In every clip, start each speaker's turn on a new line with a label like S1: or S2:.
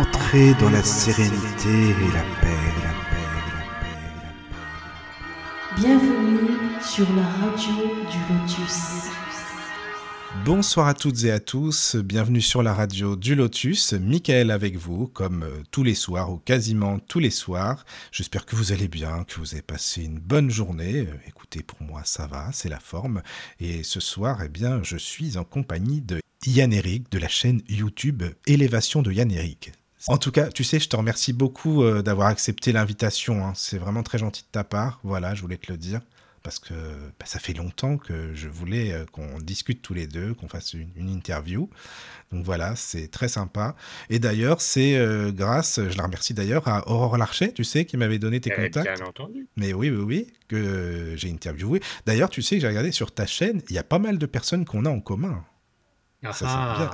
S1: Entrez dans la sérénité et la paix, la paix, la paix, la paix.
S2: Bienvenue sur la radio du Lotus.
S1: Bonsoir à toutes et à tous, bienvenue sur la radio du Lotus, Michael avec vous, comme euh, tous les soirs ou quasiment tous les soirs. J'espère que vous allez bien, que vous avez passé une bonne journée. Euh, Écoutez, pour moi ça va, c'est la forme. Et ce soir, eh bien, je suis en compagnie de Yann Eric de la chaîne YouTube Élévation de Yann Eric. En tout cas, tu sais, je te remercie beaucoup euh, d'avoir accepté l'invitation. hein. C'est vraiment très gentil de ta part. Voilà, je voulais te le dire. Parce que bah, ça fait longtemps que je voulais euh, qu'on discute tous les deux, qu'on fasse une, une interview. Donc voilà, c'est très sympa. Et d'ailleurs, c'est euh, grâce, je la remercie d'ailleurs, à Aurore Larcher, tu sais, qui m'avait donné tes
S3: Eh,
S1: contacts.
S3: Bien entendu.
S1: Mais oui, oui, oui, que j'ai interviewé. D'ailleurs, tu sais que j'ai regardé sur ta chaîne, il y a pas mal de personnes qu'on a en commun.
S3: Ah,
S1: Ça,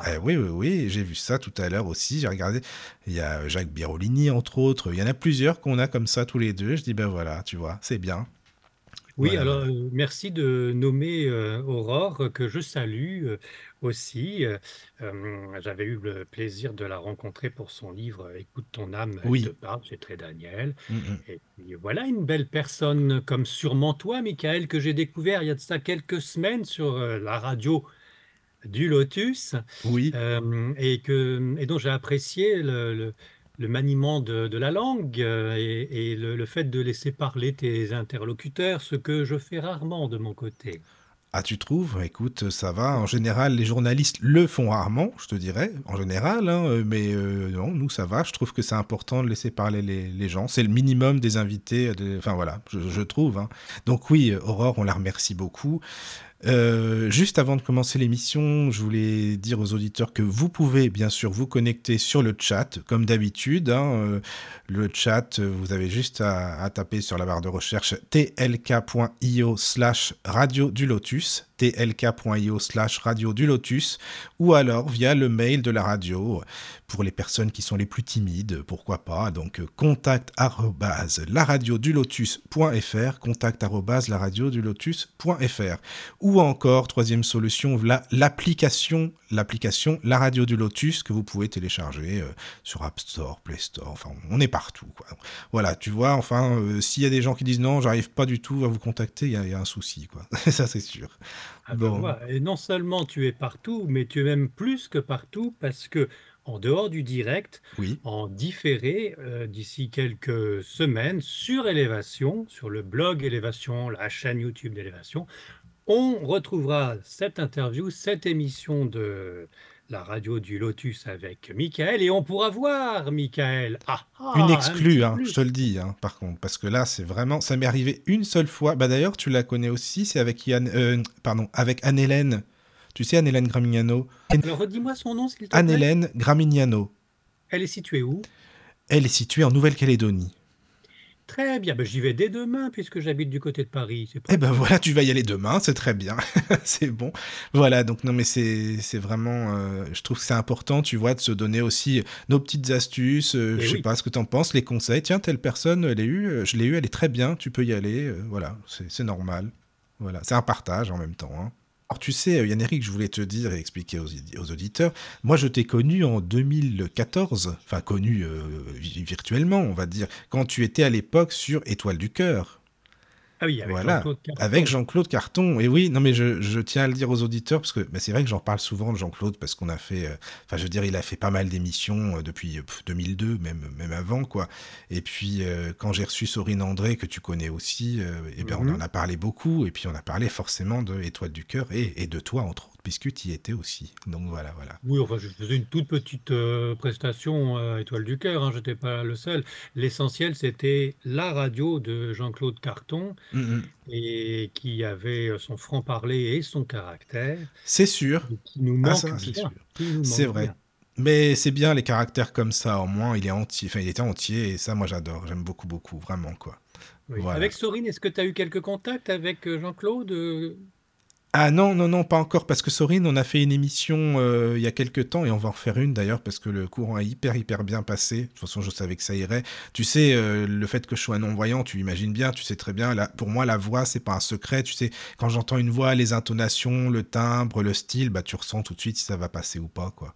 S1: c'est bien. Eh oui, oui, oui, j'ai vu ça tout à l'heure aussi. J'ai regardé. Il y a Jacques Birolini, entre autres. Il y en a plusieurs qu'on a comme ça tous les deux. Je dis, ben voilà, tu vois, c'est bien.
S3: Oui,
S1: Voilà.
S3: alors euh, merci de nommer euh, Aurore, que je salue euh, aussi. J'avais eu le plaisir de la rencontrer pour son livre Écoute ton âme,
S1: Oui.
S3: te parle, c'est très Daniel.
S1: Mm, mm.
S3: Et puis voilà une belle personne comme sûrement toi, Michael, que j'ai découvert il y a de ça quelques semaines sur la radio du Lotus.
S1: Oui,
S3: Euh, et, que, et dont j'ai apprécié le, le- le maniement de, de la langue euh, et, et le, le fait de laisser parler tes interlocuteurs, ce que je fais rarement de mon côté.
S1: ah, tu trouves? Écoute, ça va. En général, les journalistes le font rarement, je te dirais, en général. hein, euh, mais euh, non, nous, ça va. Je trouve que c'est important de laisser parler les, les gens. C'est le minimum des invités. de- Enfin, voilà, je, je trouve. hein. Donc, oui, Aurore, on la remercie beaucoup. Euh, juste avant de commencer l'émission, je voulais dire aux auditeurs que vous pouvez bien sûr vous connecter sur le chat, comme d'habitude. hein, euh, le chat, vous avez juste à, à taper sur la barre de recherche tlk.io slash radio du lotus, tlk.io slash radio du lotus, ou alors via le mail de la radio pour les personnes qui sont les plus timides, pourquoi pas. Donc euh, contact laradiodulotus.fr, contact laradiodulotus.fr. Ou encore, troisième solution, la- l'application, l'application La Radio du Lotus que vous pouvez télécharger euh, sur App Store, Play Store, enfin on est partout. Quoi. Voilà, tu vois, enfin, euh, s'il y a des gens qui disent non, j'arrive pas du tout à vous contacter, il y, y a un souci, quoi. Ça c'est sûr.
S3: Ah ben
S1: Bon.
S3: voilà. Et non seulement tu es partout, mais tu es même plus que partout parce que en dehors du direct,
S1: Oui,
S3: en différé euh, d'ici quelques semaines sur Élévation, sur le blog Élévation, la chaîne YouTube d'Élévation. On retrouvera cette interview, cette émission de la radio du Lotus avec Michael et on pourra voir Michael. Ah, ah,
S1: une
S3: un
S1: exclue, hein,
S3: plus.
S1: je te le dis, hein, par contre, parce que là c'est vraiment, ça m'est arrivé une seule fois. Bah d'ailleurs, tu la connais aussi, c'est avec Yann, euh, pardon, avec Anne-Hélène. Tu sais Anne-Hélène Gramignano.
S3: Alors redis-moi son nom s'il te plaît.
S1: Anne-Hélène Gramignano.
S3: Elle est située où?
S1: Elle est située en Nouvelle-Calédonie.
S3: Très bien, ben, j'y vais dès demain puisque j'habite du côté de Paris. C'est
S1: Eh ben voilà, tu vas y aller demain, c'est très bien, c'est bon. Voilà, donc non mais c'est vraiment, euh, je trouve que c'est important, tu vois, de se donner aussi nos petites astuces, euh,
S3: Eh
S1: je sais
S3: oui.
S1: pas ce que t'en penses, les conseils. Tiens, telle personne, elle est eu, je l'ai eu, elle est très bien, tu peux y aller, euh, voilà, c'est c'est normal. Voilà, c'est un partage en même temps. hein. Alors tu sais, euh, Yann-Eric, je voulais te dire et expliquer aux, auditeurs, moi je t'ai connu en 2014, enfin connu euh, vi- virtuellement, on va dire, quand tu étais à l'époque sur Étoile du Cœur.
S3: Ah oui, avec
S1: Voilà,
S3: Jean-Claude Carton.
S1: avec Jean-Claude Carton. Et oui, non mais je, je tiens à le dire aux auditeurs parce que bah, c'est vrai que j'en parle souvent de Jean-Claude parce qu'on a fait, euh, enfin je veux dire, il a fait pas mal d'émissions euh, depuis euh, pff, 2002, même même avant quoi. Et puis euh, quand j'ai reçu Sorine André que tu connais aussi, euh, eh ben on
S3: Mhm.
S1: en a parlé beaucoup et puis on a parlé forcément de Étoile du cœur et, et de toi entre autres tu y étais aussi. Donc voilà, voilà.
S3: Oui, enfin, je faisais une toute petite euh, prestation à Étoile du Cœur, hein, je n'étais pas le seul. L'essentiel, c'était la radio de Jean-Claude Carton,
S1: Mm, mm.
S3: et qui avait euh, son franc-parler et son caractère,
S1: C'est sûr.
S3: et qui nous
S1: Ah,
S3: manque
S1: ça, c'est vrai.
S3: bien.
S1: Mais c'est bien les caractères comme ça, au moins il est entier, enfin il était entier et ça moi j'adore, j'aime beaucoup beaucoup, vraiment quoi.
S3: Oui.
S1: Voilà.
S3: Avec Sorine, est-ce que tu as eu quelques contacts avec euh, Jean-Claude euh,
S1: Ah non, non, non, pas encore, parce que Sorine, on a fait une émission euh, il y a quelques temps, et on va en refaire une d'ailleurs, parce que le courant a hyper, hyper bien passé. De toute façon, je savais que ça irait. Tu sais, euh, le fait que je sois non-voyant, tu imagines bien, tu sais très bien, là, pour moi, la voix, c'est pas un secret. Tu sais, quand j'entends une voix, les intonations, le timbre, le style, bah, tu ressens tout de suite si ça va passer ou pas, quoi.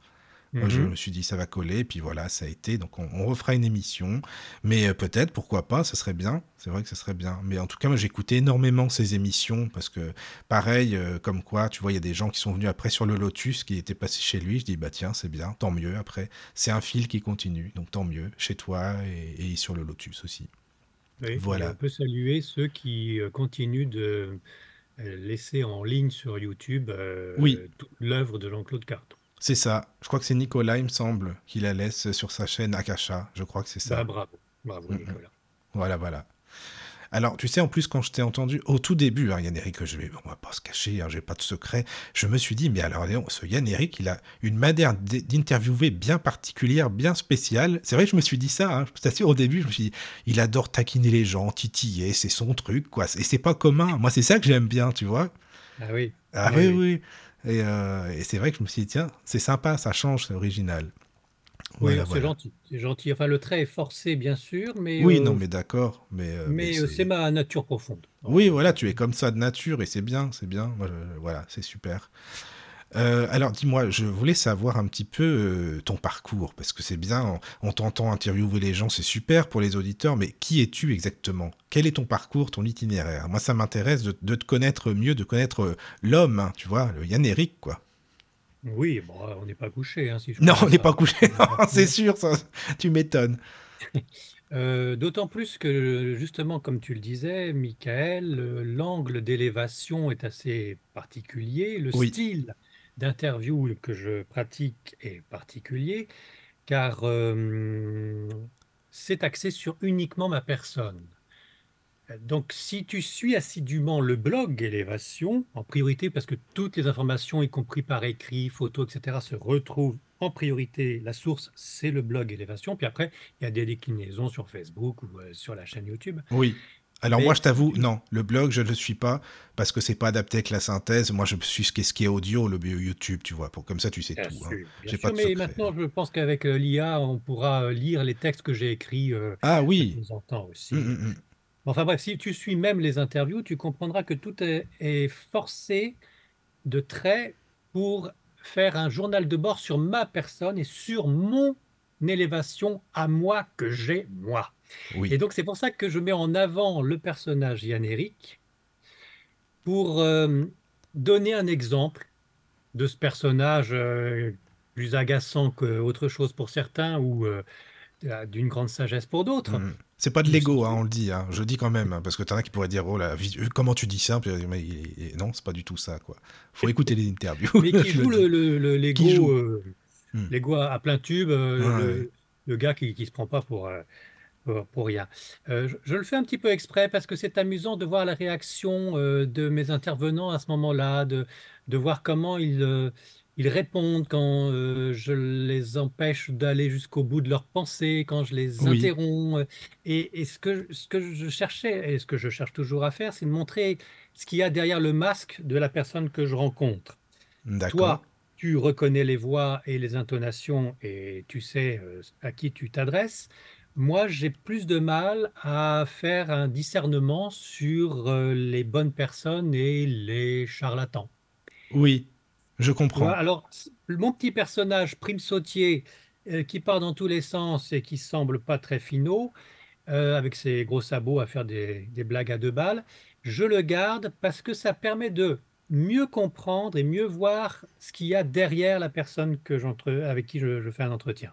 S1: Moi, je
S3: Mhm.
S1: me suis dit, ça va coller, et puis voilà, ça a été. Donc, on, on refera une émission. Mais euh, peut-être, pourquoi pas, ça serait bien. C'est vrai que ça serait bien. Mais en tout cas, moi, j'écoutais énormément ces émissions, parce que, pareil, euh, comme quoi, tu vois, il y a des gens qui sont venus après sur le Lotus, qui étaient passés chez lui. Je dis, bah tiens, c'est bien, tant mieux. Après, c'est un fil qui continue, donc tant mieux, chez toi et, et sur le Lotus aussi.
S3: Oui,
S1: Voilà.
S3: on peut saluer ceux qui euh, continuent de laisser en ligne sur YouTube euh,
S1: Oui.
S3: toute l'œuvre de Jean-Claude Carton.
S1: C'est ça. Je crois que c'est Nicolas, il me semble, qui la laisse sur sa chaîne Akasha. Je crois que c'est ça.
S3: Bah, bravo, bravo. Nicolas.
S1: Voilà, voilà. Alors, tu sais, en plus, quand je t'ai entendu, au tout début, hein, Yann Eric, je vais, on va pas se cacher, hein, j'ai pas de secret, je me suis dit, mais alors, Léon, ce Yann Eric, il a une manière d'interviewer bien particulière, bien spéciale. C'est vrai que je me suis dit ça, hein, je t'assure, au début, je me suis dit, il adore taquiner les gens, titiller, c'est son truc, quoi. Et c'est pas commun. Moi, c'est ça que j'aime bien, tu vois.
S3: Ah oui.
S1: Ah
S3: Ah
S1: oui,
S3: oui,
S1: oui. Et, euh, et c'est vrai que je me suis dit, tiens, c'est sympa, ça change, c'est original.
S3: Oui, c'est
S1: voilà.
S3: gentil, c'est gentil. Enfin, le trait est forcé, bien sûr, mais,
S1: Oui,
S3: euh,
S1: non, mais d'accord, mais, euh, mais
S3: mais
S1: c'est-
S3: c'est ma nature profonde.
S1: Oui, voilà, tu es comme ça de nature et c'est bien, c'est bien. Moi, je- voilà, c'est super. Euh, alors, dis-moi, je voulais savoir un petit peu euh, ton parcours parce que c'est bien. On, on t'entend interviewer les gens, c'est super pour les auditeurs, mais qui es-tu exactement? Quel est ton parcours, ton itinéraire? Moi, ça m'intéresse de, de te connaître mieux, de connaître euh, l'homme, hein, tu vois, le Yann Eric, quoi.
S3: Oui, bon, on n'est pas couché, hein, si je
S1: Non, on n'est pas couché, c'est sûr, ça, tu m'étonnes.
S3: Euh, d'autant plus que, justement, comme tu le disais, Michael, l'angle d'élévation est assez particulier. Le
S1: Oui.
S3: style d'interview que je pratique est particulier, car euh, c'est axé sur uniquement ma personne. Donc, si tu suis assidûment le blog Élévation, en priorité parce que toutes les informations, y compris par écrit, photos, etc., se retrouvent en priorité. La source, c'est le blog Élévation. Puis après, il y a des déclinaisons sur Facebook ou euh, sur la chaîne YouTube.
S1: Oui. Alors
S3: Mais
S1: moi, je t'avoue, non, le blog, je ne le suis pas parce que c'est pas adapté avec la synthèse. Moi, je suis ce qui est, ce qui est audio, le YouTube, tu vois. Pour, comme ça, tu sais
S3: Bien
S1: tout. hein.
S3: sûr, bien sûr,
S1: pas de
S3: mais maintenant, je pense qu'avec euh, l'IA, on pourra euh, lire les textes que j'ai écrits euh,
S1: Ah
S3: de
S1: oui.
S3: temps en temps aussi.
S1: Hum, hum, hum.
S3: Enfin bref, si tu suis même les interviews, tu comprendras que tout est, est forcé de traits pour faire un journal de bord sur ma personne et sur mon élévation à moi que j'ai moi.
S1: Oui.
S3: Et donc c'est pour ça que je mets en avant le personnage Yann Eric pour euh, donner un exemple de ce personnage euh, plus agaçant qu'autre chose pour certains ou euh, d'une grande sagesse pour d'autres.
S1: Hum. C'est pas de l'ego, hein, on le dit. hein. Je dis quand même, hein, parce que t'en as qui pourraient dire, oh là, comment tu dis ça? Mais Non, c'est pas du tout ça, quoi. Faut écouter les interviews.
S3: mais qui joue
S1: le
S3: le, le, l'ego,
S1: Qui
S3: euh, l'ego à, plein tube, euh, le,
S1: ouais.
S3: le gars qui ne se prend pas pour, euh, pour, pour rien. Euh, je, je le fais un petit peu exprès parce que c'est amusant de voir la réaction euh, de mes intervenants à ce moment-là, de, de voir comment ils, euh, ils répondent quand je les empêche d'aller jusqu'au bout de leurs pensées, quand je les
S1: Oui.
S3: interromps. Et, et ce que, ce que je cherchais, et ce que je cherche toujours à faire, c'est de montrer ce qu'il y a derrière le masque de la personne que je rencontre. Toi, tu reconnais les voix et les intonations et tu sais à qui tu t'adresses. Moi, j'ai plus de mal à faire un discernement sur euh, les bonnes personnes et les charlatans.
S1: Oui, je
S3: Tu vois,
S1: comprends.
S3: alors, mon petit personnage, Prime Sautier, euh, qui part dans tous les sens et qui semble pas très finot, euh, avec ses gros sabots à faire des, des blagues à deux balles, je le garde parce que ça permet de mieux comprendre et mieux voir ce qu'il y a derrière la personne que j'entre, avec qui je, je fais un entretien.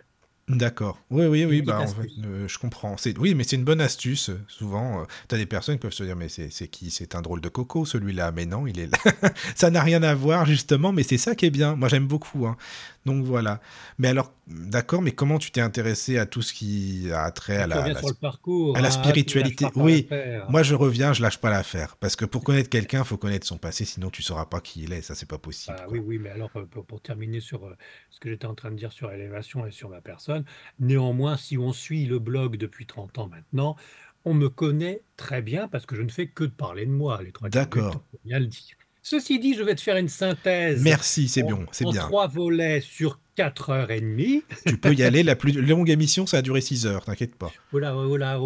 S1: D'accord. Oui, oui, oui, bah, en fait,
S3: astuce.
S1: euh, je comprends. C'est, oui, mais c'est une bonne astuce. euh, Souvent, tu as des personnes qui peuvent se dire, mais c'est, qui? C'est un drôle de coco, celui-là. Mais non, il est là. ça n'a rien à voir, justement, mais c'est ça qui est bien. Moi, j'aime beaucoup. hein. Donc, voilà. Mais alors, d'accord, mais comment tu t'es intéressé à tout ce qui a trait à
S3: Tu
S1: la,
S3: reviens
S1: la-
S3: sur le parcours.
S1: à la
S3: hein,
S1: spiritualité Oui, moi, je reviens, je lâche pas l'affaire. Parce que pour connaître quelqu'un, faut connaître son passé, sinon tu sauras pas qui il est. Ça, c'est pas possible.
S3: Ah
S1: quoi.
S3: oui, oui, mais alors euh, pour, pour terminer sur euh, ce que j'étais en train de dire sur élévation et sur ma personne, néanmoins, si on suit le blog depuis 30 ans maintenant, on me connaît très bien parce que je ne fais que de parler de moi, les trois
S1: D'accord.
S3: bien le dire. Ceci dit, je vais te faire une synthèse
S1: Merci, c'est bien, c'est
S3: en
S1: bien.
S3: trois volets sur 4 heures et demie.
S1: Tu peux y aller. La plus longue émission, ça a duré 6 heures, t'inquiète pas.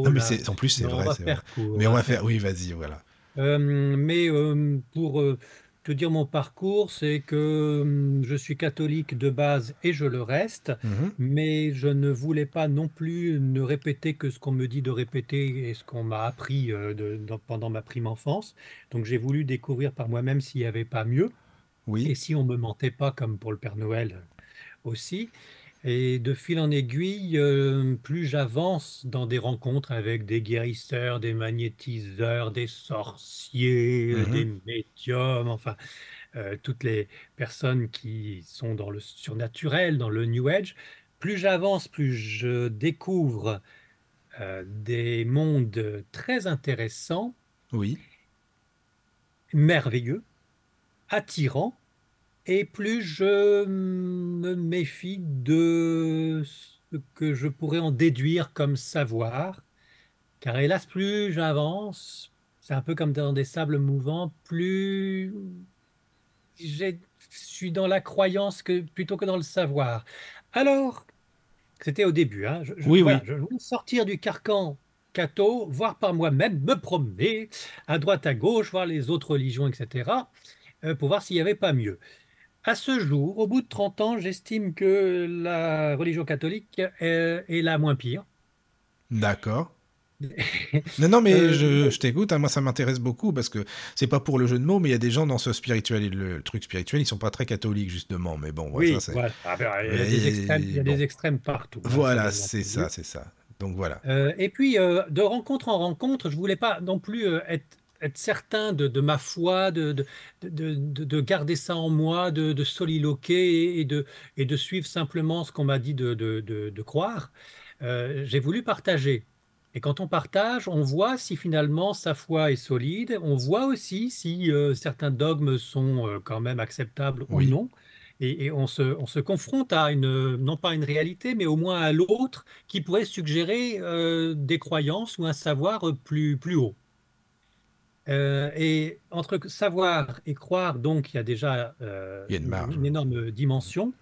S1: Non, mais
S3: là.
S1: c'est, en plus, c'est
S3: Non, on
S1: vrai,
S3: va
S1: c'est vrai.
S3: faire court.
S1: Mais
S3: on va
S1: va faire, oui, vas-y, voilà.
S3: Euh, mais euh, pour, euh, te dire mon parcours, c'est que hum, je suis catholique de base et je le reste,
S1: Mhm.
S3: mais je ne voulais pas non plus ne répéter que ce qu'on me dit de répéter et ce qu'on m'a appris euh, de- dans- pendant ma prime enfance. Donc j'ai voulu découvrir par moi-même s'il n'y avait pas mieux
S1: Oui,
S3: et si on me mentait pas comme pour le Père Noël euh, aussi. Et de fil en aiguille, euh, plus j'avance dans des rencontres avec des guérisseurs, des magnétiseurs, des sorciers, euh, des
S1: Mhm.
S3: médiums, enfin, euh, toutes les personnes qui sont dans le surnaturel, dans le New Age, plus j'avance, plus je découvre euh, des mondes très intéressants,
S1: oui,
S3: merveilleux, attirants, et plus je me méfie de ce que je pourrais en déduire comme savoir, car hélas, plus j'avance, c'est un peu comme dans des sables mouvants, plus je suis dans la croyance que, plutôt que dans le savoir. Alors, c'était au début, hein, je, je-
S1: oui,
S3: voilà,
S1: oui.
S3: je voulais sortir du carcan catho, voir par moi-même, me promener à droite, à gauche, voir les autres religions, etc., euh, pour voir s'il n'y avait pas mieux. À ce jour, au bout de 30 ans, j'estime que la religion catholique est, est la moins pire.
S1: D'accord. Non, non, mais
S3: Euh,
S1: je, je t'écoute, hein, moi ça m'intéresse beaucoup parce que c'est pas pour le jeu de mots, mais il y a des gens dans ce spirituel, le, truc spirituel, ils sont pas très catholiques justement, mais bon, ouais, ça
S3: oui,
S1: c'est.
S3: voilà. Ah ben, il y a des extrêmes, il y a
S1: bon.
S3: des extrêmes partout. hein, ça,
S1: Voilà, c'est ça, c'est ça. Donc voilà.
S3: Euh, et puis, euh, de rencontre en rencontre, je voulais pas non plus être, être certain de, de ma foi, de, de, de, de- de garder ça en moi, de, de soliloquer et de, et de suivre simplement ce qu'on m'a dit de, croire. Euh, j'ai voulu partager. Et quand on partage, on voit si finalement sa foi est solide, on voit aussi si euh, certains dogmes sont euh, quand même acceptables ou non. Et, et on se, on se confronte à une, non pas une réalité, mais au moins à l'autre qui pourrait suggérer des croyances ou un savoir plus, plus haut. Euh, et entre savoir et croire, donc, il y a déjà euh,
S1: Il y a une
S3: énorme dimension.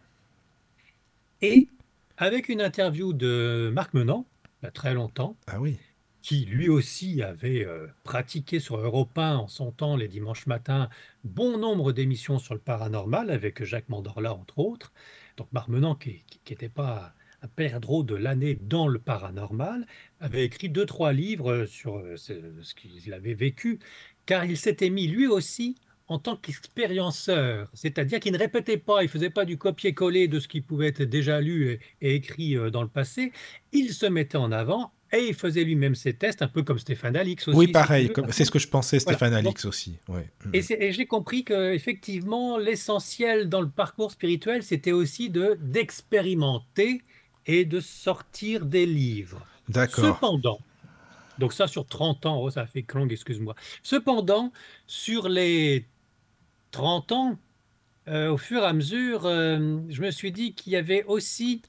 S3: Et avec une interview de Marc Menant, il y a très longtemps,
S1: Ah oui.
S3: qui lui aussi avait euh, pratiqué sur Europe 1 en son temps les dimanches matins bon nombre d'émissions sur le paranormal avec Jacques Mandorla entre autres. Donc Marc Menant, qui n'était pas perdreau de l'année dans le paranormal, avait écrit deux, trois livres sur euh, ce, qu'il avait vécu, car il s'était mis lui aussi en tant qu'expérienceur, c'est-à-dire qu'il ne répétait pas, il faisait pas du copier-coller de ce qui pouvait être déjà lu et, et écrit euh, dans le passé, il se mettait en avant et il faisait lui-même ses tests, un peu comme Stéphane Alix aussi.
S1: Oui, pareil, c'est ce que je pensais. Stéphane Alix aussi. Ouais. Mm,
S3: et, et j'ai compris que effectivement l'essentiel dans le parcours spirituel, c'était aussi de d'expérimenter et de sortir des livres.
S1: D'accord.
S3: Cependant, donc ça sur 30 ans, oh, ça fait long, excuse-moi. Cependant, sur les 30 ans, euh, au fur et à mesure, euh, je me suis dit qu'il y avait aussi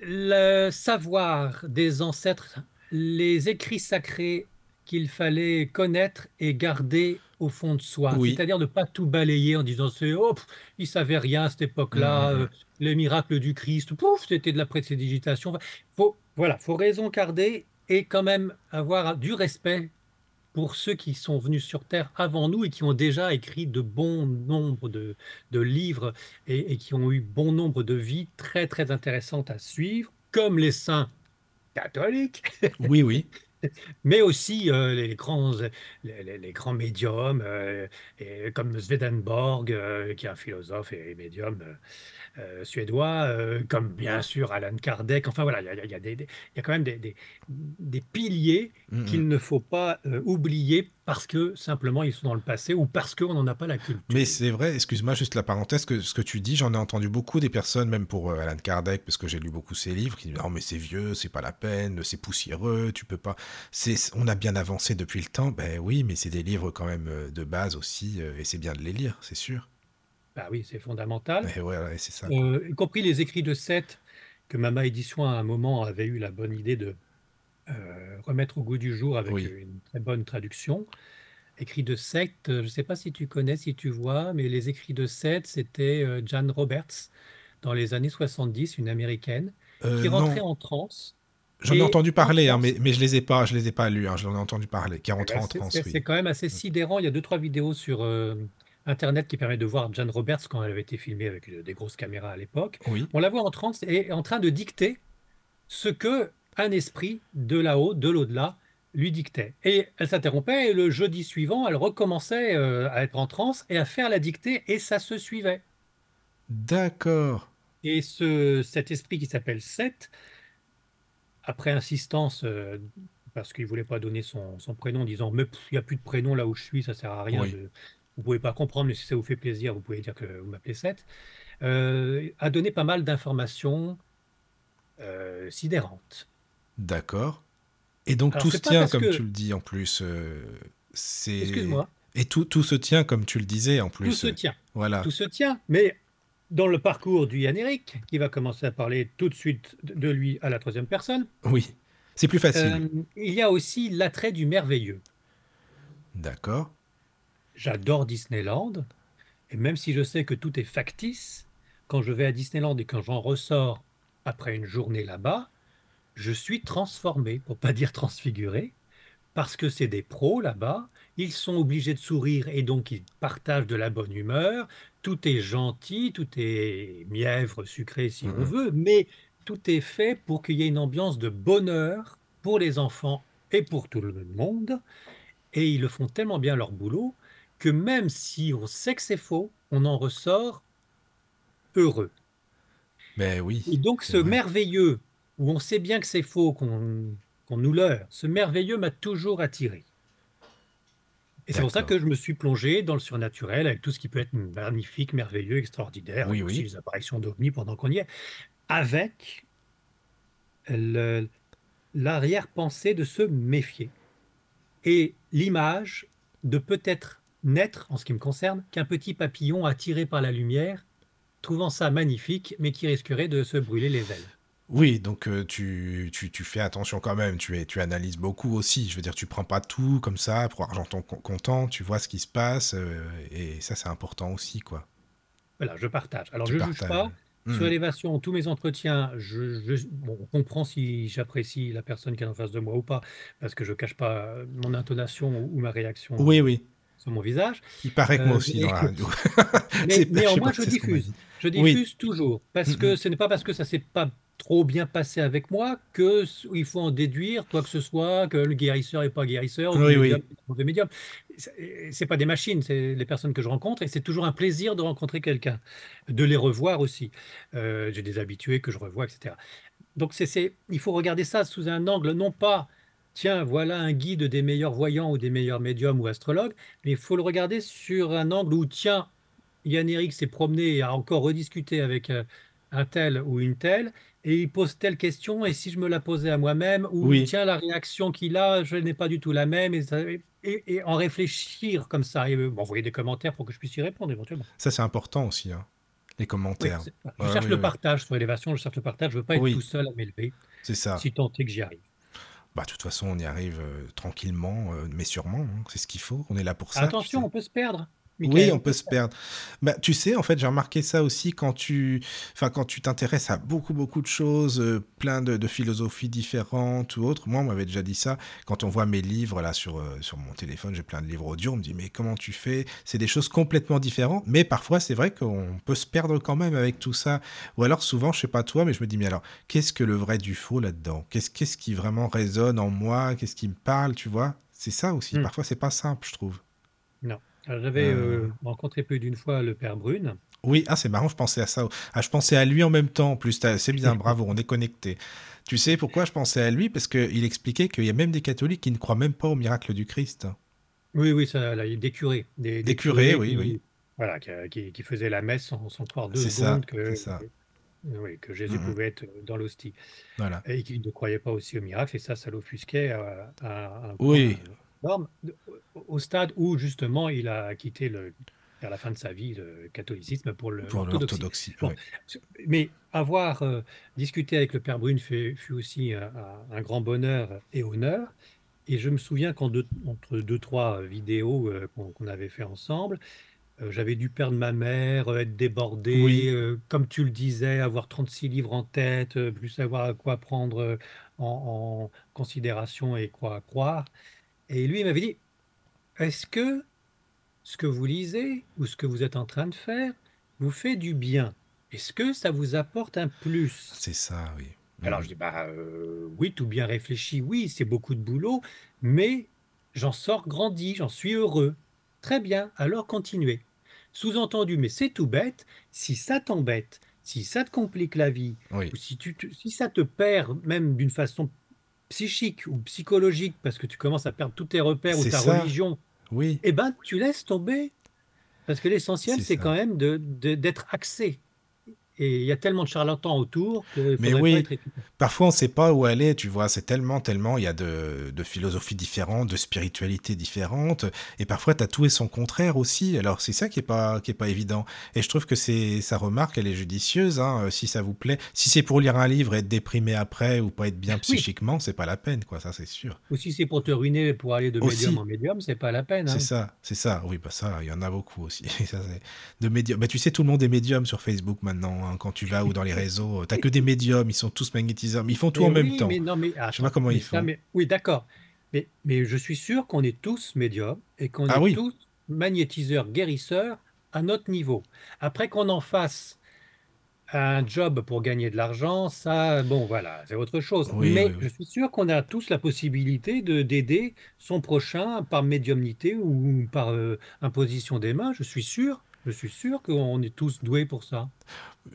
S3: le savoir des ancêtres, les écrits sacrés qu'il fallait connaître et garder au fond de soi.
S1: Oui.
S3: C'est-à-dire ne pas tout balayer en disant c'est oh, pff, il savait rien à cette époque-là,
S1: Mm, mm, mm.
S3: euh, les miracles du Christ, pouf, c'était de la prédigitation. Enfin, faut, voilà, faut raison garder et quand même avoir du respect pour ceux qui sont venus sur Terre avant nous et qui ont déjà écrit de bons nombres de, de livres et, et qui ont eu bon nombre de vies très très intéressantes à suivre, comme les saints catholiques,
S1: Oui, oui.
S3: mais aussi euh, les, grands, les, les- les grands médiums, euh, et comme Swedenborg, euh, qui est un philosophe et, médium euh, euh, suédois, euh, comme bien sûr Alan Kardec. Enfin voilà, il y a, il y a des- des- il y a quand même des, des- des piliers
S1: Mm,
S3: qu'il
S1: mm.
S3: ne faut pas euh, oublier parce que simplement ils sont dans le passé ou parce qu'on n'en a pas la culture.
S1: Mais c'est vrai, excuse-moi juste la parenthèse, que ce que tu dis, j'en ai entendu beaucoup des personnes, même pour euh, Alan Kardec, parce que j'ai lu beaucoup ses livres, qui disent non mais c'est vieux, c'est pas la peine, c'est poussiéreux, tu peux pas. C'est, on a bien avancé depuis le temps, ben oui, mais c'est des livres quand même euh, de base aussi, euh, et c'est bien de les lire, c'est sûr.
S3: Bah oui, c'est fondamental.
S1: Et ouais, ouais, c'est ça.
S3: Euh, y compris les écrits de Seth, que Mama Édition à un moment avait eu la bonne idée de remettre au goût du jour avec
S1: Oui.
S3: une très bonne traduction. Écrits de Seth, euh, je ne sais pas si tu connais, si tu vois, mais les écrits de Seth, c'était euh, Jan Roberts dans les années 70, une américaine,
S1: Euh,
S3: qui rentrait
S1: non,
S3: en transe
S1: J'en ai entendu
S3: en
S1: parler, hein, mais, je les ai pas, je les ai pas lus. Hein, j'en ai entendu parler. Qui est
S3: eh
S1: rentré
S3: ben,
S1: en transe,
S3: c'est-
S1: oui.
S3: quand même assez sidérant. Il y a deux, trois vidéos sur euh, Internet qui permettent de voir Jane Roberts quand elle avait été filmée avec euh, des grosses caméras à l'époque.
S1: Oui,
S3: On la voit en transe et en train de dicter ce que un esprit de là-haut, de l'au-delà, lui dictait. Et elle s'interrompait et le jeudi suivant, elle recommençait euh, à être en transe et à faire la dictée et ça se suivait.
S1: d'accord.
S3: Et ce, cet esprit qui s'appelle Seth, après insistance, euh, parce qu'il ne voulait pas donner son, son prénom, disant Mais il n'y a plus de prénom là où je suis, ça ne sert à rien.
S1: Oui,
S3: De... Vous ne pouvez pas comprendre, mais si ça vous fait plaisir, vous pouvez dire que vous m'appelez Seth. Euh, a donné pas mal d'informations sidérantes.
S1: D'accord. Et donc
S3: Alors,
S1: tout se tient comme tu le dis en plus. euh, c'est
S3: Excuse-moi,
S1: et tout, tout se tient comme tu le disais en
S3: tout
S1: plus.
S3: se
S1: euh,
S3: tient.
S1: Voilà.
S3: Tout se tient. Mais dans le parcours du Yann Eric, qui va commencer à parler tout de suite de de lui à la troisième personne,
S1: Oui, c'est plus facile.
S3: euh, il y a aussi l'attrait du merveilleux.
S1: D'accord.
S3: J'adore Disneyland, et même si je sais que tout est factice, quand je vais à Disneyland et quand j'en ressors après une journée là-bas, je suis transformé, pour pas dire transfiguré, parce que c'est des pros là-bas, ils sont obligés de sourire et donc ils partagent de la bonne humeur, tout est gentil, tout est mièvre, sucré si on
S1: Mhm.
S3: veut, mais tout est fait pour qu'il y ait une ambiance de bonheur pour les enfants et pour tout le monde, et ils le font tellement bien leur boulot que même si on sait que c'est faux, on en ressort heureux.
S1: Mais
S3: Et
S1: oui,
S3: donc
S1: c'est
S3: ce
S1: vrai.
S3: merveilleux, où on sait bien que c'est faux, qu'on nous leurre, ce merveilleux m'a toujours attiré. Et c'est pour ça que je me suis plongé dans le surnaturel avec tout ce qui peut être magnifique, merveilleux, extraordinaire,
S1: Oui,
S3: aussi
S1: oui.
S3: les apparitions d'ovnis pendant qu'on y est, avec l'arrière-pensée de se méfier et l'image de peut-être n'être, en ce qui me concerne, qu'un petit papillon attiré par la lumière, trouvant ça magnifique, mais qui risquerait de se brûler les ailes.
S1: Oui, donc euh, tu, tu, tu fais attention quand même, tu, es, tu analyses beaucoup aussi. Je veux dire, tu prends pas tout comme ça pour argent comptant, tu vois ce qui se passe, euh, et ça c'est important aussi, quoi.
S3: Voilà, je partage. Alors,
S1: Tu
S3: je ne juge pas. Sur
S1: Hmm.
S3: Élévation, tous mes entretiens, je, je- bon, on comprend si j'apprécie la personne qui est en face de moi ou pas, parce que je cache pas mon intonation ou, ou ma réaction
S1: Oui, oui.
S3: sur mon visage.
S1: Il paraît que moi
S3: Euh,
S1: aussi
S3: mais,
S1: dans la radio.
S3: mais
S1: je
S3: néanmoins, je diffuse. Je
S1: Oui.
S3: diffuse toujours, parce
S1: Mm,
S3: que
S1: mm.
S3: ce n'est pas parce que ça s'est pas trop bien passé avec moi que il faut en déduire, quoi que ce soit, que le guérisseur n'est pas guérisseur, ou
S1: Oui,
S3: le
S1: oui.
S3: médium est médium. C'est pas des machines, c'est les personnes que je rencontre, et c'est toujours un plaisir de rencontrer quelqu'un, de les revoir aussi. Euh, J'ai des habitués que je revois, etc. Donc c'est, c'est- il faut regarder ça sous un angle, non pas, tiens, voilà un guide des meilleurs voyants ou des meilleurs médiums ou astrologues, mais il faut le regarder sur un angle où, tiens, Yann Eric s'est promené et a encore rediscuté avec euh, un tel ou une telle, et il pose telle question, et si je me la posais à moi-même, ou
S1: Oui.
S3: tiens, la réaction qu'il a, je n'ai pas du tout la même, et, ça- et- et en réfléchir comme ça, et euh, m'envoyer des commentaires pour que je puisse y répondre éventuellement.
S1: Ça c'est important aussi, hein, les commentaires.
S3: je
S1: Ouais,
S3: cherche
S1: oui,
S3: le partage sur élévation, je cherche le partage, je veux pas être tout seul à m'élever,
S1: C'est ça.
S3: si tant est que j'y arrive.
S1: Bah, de toute façon, on y arrive euh, tranquillement, euh, mais sûrement. hein, C'est ce qu'il faut. On est là pour ça.
S3: Attention, on peut se perdre.
S1: Oui, on peut se perdre. Bah, tu sais, en fait, j'ai remarqué ça aussi quand tu, enfin, quand tu t'intéresses à beaucoup, beaucoup de choses, euh, plein de, de philosophies différentes ou autres. Moi, on m'avait déjà dit ça. Quand on voit mes livres là sur, euh, sur mon téléphone, j'ai plein de livres audio. On me dit, mais comment tu fais? C'est des choses complètement différentes. Mais parfois, c'est vrai qu'on peut se perdre quand même avec tout ça. Ou alors, souvent, je sais pas toi, mais je me dis, mais alors, qu'est-ce que le vrai du faux là-dedans? Qu'est-ce qu'est-ce qui vraiment résonne en moi? Qu'est-ce qui me parle Tu vois? C'est ça aussi.
S3: Hmm.
S1: Parfois, c'est pas simple, je trouve.
S3: Non. J'avais
S1: Euh.
S3: euh, rencontré plus d'une fois le père Brune.
S1: Oui, ah c'est marrant, je pensais à ça. Ah, je pensais à lui en même temps en plus. C'est bien, bravo, on est connecté. Tu sais pourquoi je pensais à lui? Parce qu'il expliquait qu'il y a même des catholiques qui ne croient même pas au miracle du Christ.
S3: Oui, oui, ça, là, des curés. Des,
S1: Des curés, oui,
S3: qui,
S1: oui.
S3: Voilà, qui, qui- qui faisaient la messe sans, sans croire deux
S1: C'est ça,
S3: secondes que,
S1: ça.
S3: oui, que Jésus pouvait être dans l'hostie.
S1: Voilà.
S3: Et qui ne croyaient pas aussi au miracle, et ça, ça l'offusquait à, à un
S1: Oui.
S3: point au- stade où, justement, il a quitté le, vers la fin de sa vie le catholicisme pour l'orthodoxie. Bon,
S1: ouais.
S3: Mais avoir euh, discuté avec le père Brune fut aussi un, grand bonheur et honneur. Et je me souviens qu'entre entre deux, trois vidéos euh, qu'on avait fait ensemble, euh, j'avais dû perdre ma mère, être débordé,
S1: Oui.
S3: comme tu le disais, avoir 36 livres en tête, plus savoir à quoi prendre euh, en, considération et quoi croire. Et lui, il m'avait dit, est-ce que ce que vous lisez ou ce que vous êtes en train de faire vous fait du bien? Est-ce que ça vous apporte un plus?
S1: C'est ça, oui.
S3: Alors je dis, bah euh, oui, tout bien réfléchi, oui, c'est beaucoup de boulot, mais j'en sors grandi, j'en suis heureux. Très bien, alors continuez. Sous-entendu, mais c'est tout bête, si ça t'embête, si ça te complique la vie,
S1: Oui,
S3: ou si, tu, si ça te perd même d'une façon psychique ou psychologique, parce que tu commences à perdre tous tes repères ou ta
S1: ça.
S3: religion,
S1: Oui,
S3: eh ben tu laisses tomber. Parce que l'essentiel,
S1: c'est
S3: quand même de, de- d'être axé. Et il y a tellement de charlatans autour qu'il ne
S1: Mais
S3: faudrait pas
S1: oui,
S3: être.
S1: Parfois, on ne sait pas où aller, tu vois. C'est tellement, tellement, il y a de, de philosophies différentes, de spiritualités différentes. Et parfois, tu as tout et son contraire aussi. Alors, c'est ça qui est pas, qui est pas évident. Et je trouve que c'est, sa remarque, elle est judicieuse. hein. Euh, Si ça vous plaît, si c'est pour lire un livre et être déprimé après ou pas être bien
S3: Oui,
S1: psychiquement, c'est pas la peine, quoi. Ça, c'est sûr.
S3: ou si c'est pour te ruiner pour aller de médium en médium, c'est pas la peine.
S1: c'est
S3: hein.
S1: ça, c'est ça. Oui, bah ça, il y en a beaucoup aussi. Ça, de médium. Bah, tu sais, tout le monde est médium sur Facebook maintenant. hein. Quand tu vas ou dans les réseaux, t'as que des médiums. Ils sont tous magnétiseurs. Mais ils font tout
S3: Mais
S1: en même temps.
S3: mais non, mais
S1: Je sais pas comment
S3: mais
S1: ils
S3: ça,
S1: font.
S3: mais oui, d'accord. Mais, mais je suis sûr qu'on est tous médiums et qu'on
S1: Ah
S3: est
S1: oui,
S3: tous magnétiseurs, guérisseurs à notre niveau. Après qu'on en fasse un job pour gagner de l'argent, ça, bon, voilà, c'est autre chose.
S1: oui, oui,
S3: Mais je suis sûr qu'on a tous la possibilité de d'aider son prochain par médiumnité ou par euh, imposition des mains. Je suis sûr, je suis sûr qu'on est tous doués pour ça.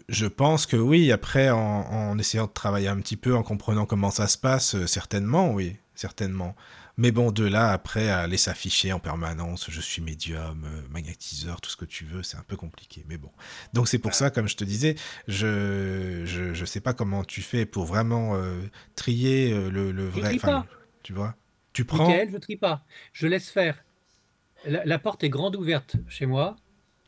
S1: Je pense que oui, après, en, en essayant de travailler un petit peu, en comprenant comment ça se passe, euh, certainement, oui, certainement. Mais bon, de là, après, à aller s'afficher en permanence, je suis médium, euh, magnétiseur, tout ce que tu veux, c'est un peu compliqué, mais bon. Donc c'est pour ça, comme je te disais, je, je, je sais pas comment tu fais pour vraiment euh, trier euh, le, vrai,
S3: pas,
S1: tu vois. Tu prends,
S3: Michael, je trie pas. Je laisse faire. La, la porte est grande ouverte chez moi.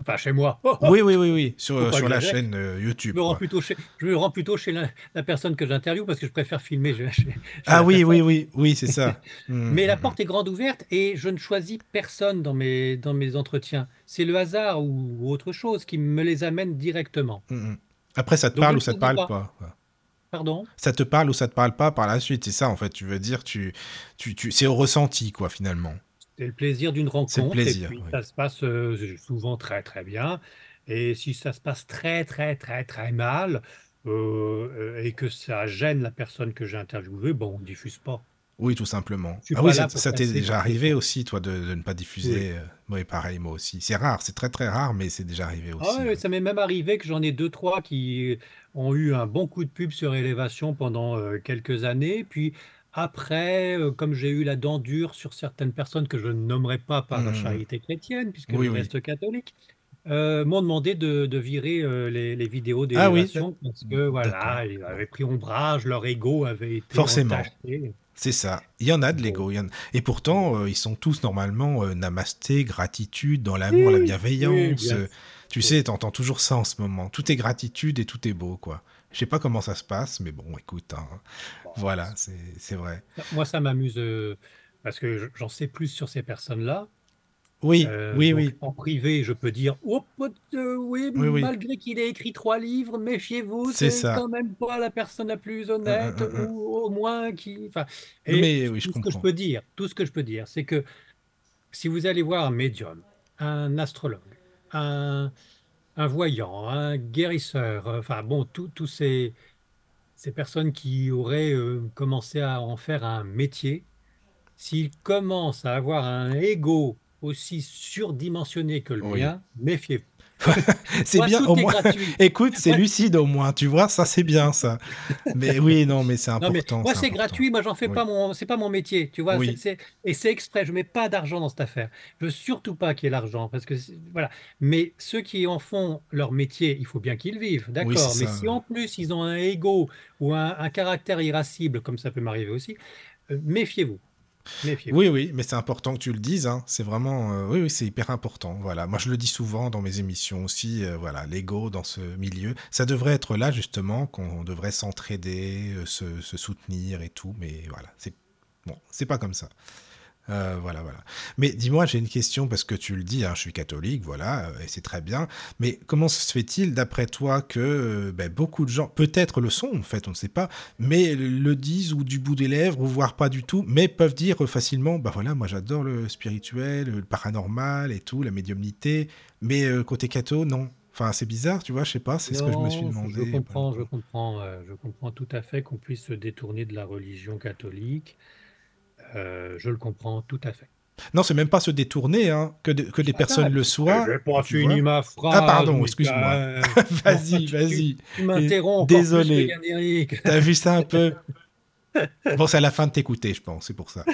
S3: Enfin, chez moi. Oh, oh,
S1: oui, oui, oui, oui, sur, sur la chaîne euh,
S3: Je
S1: YouTube,
S3: me rends plutôt chez, je me rends plutôt chez la, la personne que j'interviewe parce que je préfère filmer chez, chez- chez
S1: Ah oui, oui, oui, oui, c'est ça. Hum,
S3: Mais la porte est grande ouverte et je ne choisis personne dans mes, dans mes entretiens. C'est le hasard ou, ou autre chose qui me les amène directement.
S1: hum, hum. Après, ça te
S3: Donc je
S1: parle
S3: ne
S1: ou ça te
S3: choisis
S1: parle
S3: pas.
S1: pas.
S3: Pardon?
S1: Ça te parle ou ça te parle pas par la suite, c'est ça en fait. Tu veux dire, tu, tu, tu, c'est au ressenti quoi finalement.
S3: C'est le plaisir d'une rencontre et
S1: plaisir.
S3: puis
S1: oui.
S3: ça se passe euh, souvent très très bien. Et si ça se passe très très très très mal euh, et que ça gêne la personne que j'ai interviewée, bon, on diffuse pas.
S1: Oui, tout simplement. Ah oui, ça, t'est déjà arrivé aussi, toi, de, de ne pas
S3: Oui.
S1: diffuser. euh, Oui, pareil, moi aussi. C'est rare, c'est très très rare, mais c'est déjà arrivé
S3: Ah
S1: aussi.
S3: ouais. ça m'est même arrivé que j'en ai deux, trois qui ont eu un bon coup de pub sur Élévation pendant quelques années. Puis après, euh, comme j'ai eu la dent dure sur certaines personnes que je ne nommerai pas par
S1: hum.
S3: charité chrétienne, puisque
S1: Oui,
S3: je
S1: oui.
S3: reste catholique, euh, m'ont demandé de, de virer euh, les, les vidéos
S1: Ah oui,
S3: d'élévation parce que
S1: d'accord.
S3: voilà, ils avaient pris ombrage, leur ego avait été
S1: Forcément.
S3: entaché.
S1: C'est ça. Il y en a de
S3: Bon,
S1: l'ego. il y en- Et pourtant, ils sont tous normalement euh, namasté, gratitude, dans l'amour, la
S3: oui, oui,
S1: bienveillance.
S3: bien
S1: Tu
S3: sûr.
S1: sais, t'entends toujours ça en ce moment. Tout est gratitude et tout est beau, quoi. Je sais pas comment ça se passe, mais bon, écoute, hein,
S3: Bon,
S1: voilà, c'est vrai.
S3: moi, ça m'amuse euh, parce que je- j'en sais plus sur ces personnes-là.
S1: Oui,
S3: Euh,
S1: oui,
S3: donc
S1: oui,
S3: en privé, je peux dire, oh, euh, oui,
S1: oui, oui.
S3: malgré qu'il ait écrit trois livres, méfiez-vous,
S1: C'est
S3: quand même pas la personne la plus honnête, ou au moins qui. Enfin,
S1: Non,
S3: et
S1: mais oui, je
S3: tout ce que je
S1: comprends.
S3: peux dire, tout ce que je peux dire, c'est que si vous allez voir un médium, un astrologue, un, un voyant, un guérisseur, euh, enfin bon, tous tous ces, ces personnes qui auraient euh, commencé à en faire un métier, s'ils commencent à avoir un ego aussi surdimensionné que le
S1: Oui.
S3: mien, méfiez-vous.
S1: C'est bien, au moins. Écoute, c'est lucide au moins, tu vois, ça c'est bien ça. Mais oui, non, mais c'est
S3: non, mais
S1: important,
S3: moi
S1: c'est
S3: gratuit, moi j'en fais
S1: Oui,
S3: pas mon, c'est pas mon métier, tu vois, et c'est exprès, je mets pas d'argent dans cette affaire. Je veux surtout pas qu'il y ait l'argent, parce que voilà. Mais ceux qui en font leur métier, il faut bien qu'ils vivent,
S1: oui,
S3: d'accord. Mais
S1: ça.
S3: si en plus ils ont un ego ou un, un caractère irascible, comme ça peut m'arriver aussi, euh, méfiez-vous,
S1: Oui, oui, mais c'est important que tu le dises. hein. C'est vraiment, euh, oui, oui, c'est hyper important. Voilà, moi je le dis souvent dans mes émissions aussi. euh, voilà, l'ego dans ce milieu, ça devrait être là justement, qu'on devrait s'entraider, euh, se, se soutenir et tout. Mais voilà, c'est bon, c'est pas comme ça. Euh, voilà, voilà. Mais dis-moi, j'ai une question parce que tu le dis, hein, je suis catholique, voilà, euh, et c'est très bien. Mais comment se fait-il, d'après toi, que euh, ben, beaucoup de gens, peut-être le sont en fait, on ne sait pas, mais le disent ou du bout des lèvres, ou voire pas du tout, mais peuvent dire facilement, bah voilà, moi j'adore le spirituel, le paranormal et tout, la médiumnité, mais côté catho, non. Enfin, c'est bizarre, tu vois, je sais pas, c'est ce que je me suis demandé.
S3: Je comprends, je comprends, je comprends tout à fait qu'on puisse se détourner de la religion catholique. Euh, je le comprends tout à fait.
S1: Non, c'est même pas se détourner, hein, que, que des personnes le soient.
S3: Je pas fini ma phrase.
S1: Ah, pardon, excuse-moi. vas-y, vas-y.
S3: Tu, m'interromps.
S1: Désolé. T'as vu ça un peu Bon, c'est à la fin de t'écouter, je pense, c'est pour ça.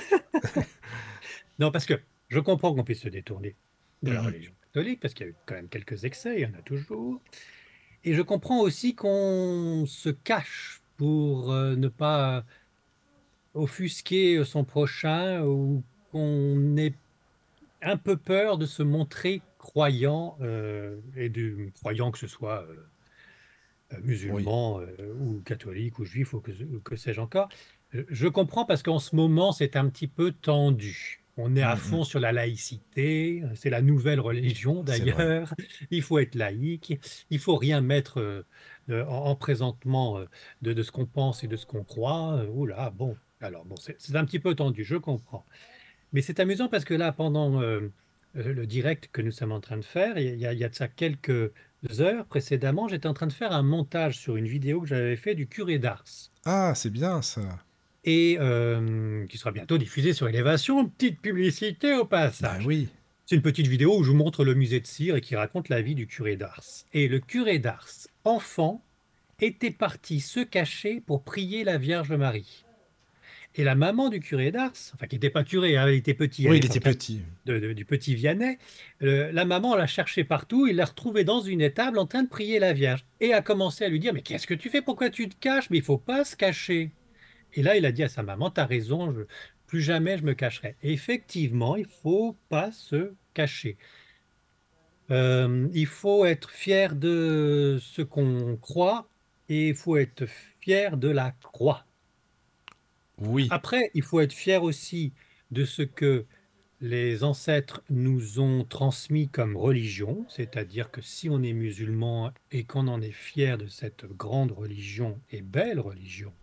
S3: non, parce que je comprends qu'on puisse se détourner de la mhm. religion catholique, parce qu'il y a eu quand même quelques excès, il y en a toujours. Et je comprends aussi qu'on se cache pour euh, ne pas offusquer son prochain ou qu'on ait un peu peur de se montrer croyant euh, et du croyant que ce soit euh, euh, musulman ou catholique ou juif ou que, que sais-je encore. Je comprends parce qu'en ce moment c'est un petit peu tendu. On est à mmh, fond sur la laïcité, c'est la nouvelle religion d'ailleurs. Il faut être laïque, il faut rien mettre en, présentement de, de ce qu'on pense et de ce qu'on croit. Oula, bon, alors, bon, c'est un petit peu tendu, je comprends. Mais c'est amusant parce que là, pendant euh, euh, le direct que nous sommes en train de faire, il y, a, de ça quelques heures précédemment, j'étais en train de faire un montage sur une vidéo que j'avais fait du curé d'Ars.
S1: Ah, c'est bien ça.
S3: Et euh, qui sera bientôt diffusée sur Élévation. Petite publicité au passage.
S1: Ben oui.
S3: C'est une petite vidéo où je vous montre le musée de cire et qui raconte la vie du curé d'Ars. Et le curé d'Ars, enfant, était parti se cacher pour prier la Vierge Marie. Et la maman du curé d'Ars, enfin qui n'était pas curé, hein, il était petit.
S1: Oui, il était petit.
S3: du petit Vianney. Euh, la maman l'a cherché partout, il l'a retrouvé dans une étable en train de prier la Vierge. Et a commencé à lui dire, mais qu'est-ce que tu fais? Pourquoi tu te caches? Mais il faut pas se cacher. Et là, il a dit à sa maman, tu as raison, plus jamais je me cacherai. Et effectivement, il faut pas se cacher. Euh, il faut être fier de ce qu'on croit et il faut être fier de la croix. Après, il faut être fier aussi de ce que les ancêtres nous ont transmis comme religion, c'est-à-dire que si on est musulman et qu'on en est fier de cette grande religion et belle religion,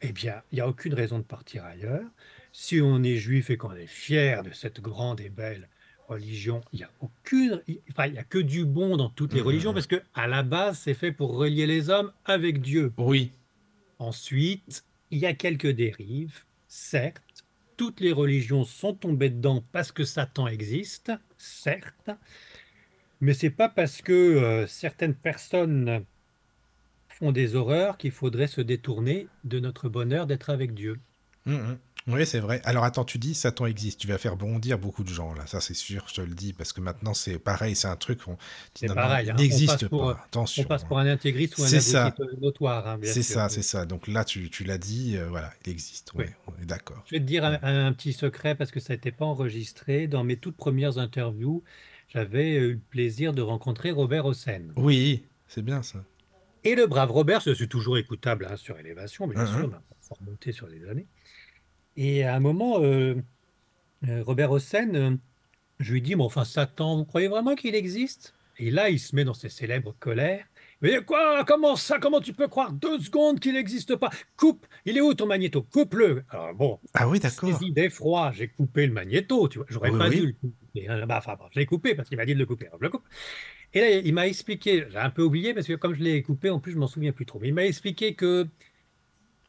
S3: eh bien, il n'y a aucune raison de partir ailleurs. Si on est juif et qu'on est fier de cette grande et belle religion, il n'y a aucune, enfin, il y a que du bon dans toutes les mmh, religions parce que à la base, c'est fait pour relier les hommes avec Dieu.
S1: Oui.
S3: Ensuite, il y a quelques dérives, certes. Toutes les religions sont tombées dedans parce que Satan existe, certes. Mais c'est pas parce que euh, certaines personnes font des horreurs qu'il faudrait se détourner de notre bonheur d'être avec Dieu.
S1: Mmh, mmh. Oui, c'est vrai. Alors attends, tu dis Satan existe, tu vas faire bondir beaucoup de gens là, ça c'est sûr, je te le dis, parce que maintenant c'est pareil, c'est un truc,
S3: c'est pareil,
S1: il hein. n'existe pas.
S3: Attention. On passe pour un intégriste ou un ça. notoire. Hein,
S1: c'est ça, c'est ça. Donc là, tu, tu l'as dit, euh, voilà, il existe. Oui, on est d'accord.
S3: Je vais te dire un, petit secret parce que ça n'était pas enregistré. Dans mes toutes premières interviews, j'avais eu le plaisir de rencontrer Robert Hossein.
S1: Oui, c'est bien ça.
S3: Et le brave Robert, c'est toujours écoutable hein, sur Élévation, bien uh-huh. sûr, on a remonté sur les années. Et à un moment, euh, euh, Robert Hossein, euh, je lui dis, mais enfin, Satan, vous croyez vraiment qu'il existe? Et là, il se met dans ses célèbres colères. Mais quoi? Comment ça? Comment tu peux croire deux secondes qu'il n'existe pas? Coupe Il est où ton magnéto? Coupe-le Alors bon,
S1: ah oui, d'accord.
S3: Saisi d'effroi, j'ai coupé le magnéto, tu vois. J'aurais pas dû le couper. Hein. Bah, enfin, je l'ai coupé parce qu'il m'a dit de le couper. je le coupe. Et là, il m'a expliqué, j'ai un peu oublié parce que comme je l'ai coupé, en plus, je m'en souviens plus trop. Mais il m'a expliqué que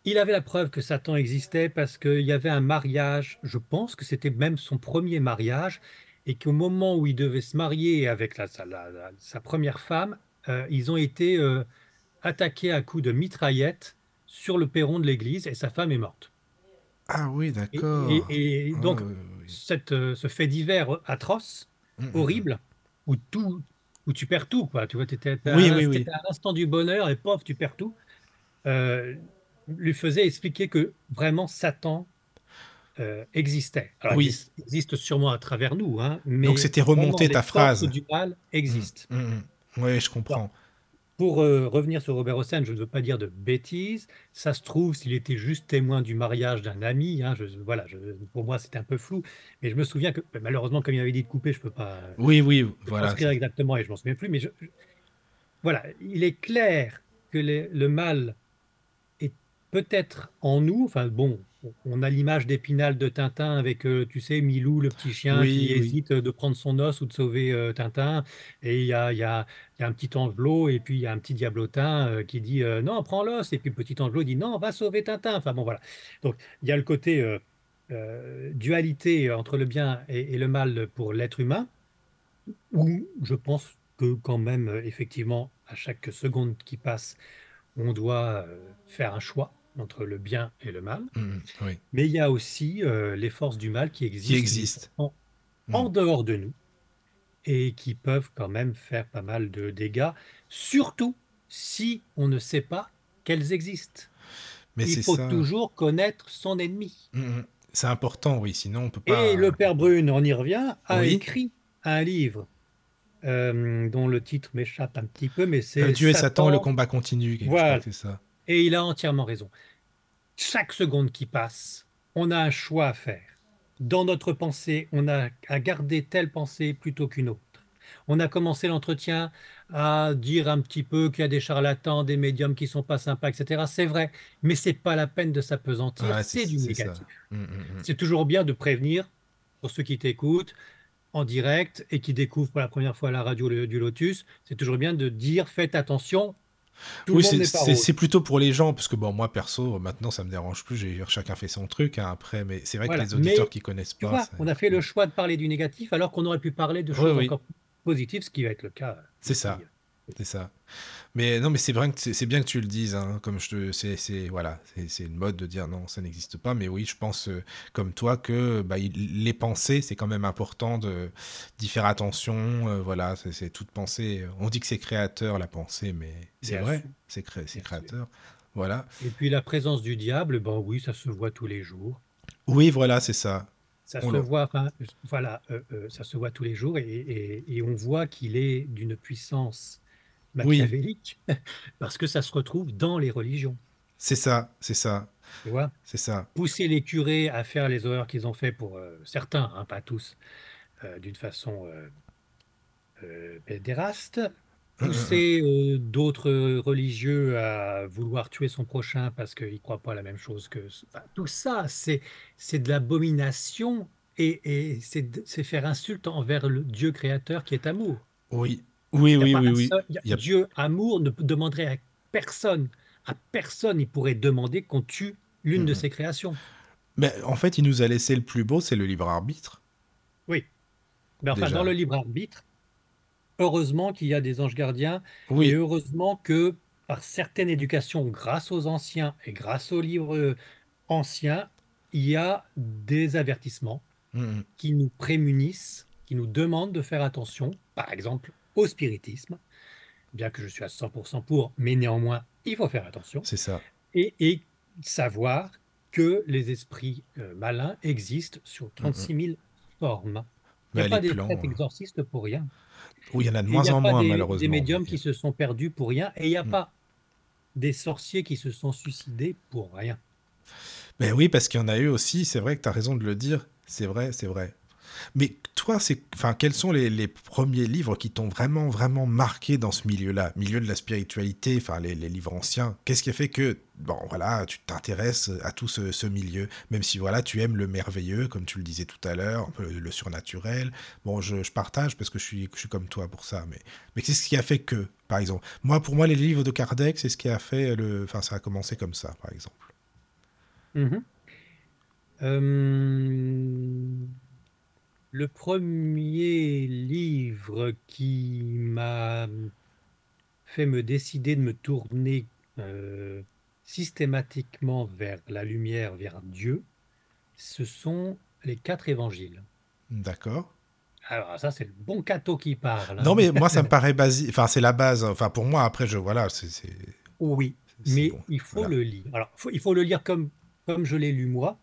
S3: il avait la preuve que Satan existait parce qu'il y avait un mariage, je pense que c'était même son premier mariage, et qu'au moment où il devait se marier avec sa, première femme, euh, ils ont été euh, attaqués à coups de mitraillette sur le perron de l'église et sa femme est morte.
S1: Ah oui, d'accord.
S3: Et, donc, cette, euh, ce fait divers atroce, mmh, mmh, mmh. horrible, où, tout, où tu perds tout, quoi. Tu vois, tu étais, oui, à l'instant du bonheur et pauvre, tu perds tout lui faisait expliquer que vraiment Satan euh, existait. Alors, oui. il existe sûrement à travers nous, hein, mais
S1: donc c'était remonter ta phrase.
S3: du mal existe.
S1: Mmh, mmh, mmh. Oui, je comprends.
S3: pour euh, revenir sur Robert Hossein, je ne veux pas dire de bêtises. Ça se trouve, s'il était juste témoin du mariage d'un ami, hein, je, voilà, je- pour moi c'était un peu flou. Mais je me souviens que malheureusement, comme il avait dit de couper, je peux pas
S1: Oui, oui,
S3: peux
S1: voilà.
S3: exactement et je m'en souviens plus. Mais je- voilà, il est clair que les- le mal peut-être en nous. Enfin bon, on- a l'image d'Épinal de Tintin avec, euh, tu sais, Milou, le petit chien
S1: Oui,
S3: qui
S1: oui.
S3: hésite de prendre son os ou de sauver euh, Tintin. Et il y y a- il y a un petit angelot et puis il y a un petit diablotin euh, qui dit euh, non, prends l'os. Et puis le petit angelot dit non, va sauver Tintin. Enfin bon, voilà. Donc il y a le côté euh, euh, dualité entre le bien et, et le mal pour l'être humain, où je pense que quand même, euh, effectivement, à chaque seconde qui passe, on doit euh, faire un choix entre le bien et le mal.
S1: Mm, oui.
S3: Mais il y a aussi euh, les forces du mal qui existent,
S1: existent.
S3: en, en dehors de nous et qui peuvent quand même faire pas mal de dégâts, surtout si on ne sait pas qu'elles existent.
S1: Mais
S3: Il faut
S1: ça.
S3: toujours connaître son ennemi.
S1: Mm, mm. C'est important, oui. Sinon, on peut pas.
S3: Et le père Brune, on y revient, a
S1: Oui.
S3: écrit un livre euh, dont le titre m'échappe un petit peu, mais c'est
S1: Dieu et Satan, le combat continue.
S3: Voilà.
S1: ça.
S3: Et il a entièrement raison. Chaque seconde qui passe, on a un choix à faire. Dans notre pensée, on a à garder telle pensée plutôt qu'une autre. On a commencé l'entretien à dire un petit peu qu'il y a des charlatans, des médiums qui sont pas sympas, etc. C'est vrai, mais c'est pas la peine de s'apesantir, c'est du négatif.
S1: Mm, mm, mm.
S3: C'est toujours bien de prévenir pour ceux qui t'écoutent en direct et qui découvrent pour la première fois la radio le- du Lotus. C'est toujours bien de dire faites attention. Tout
S1: Oui, c'est c'est- c'est plutôt pour les gens, parce que bon, moi perso, maintenant ça me dérange plus, j'ai chacun fait son truc hein, après, mais c'est vrai
S3: Voilà.
S1: que les auditeurs
S3: Mais,
S1: qui connaissent
S3: Tu
S1: pas.
S3: vois,
S1: c'est-
S3: on a fait le choix de parler du négatif alors qu'on aurait pu parler de choses
S1: oui.
S3: encore positives, ce qui va être le cas.
S1: C'est
S3: ici.
S1: ça. C'est ça. Mais non, mais c'est c'est bien que tu le dises, hein, comme je te, c'est, voilà, c'est une mode de dire non, ça n'existe pas. Mais oui, je pense euh, comme toi que bah, il- les pensées, c'est quand même important de d'y faire attention. euh, voilà, c'est toute pensée. On dit que c'est créateur la pensée, mais c'est
S3: Bien
S1: vrai, c'est cré-
S3: Bien
S1: créateur. Voilà.
S3: Et puis la présence du diable, ben oui, ça se voit tous les jours.
S1: Oui, voilà, c'est ça.
S3: Ça
S1: On
S3: se
S1: le-
S3: voit, voilà, euh, euh, ça se voit tous les jours et, et- et on voit qu'il est d'une puissance
S1: Oui,
S3: machiavélique parce que ça se retrouve dans les religions.
S1: c'est ça, c'est ça,
S3: Tu vois,
S1: c'est ça.
S3: pousser les curés à faire les horreurs qu'ils ont fait pour euh, certains, hein, pas tous, euh, d'une façon euh, euh, pédéraste,
S1: hum, hum.
S3: pousser d'autres religieux à vouloir tuer son prochain parce qu'ils ne croient pas la même chose que... enfin, tout ça, c'est c'est de l'abomination et, et c'est de- c'est faire insulte envers le Dieu créateur qui est amour.
S1: Oui, oui, oui, oui, oui.
S3: seul- a-
S1: a-
S3: Dieu amour ne demanderait à personne, à personne, il pourrait demander qu'on tue l'une de
S1: hum.
S3: ses créations.
S1: Mais en fait, il nous a laissé le plus beau, c'est le libre arbitre,
S3: Oui, mais enfin, dans le libre arbitre, heureusement qu'il y a des anges gardiens et
S1: Oui,
S3: heureusement que par certaine éducation, grâce aux anciens et grâce aux livres euh, anciens, il y a des avertissements
S1: hum.
S3: qui nous prémunissent, qui nous demandent de faire attention, par exemple au spiritisme, bien que je suis à 100% pour, mais néanmoins, il faut faire attention,
S1: c'est ça.
S3: et, et savoir que les esprits euh, malins existent sur
S1: Hum, hum.
S3: 36 000 formes. Il n'y a pas des
S1: plans. euh,
S3: exorcistes pour rien.
S1: Oui, il y en a de
S3: Et
S1: moins en moins,
S3: des, des
S1: malheureusement.
S3: médiums
S1: mais-
S3: qui se sont perdus pour rien, et il n'y a
S1: Mm.
S3: pas des sorciers qui se sont suicidés pour rien.
S1: Mais oui, parce qu'il y en a eu aussi, c'est vrai que tu as raison de le dire. C'est vrai, c'est vrai. Mais toi, c'est, enfin, quels sont les, les premiers livres qui t'ont vraiment, vraiment marqué dans ce milieu-là, milieu de la spiritualité, enfin, les, les livres anciens Qu'est-ce qui a fait que, bon, voilà, tu t'intéresses à tout ce, ce milieu, même si, voilà, tu aimes le merveilleux, comme tu le disais tout à l'heure, le, surnaturel. Bon, je, je partage parce que je suis, je suis comme toi pour ça, mais, mais qu'est-ce qui a fait que, par exemple Moi, pour moi, les livres de Kardec, c'est ce qui a fait le, enfin, ça a commencé comme ça, par exemple.
S3: Euh, le premier livre qui m'a fait me décider de me tourner euh, systématiquement vers la lumière, vers Dieu, ce sont les quatre évangiles.
S1: D'accord.
S3: Alors ça, c'est le bon cateau qui parle.
S1: Non,
S3: hein.
S1: mais moi, ça me paraît basique. Enfin, c'est la base. Enfin, pour moi, après, je voilà, c'est c'est-
S3: Oui, mais
S1: bon.
S3: il faut
S1: Voilà.
S3: le lire. Alors, faut- il faut le lire comme, comme je l'ai lu moi.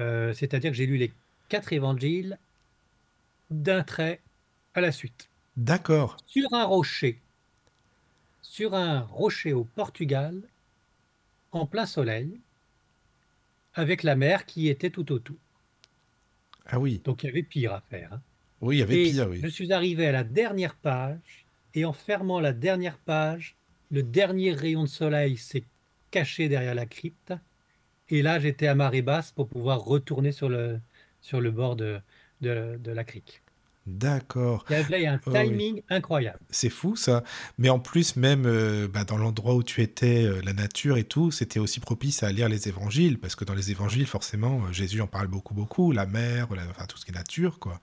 S3: Euh, c'est-à-dire que j'ai lu les quatre évangiles d'un trait à la suite.
S1: D'accord.
S3: Sur un rocher, sur un rocher au Portugal, en plein soleil, avec la mer qui était tout autour.
S1: Ah oui,
S3: Donc il y avait pire à faire. hein.
S1: oui, il y avait
S3: Et
S1: pire, oui.
S3: je suis arrivé à la dernière page, et en fermant la dernière page, le dernier rayon de soleil s'est caché derrière la crypte. Et là, j'étais à marée basse pour pouvoir retourner sur le, sur le bord de, de, de la crique.
S1: D'accord.
S3: Il y avait un
S1: Oh oui.
S3: timing incroyable.
S1: C'est fou ça. Mais en plus, même euh, bah, dans l'endroit où tu étais, euh, la nature et tout, c'était aussi propice à lire les évangiles, parce que dans les évangiles, forcément, euh, Jésus en parle beaucoup, beaucoup, la mer, la- enfin tout ce qui est nature, quoi.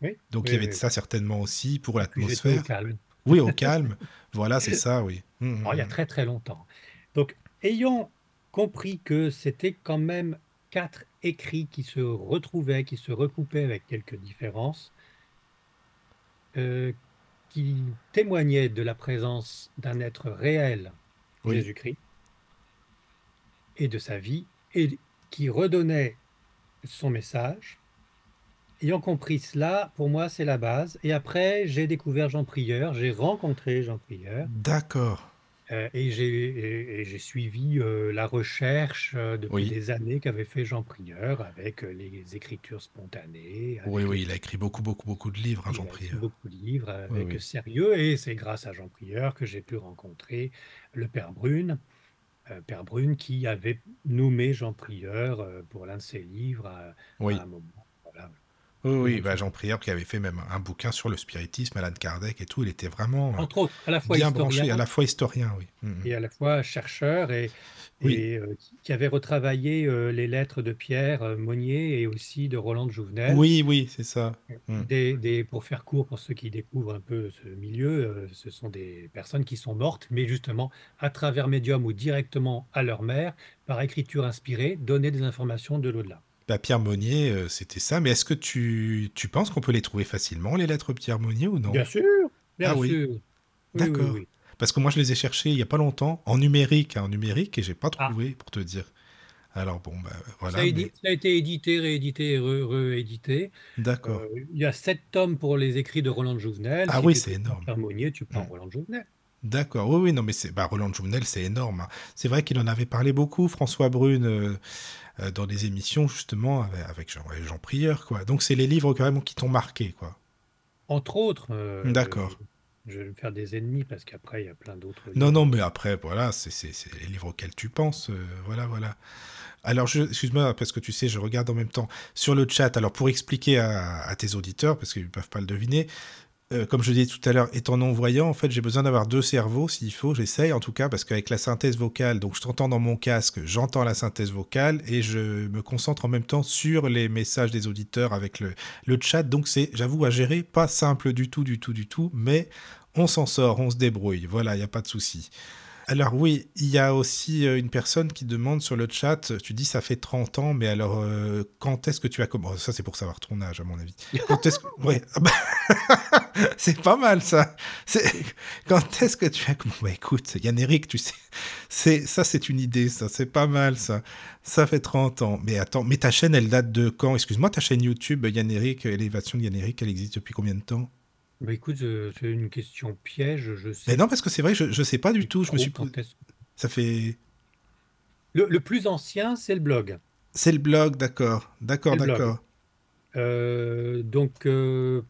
S3: Oui,
S1: Donc
S3: oui,
S1: il y avait de ça certainement aussi pour
S3: j'étais au
S1: l'atmosphère.
S3: calme.
S1: Oui, au calme. Voilà, c'est ça, oui. Mhm,
S3: Alors, il y a très très longtemps. Donc, ayant compris que c'était quand même quatre écrits qui se retrouvaient, qui se recoupaient avec quelques différences, euh, qui témoignaient de la présence d'un être réel,
S1: Oui.
S3: Jésus-Christ, et de sa vie, et qui redonnait son message. Ayant compris cela, pour moi, c'est la base. Et après, j'ai découvert Jean Prieur, j'ai rencontré Jean Prieur.
S1: D'accord.
S3: Euh, et j'ai suivi euh, la recherche euh, depuis
S1: Oui.
S3: des années qu'avait fait Jean Prieur avec les écritures spontanées.
S1: Oui, oui, il a écrit beaucoup, beaucoup, beaucoup de livres, hein,
S3: il
S1: Jean
S3: a écrit
S1: Prieur.
S3: beaucoup de livres avec
S1: oui.
S3: sérieux et c'est grâce à Jean Prieur que j'ai pu rencontrer le Père Brune. Père Brune qui avait nommé Jean Prieur pour l'un de ses livres à un moment.
S1: Oui, bah, Jean Prieur qui avait fait même un bouquin sur le spiritisme, Alan Kardec et tout, il était vraiment euh,
S3: Entre autres, à la fois
S1: bien branché,
S3: historien
S1: à la fois historien, oui. Mhm.
S3: et à la fois chercheur et,
S1: Oui.
S3: et, euh, qui- avait retravaillé euh, les lettres de Pierre euh, Monnier et aussi de Roland de Jouvenel.
S1: Oui, oui, c'est ça.
S3: Des, des- pour faire court, pour ceux qui découvrent un peu ce milieu, ce sont des personnes qui sont mortes, mais justement à travers médium ou directement à leur mère, par écriture inspirée, donner des informations de l'au-delà.
S1: Bah, Pierre Monnier, euh, c'était ça. Mais est-ce que tu, tu penses qu'on peut les trouver facilement, les lettres Pierre Monnier, ou non?
S3: Bien sûr, bien
S1: Ah oui.
S3: sûr. Oui,
S1: D'accord.
S3: oui.
S1: Parce que moi, je les ai cherchés il y a pas longtemps, en numérique, hein, en numérique, et j'ai pas
S3: Ah.
S1: trouvé, pour te dire. Alors bon, bah, voilà.
S3: ça, a
S1: mais-
S3: édi- ça a été édité, réédité, réédité.
S1: D'accord.
S3: Euh, il y a sept tomes pour les écrits de Roland de Jouvenel.
S1: Ah
S3: Si
S1: oui, c'est énorme.
S3: Pierre Monnier, tu prends. Roland de Jouvenel.
S1: D'accord, oui, oui, non, mais c'est bah, Roland Jouvenel, c'est énorme. hein. C'est vrai qu'il en avait parlé beaucoup, François Brune, euh, euh, dans des émissions, justement, avec, Jean, Jean Prieur, quoi. Donc, c'est les livres, carrément, qui t'ont marqué, quoi.
S3: Entre autres, euh,
S1: D'accord.
S3: je vais me faire des ennemis parce qu'après, il y a plein d'autres.
S1: Non,
S3: livres.
S1: non, mais après, voilà, c'est les livres auxquels tu penses, euh, voilà, voilà. Alors, excuse-moi, parce que tu sais, je regarde en même temps sur le chat. Alors, pour expliquer à, à tes auditeurs, parce qu'ils ne peuvent pas le deviner, euh, comme je disais tout à l'heure, étant non-voyant, en fait, j'ai besoin d'avoir deux cerveaux, s'il faut, j'essaye en tout cas, parce qu'avec la synthèse vocale, donc je t'entends dans mon casque, j'entends la synthèse vocale, et je me concentre en même temps sur les messages des auditeurs avec le, le chat. Donc, c'est, j'avoue, à gérer, pas simple du tout, du tout, du tout, mais on s'en sort, on se débrouille, voilà, il n'y a pas de souci. Alors oui, il y a aussi euh, une personne qui demande sur le chat, tu dis ça fait 30 ans, mais alors euh, quand est-ce que tu as commencé Ça c'est pour savoir ton âge à mon avis. Quand est-ce que... Ah bah, c'est pas mal ça. Quand est-ce que tu as commencé écoute, Yann Eric, tu sais, c'est ça c'est une idée ça, c'est pas mal ça. Ça fait 30 ans. Mais attends, mais ta chaîne elle date de quand? Excuse-moi, ta chaîne YouTube Yann Eric, Élévation de Yann Eric, elle existe depuis combien de temps?
S3: Bah, écoute, je- c'est une question piège. Je sais
S1: Mais non, parce que c'est vrai, je, je sais pas du tout. Je me suis Ça fait.
S3: Le, le plus ancien, c'est le blog.
S1: C'est le blog, d'accord. D'accord, d'accord.
S3: Euh, donc, euh,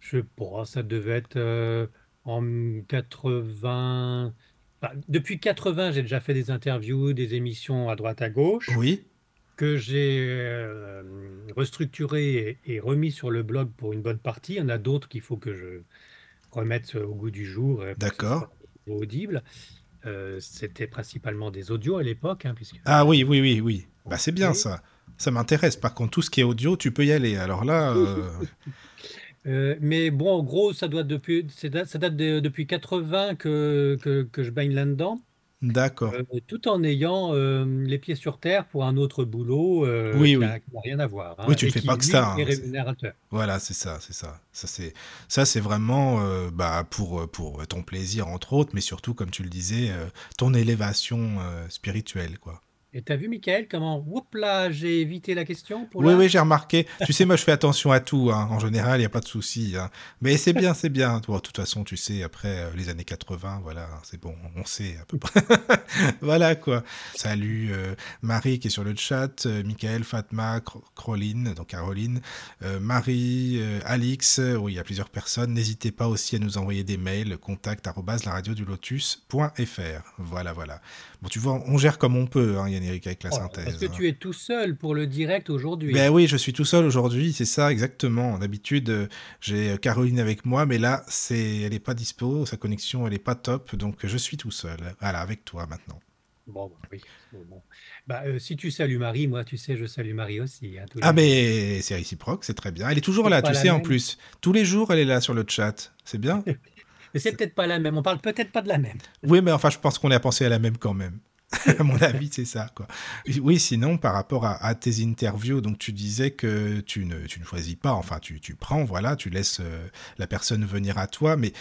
S3: je sais pas, ça devait être euh, en 80. bah, depuis 80, j'ai déjà fait des interviews, des émissions à droite à gauche,
S1: Oui,
S3: que j'ai euh, restructuré et, et remis sur le blog pour une bonne partie. Il y en a d'autres qu'il faut que je remette au goût du jour.
S1: D'accord.
S3: audible. Euh, c'était principalement des audios à l'époque, hein, puisque
S1: Ah oui, oui, oui, oui. Bah c'est bien ça. Ça m'intéresse. Par contre, tout ce qui est audio, tu peux y aller. Alors là, euh,
S3: Euh, mais bon, en gros, ça doit depuis, ça date de- depuis 80 que, que, que je baigne là-dedans,
S1: d'accord.
S3: euh, tout en ayant euh, les pieds sur terre pour un autre boulot euh,
S1: Oui,
S3: qui n'a rien à voir. hein,
S1: Oui, tu ne fais pas que ça, hein,
S3: rémunérateur.
S1: Voilà, c'est ça, c'est ça. Ça c'est, ça c'est vraiment bah, pour pour ton plaisir entre autres, mais surtout comme tu le disais, ton élévation spirituelle, quoi.
S3: Et t'as vu, Michael, comment, là, j'ai évité la question pour
S1: Oui, oui, j'ai remarqué. Tu sais, moi, je fais attention à tout. hein. En général, il n'y a pas de souci. hein. Mais c'est bien, c'est bien. Bon, de toute façon, tu sais, après euh, les années 80, voilà, c'est bon, on sait à peu près. voilà, quoi. Salut euh, Marie qui est sur le chat, euh, Michael, Fatma, Caroline, donc Caroline, euh, Marie, Alix, oui, il y a plusieurs personnes. N'hésitez pas aussi à nous envoyer des mails, contact arobase lotus.fr. Voilà, voilà. Bon, tu vois, on gère comme on peut, hein, Yann Eric, avec la
S3: Oh,
S1: synthèse.
S3: Parce que
S1: hein.
S3: tu es tout seul pour le direct aujourd'hui.
S1: Ben oui, je suis tout seul aujourd'hui, c'est ça exactement. D'habitude, euh, j'ai euh, Caroline avec moi, mais là, c'est, elle est pas dispo, sa connexion, elle est pas top, donc je suis tout seul. Voilà, avec toi maintenant.
S3: Bon, bah oui. Bon. Bah, euh, si tu salues Marie, moi, tu sais, je salue Marie aussi. hein,
S1: Ah mais c'est réciproque, c'est très bien. Elle est toujours là, tu sais en plus. Tous les jours, elle est là sur le chat. C'est bien?
S3: Mais c'est peut-être pas la même. On parle peut-être pas de la même.
S1: Oui, mais enfin, je pense qu'on a pensé à la même quand même. à mon avis, c'est ça, quoi. Oui, sinon, par rapport à, tes interviews, donc tu disais que tu ne, tu ne choisis pas, enfin, tu, tu prends, voilà, tu laisses euh, la personne venir à toi, mais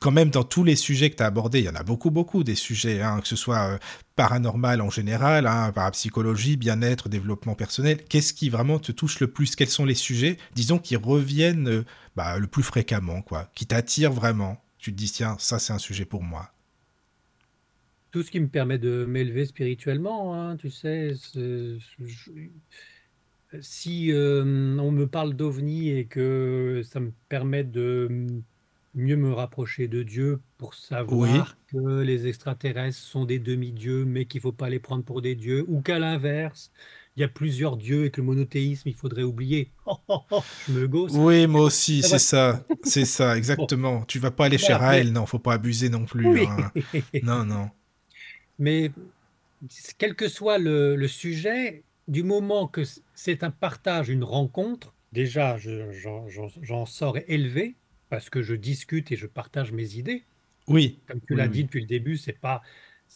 S1: quand même, dans tous les sujets que tu as abordés, il y en a beaucoup, beaucoup des sujets, hein, que ce soit euh, paranormal en général, hein, parapsychologie, bien-être, développement personnel. Qu'est-ce qui vraiment te touche le plus? Quels sont les sujets, disons, qui reviennent euh, bah, le plus fréquemment, quoi, qui t'attirent vraiment? Tu te dis, tiens, ça, c'est un sujet pour moi.
S3: Tout ce qui me permet de m'élever spirituellement, hein, tu sais. je- Si euh, on me parle d'OVNI et que ça me permet de mieux me rapprocher de Dieu pour
S1: Oui,
S3: savoir que les extraterrestres sont des demi-dieux, mais qu'il ne faut pas les prendre pour des dieux, ou qu'à l'inverse, il y a plusieurs dieux et que le monothéisme, il faudrait oublier. Oh, oh, oh, je me gausse.
S1: Oui, moi aussi, c'est ça, c'est ça,
S3: Bon,
S1: exactement. Tu vas pas aller chez Raël, non, faut pas abuser non plus,
S3: oui.
S1: hein. Non, non.
S3: Mais quel que soit le, le sujet, du moment que c'est un partage, une rencontre, déjà, je- j'en sors élevé parce que je discute et je partage mes idées.
S1: Oui,
S3: Comme tu
S1: oui,
S3: l'as dit
S1: oui,
S3: depuis le début, c'est pas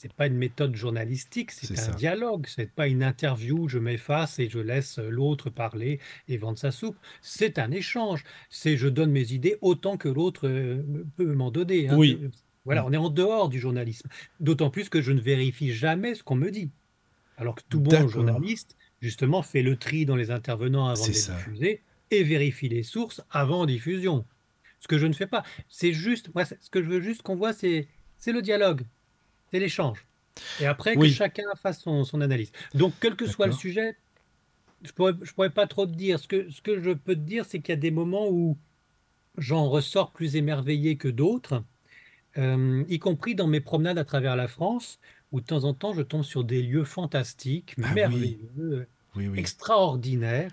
S3: c'est pas une méthode journalistique,
S1: c'est
S3: un
S1: ça.
S3: dialogue. C'est pas une interview, je m'efface et je laisse l'autre parler et vendre sa soupe. C'est un échange. C'est je donne mes idées autant que l'autre euh, peut m'en donner. hein.
S1: Oui,
S3: Tu- Voilà, on est en dehors du journalisme. D'autant plus que je ne vérifie jamais ce qu'on me dit. Alors que tout bon journaliste, justement, fait le tri dans les intervenants avant de les
S1: ça.
S3: diffuser et vérifie les sources avant diffusion. Ce que je ne fais pas. C'est juste, moi, ce que je veux juste qu'on voit, c'est le dialogue, c'est l'échange. Et après, que chacun fasse son, son analyse. Donc, quel que soit le sujet, je pourrais, je pourrais pas trop te dire. Ce que, ce que je peux te dire, c'est qu'il y a des moments où j'en ressors plus émerveillé que d'autres, euh, y compris dans mes promenades à travers la France, où de temps en temps, je tombe sur des lieux fantastiques,
S1: Ah
S3: merveilleux,
S1: oui, oui.
S3: extraordinaires,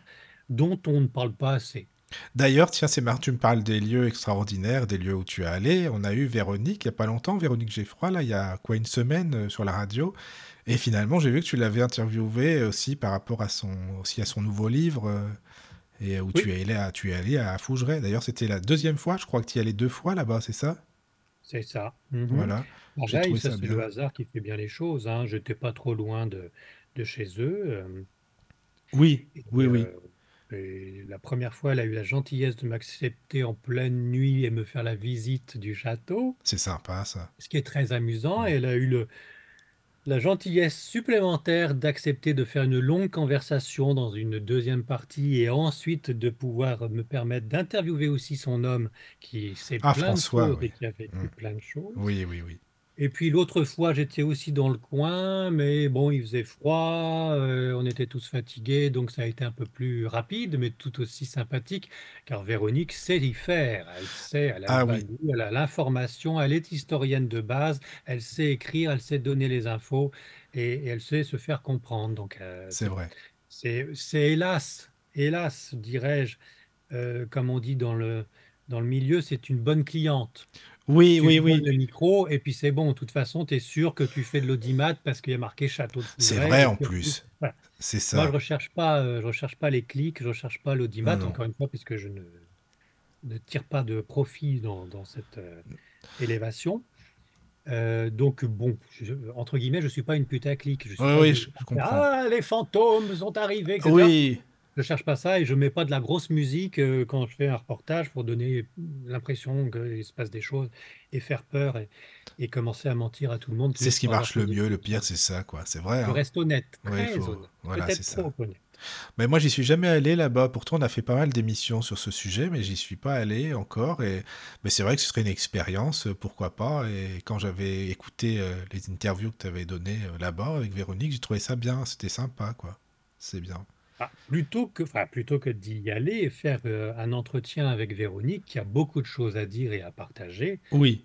S3: dont on ne parle pas assez.
S1: D'ailleurs, tiens, c'est marrant, tu me parles des lieux extraordinaires, des lieux où tu es allé. On a eu Véronique il y a pas longtemps, Véronique Geffroy, là, il y a quoi, une semaine euh, sur la radio. Et finalement, j'ai vu que tu l'avais interviewé aussi par rapport à son, aussi à son nouveau livre, euh, et où tu es allé à, tu es allé à Fougeray. D'ailleurs, c'était la deuxième fois, je crois que tu y allais deux fois là-bas, c'est ça?
S3: c'est ça. Mhm.
S1: Voilà, j'ai
S3: Pareil,
S1: trouvé
S3: ça
S1: ça
S3: c'est le hasard qui fait bien les choses. Hein. Je n'étais pas trop loin de, de chez eux. euh,
S1: Oui,
S3: et,
S1: oui, oui,
S3: et la première fois, elle a eu la gentillesse de m'accepter en pleine nuit et me faire la visite du château,
S1: c'est sympa ça.
S3: ce qui est très amusant.
S1: Mm.
S3: Et elle a eu le, la gentillesse supplémentaire d'accepter de faire une longue conversation dans une deuxième partie et ensuite de pouvoir me permettre d'interviewer aussi son homme qui sait
S1: Ah,
S3: plein de
S1: François,
S3: choses
S1: oui.
S3: et qui a vécu
S1: Mm.
S3: plein de choses.
S1: Oui, oui, oui.
S3: Et puis l'autre fois, j'étais aussi dans le coin, mais bon, il faisait froid, euh, on était tous fatigués, donc ça a été un peu plus rapide, mais tout aussi sympathique, car Véronique sait y faire. Elle sait, elle a le
S1: Ah oui,
S3: bagou, elle a l'information, elle est historienne de base, elle sait écrire, elle sait donner les infos, et, et elle sait se faire comprendre. Donc euh,
S1: c'est
S3: c'est
S1: vrai.
S3: c'est- c'est hélas, hélas, dirais-je, euh, comme on dit dans le, dans le milieu, c'est une bonne cliente.
S1: Oui,
S3: Tu
S1: oui, oui.
S3: le micro et puis c'est bon. De toute façon, tu es sûr que tu fais de l'audimat parce qu'il y a marqué Château de
S1: C'est vrai en
S3: plus, voilà.
S1: C'est
S3: Moi, je
S1: ça.
S3: recherche pas, euh, je recherche pas les clics, je recherche pas l'audimat, encore une fois, puisque je ne, ne tire pas de profit dans, dans cette euh, élévation. Euh, donc, bon, je- entre guillemets, je suis pas une putaclic. Je suis
S1: Oui, oui, je, comprends.
S3: Ah, les fantômes sont arrivés, etc.
S1: Oui,
S3: je cherche pas ça et je mets pas de la grosse musique euh, quand je fais un reportage pour donner l'impression qu'il se passe des choses et faire peur et, et commencer à mentir à tout le monde
S1: C'est ce qui marche le mieux, le pire, c'est ça, quoi. C'est vrai,
S3: Je
S1: hein.
S3: reste honnête,
S1: Ouais,
S3: très
S1: faut.
S3: honnête,
S1: Voilà, c'est ça.
S3: honnête.
S1: Mais moi, j'y suis jamais allé là-bas. Pourtant, on a fait pas mal d'émissions sur ce sujet, mais j'y suis pas allé encore. Et mais c'est vrai que ce serait une expérience, euh, pourquoi pas. Et quand j'avais écouté euh, les interviews que tu avais données euh, là-bas avec Véronique, j'ai trouvé ça bien. C'était sympa, quoi. C'est bien.
S3: Ah, plutôt que, enfin, plutôt que d'y aller et faire euh, un entretien avec Véronique, qui a beaucoup de choses à dire et à partager,
S1: Oui,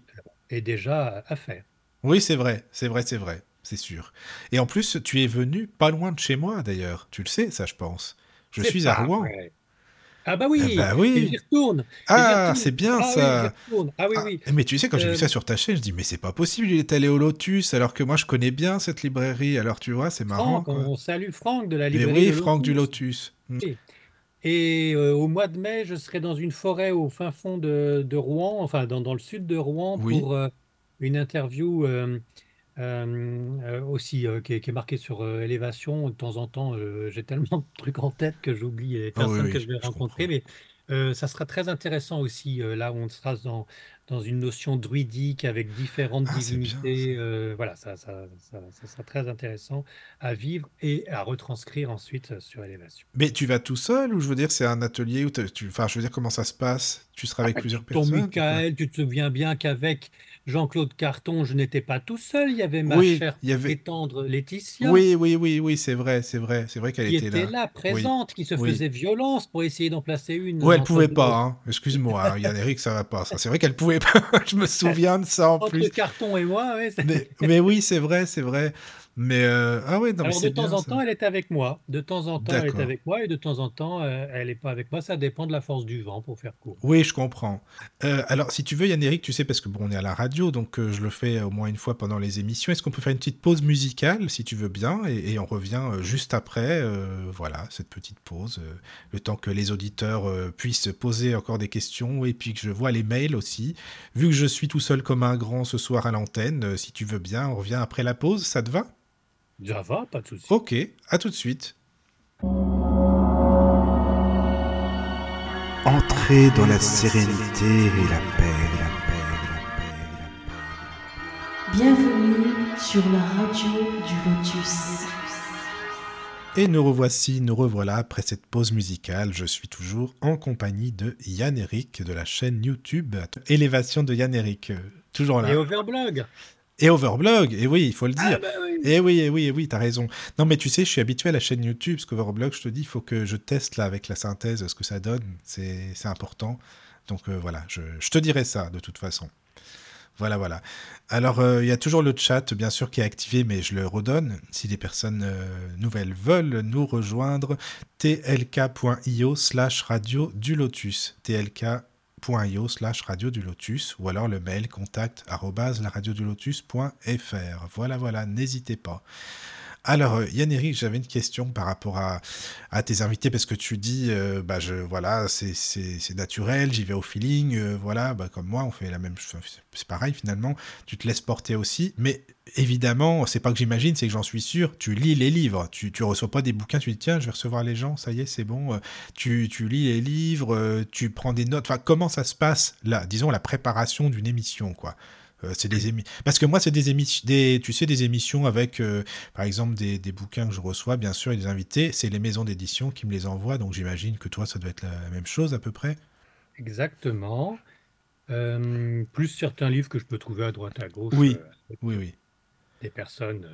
S3: est déjà à faire.
S1: oui, c'est vrai, c'est vrai, c'est vrai, c'est sûr. Et en plus, tu es venu pas loin de chez moi, d'ailleurs. Tu le sais, ça, je pense. Je
S3: C'est
S1: suis à
S3: pas
S1: Rouen.
S3: vrai. Ah bah
S1: Eh
S3: oui, et j'y
S1: oui.
S3: retourne, et j'y
S1: Ah, c'est bien
S3: Ah oui,
S1: ça.
S3: Ah oui,
S1: Ah,
S3: oui.
S1: mais tu sais, quand j'ai vu
S3: Euh,
S1: ça sur ta chaîne, je dis, mais c'est pas possible, il est allé au Lotus, alors que moi je connais bien cette librairie. Alors tu vois, c'est marrant,
S3: Franck,
S1: quoi.
S3: on salue Franck de la
S1: Mais
S3: librairie
S1: oui,
S3: de
S1: Franck du
S3: Lotus.
S1: Mm.
S3: Oui. Et euh, au mois de mai, je serai dans une forêt au fin fond de, de Rouen, enfin dans, dans le sud de Rouen,
S1: Oui.
S3: pour euh, une interview aussi qui est, qui est marquée sur euh, élévation. De temps en temps, j'ai tellement de trucs en tête que j'oublie les
S1: Ah oui,
S3: personnes
S1: oui,
S3: que je vais
S1: je
S3: rencontrer,
S1: comprends.
S3: mais ça sera très intéressant aussi. là, où on sera dans, dans une notion druidique avec différentes
S1: Ah,
S3: divinités. euh, voilà, ça, ça, ça, ça sera très intéressant à vivre et à retranscrire ensuite euh, sur élévation.
S1: Mais tu vas tout seul ou je veux dire, c'est un atelier où tu. Enfin, je veux dire, comment ça se passe? Tu seras
S3: Ah
S1: avec
S3: bah,
S1: plusieurs personnes quoi?
S3: Michael, tu te souviens bien qu'avec Jean-Claude Carton, je n'étais pas tout seul. Il y avait ma
S1: Oui,
S3: chère
S1: il y avait.
S3: tendre Laetitia
S1: Oui, oui, oui, oui, c'est vrai, c'est vrai, c'est vrai qu'elle était
S3: était
S1: là.
S3: là,
S1: Oui,
S3: présente, qui se
S1: oui.
S3: faisait violence pour essayer d'en placer une
S1: Ouais, elle pouvait pas, hein. Excuse-moi, hein, Yann Eric, ça va pas. C'est vrai qu'elle pouvait. Je me souviens de ça en
S3: Entre
S1: plus.
S3: Carton et moi, ouais,
S1: mais oui, c'est vrai, c'est vrai. Mais euh, ah ouais, non, mais
S3: Alors de temps
S1: bien
S3: en
S1: ça.
S3: temps, elle est avec moi. De temps en temps, elle est avec moi et de temps en temps, euh, elle n'est pas avec moi. Ça dépend de la force du vent pour faire court.
S1: Oui, je comprends. Euh, alors, si tu veux, Yann Eric, tu sais, parce que bon, on est à la radio, donc je le fais au moins une fois pendant les émissions. Est-ce qu'on peut faire une petite pause musicale, si tu veux bien, et, et on revient juste après, voilà, cette petite pause, le temps que les auditeurs puissent poser encore des questions, et puis que je vois les mails aussi. Vu que je suis tout seul comme un grand ce soir à l'antenne, si tu veux bien, on revient après la pause, ça te va?
S3: Ça va, pas de souci.
S1: Ok, à tout de suite.
S4: Entrez dans la sérénité et la paix, la paix, la paix, la paix.
S2: Bienvenue sur la radio du Lotus.
S1: Et nous revoici, nous revoilà après cette pause musicale. Je suis toujours en compagnie de Yann Eric de la chaîne YouTube Élévation de Yann Eric. euh, toujours
S3: Et
S1: là.
S3: Overblog.
S1: Et Overblog, et oui, il faut le
S3: Ah
S1: dire.
S3: bah oui.
S1: Et oui, et oui, et oui, t'as raison. Non, mais tu sais, je suis habitué à la chaîne YouTube, parce qu'Overblog, je te dis, il faut que je teste là avec la synthèse ce que ça donne. C'est important. Donc euh, voilà, je, je te dirai ça de toute façon. Voilà, voilà. Alors, euh, il y a toujours le chat, bien sûr, qui est activé, mais je le redonne. Si des personnes euh, nouvelles veulent nous rejoindre, tlk.io slash radio du lotus. tlk.io slash radio du lotus. Ou alors le mail contact arrobase laradiodulotus.fr. Voilà, voilà, n'hésitez pas. Alors, euh, Yann-Éric, j'avais une question par rapport à, tes invités, parce que tu dis, euh, bah, je, voilà, c'est- naturel, j'y vais au feeling, euh, voilà, bah, comme moi, on fait la même chose, c'est pareil finalement, tu te laisses porter aussi, mais évidemment, c'est pas que j'imagine, c'est que j'en suis sûr, tu lis les livres, tu, tu reçois pas des bouquins, tu dis, tiens, je vais recevoir les gens, ça y est, c'est bon, tu, tu lis les livres, tu prends des notes, enfin, comment ça se passe, là, disons, la préparation d'une émission, quoi? Euh, c'est des émi- parce que moi c'est des émissions des tu sais des émissions avec euh, par exemple des, des bouquins que je reçois bien sûr et des invités c'est les maisons d'édition qui me les envoient donc j'imagine que toi ça doit être la même chose à peu près
S3: Exactement. Euh, plus certains livres que je peux trouver à droite à gauche,
S1: Oui. oui oui
S3: des personnes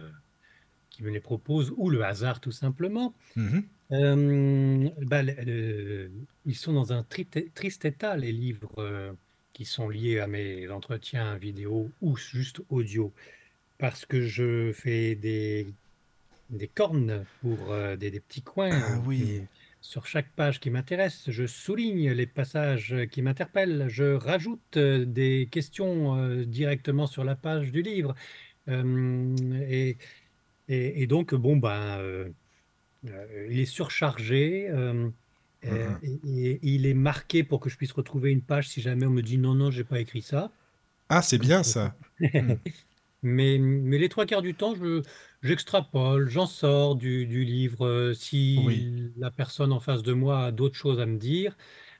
S3: qui me les proposent, ou le hasard tout simplement. Euh, bah, ils sont dans un tri- triste état, les livres qui sont liés à mes entretiens vidéo ou juste audio, parce que je fais des, des cornes pour euh, des, des petits coins.
S1: Ah oui.
S3: Sur chaque page qui m'intéresse, je souligne les passages qui m'interpellent, je rajoute euh, des questions euh, directement sur la page du livre. Et, et- et donc, bon, ben, il est surchargé. Euh, euh,
S1: Mhm.
S3: et, et il est marqué pour que je puisse retrouver une page si jamais on me dit non, non, j'ai pas écrit ça.
S1: ah c'est bien ça Hmm.
S3: Mais, mais les trois quarts du temps, je, j'extrapole, j'en sors du, du livre. Euh,
S1: Oui,
S3: Si la personne en face de moi a d'autres choses à me dire,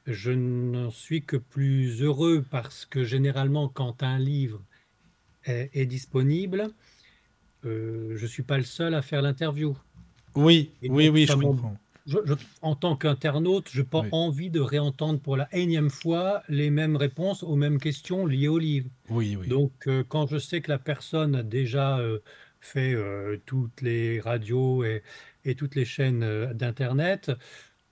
S3: je n'en suis que plus heureux parce que généralement, quand un livre est, est disponible, euh, je ne suis pas le seul à faire l'interview.
S1: oui,
S3: Et
S1: oui, oui, je comprends.
S3: Je- je- en tant qu'internaute, je n'ai pas
S1: Oui,
S3: envie de réentendre pour la énième fois les mêmes réponses aux mêmes questions liées au livre.
S1: oui, oui.
S3: Donc, euh, quand je sais que la personne a déjà euh, fait euh, toutes les radios et, et toutes les chaînes d'Internet,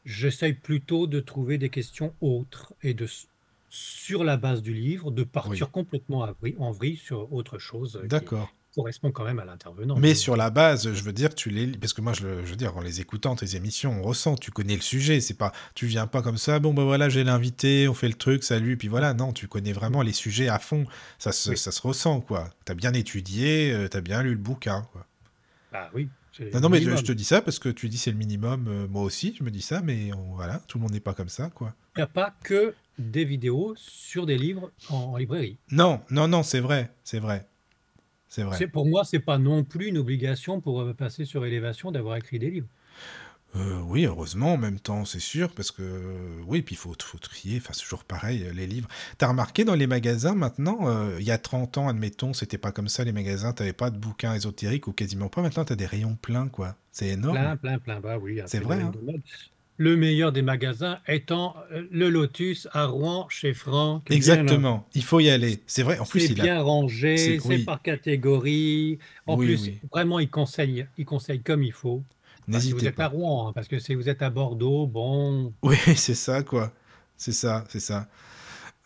S3: j'essaye plutôt de trouver des questions autres et de, sur la base du livre, de
S1: Oui,
S3: partir complètement à vrille- en vrille sur autre chose qui
S1: d'accord.
S3: Correspond quand même à l'intervenant,
S1: Mais sur la base, je veux dire, tu les parce que moi, je, veux dire, en les écoutant, tes émissions, on ressent, tu connais le sujet, c'est pas, tu viens pas comme ça, bon, ben voilà, j'ai l'invité, on fait le truc, salut, puis voilà, non, tu connais vraiment les sujets à fond, ça se,
S3: Oui,
S1: ça se ressent, quoi. T'as bien étudié, euh, t'as bien lu le bouquin, quoi.
S3: bah oui,
S1: Non, mais je, te dis ça parce que tu dis c'est le minimum, euh, moi aussi, je me dis ça, mais on- voilà, tout le monde n'est pas comme ça, quoi.
S3: Il n'y a pas que des vidéos sur des livres en, en librairie.
S1: Non, non, non, c'est vrai, c'est vrai, c'est vrai.
S3: C'est, pour moi, c'est pas non plus une obligation pour euh, passer sur Élévation d'avoir écrit des livres.
S1: Euh, oui, heureusement, en même temps, c'est sûr, parce que oui, puis il faut, faut trier, enfin, c'est toujours pareil, euh, les livres. T'as remarqué dans les magasins maintenant, euh, il y a 30 ans, admettons, c'était pas comme ça, les magasins, t'avais pas de bouquins ésotériques ou quasiment pas. Maintenant, t'as des rayons pleins, quoi. C'est énorme.
S3: Plein, plein, plein. Bah oui,
S1: C'est vrai, hein?
S3: Le meilleur des magasins étant euh, le Lotus à Rouen chez Franck. Bien,
S1: Exactement, il faut y aller. C'est vrai, en plus,
S3: c'est
S1: il a.
S3: bien rangé,
S1: C'est, oui,
S3: par catégorie. En
S1: oui,
S3: plus,
S1: oui.
S3: vraiment, il conseille, il conseille comme il faut. Enfin, si vous
S1: N'hésitez
S3: êtes à. Rouen, hein, parce que si vous êtes à Bordeaux, bon,
S1: Oui, c'est ça, quoi. C'est ça, c'est ça.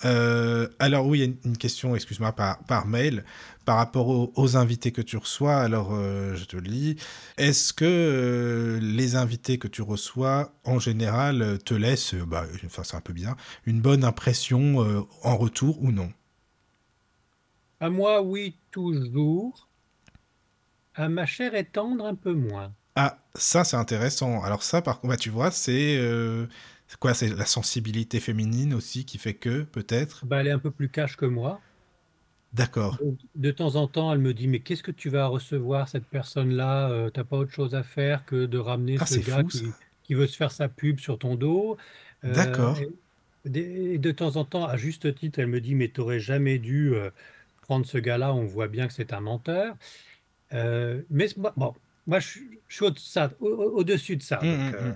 S1: Euh, alors oui, il y a une, question, excuse-moi, par, par mail, par rapport aux, aux invités que tu reçois. Alors, euh, je te le lis. Est-ce que euh, les invités que tu reçois, en général, te laissent, bah, enfin c'est un peu bizarre, une bonne impression en retour ou non?
S3: à moi, oui, toujours. À ma chère et tendre, un peu moins.
S1: Ah, ça c'est intéressant. Alors ça, par contre, bah, tu vois, c'est c'est quoi? C'est la sensibilité féminine aussi qui fait que, peut-être?
S3: Bah, elle est un peu plus cash que moi.
S1: D'accord.
S3: De temps en temps, elle me dit, mais qu'est-ce que tu vas recevoir, cette personne-là? Euh, t'as pas autre chose à faire que de ramener
S1: Ah,
S3: ce gars
S1: fou
S3: qui, qui veut se faire sa pub sur ton dos. Euh,
S1: D'accord.
S3: et, de et de temps en temps, à juste titre, elle me dit, mais t'aurais jamais dû euh, prendre ce gars-là, on voit bien que c'est un menteur. Mais moi- bon, moi, je, suis je suis au- ça- au- au- au-dessus de ça.
S1: Hum,
S3: Donc,
S1: hum,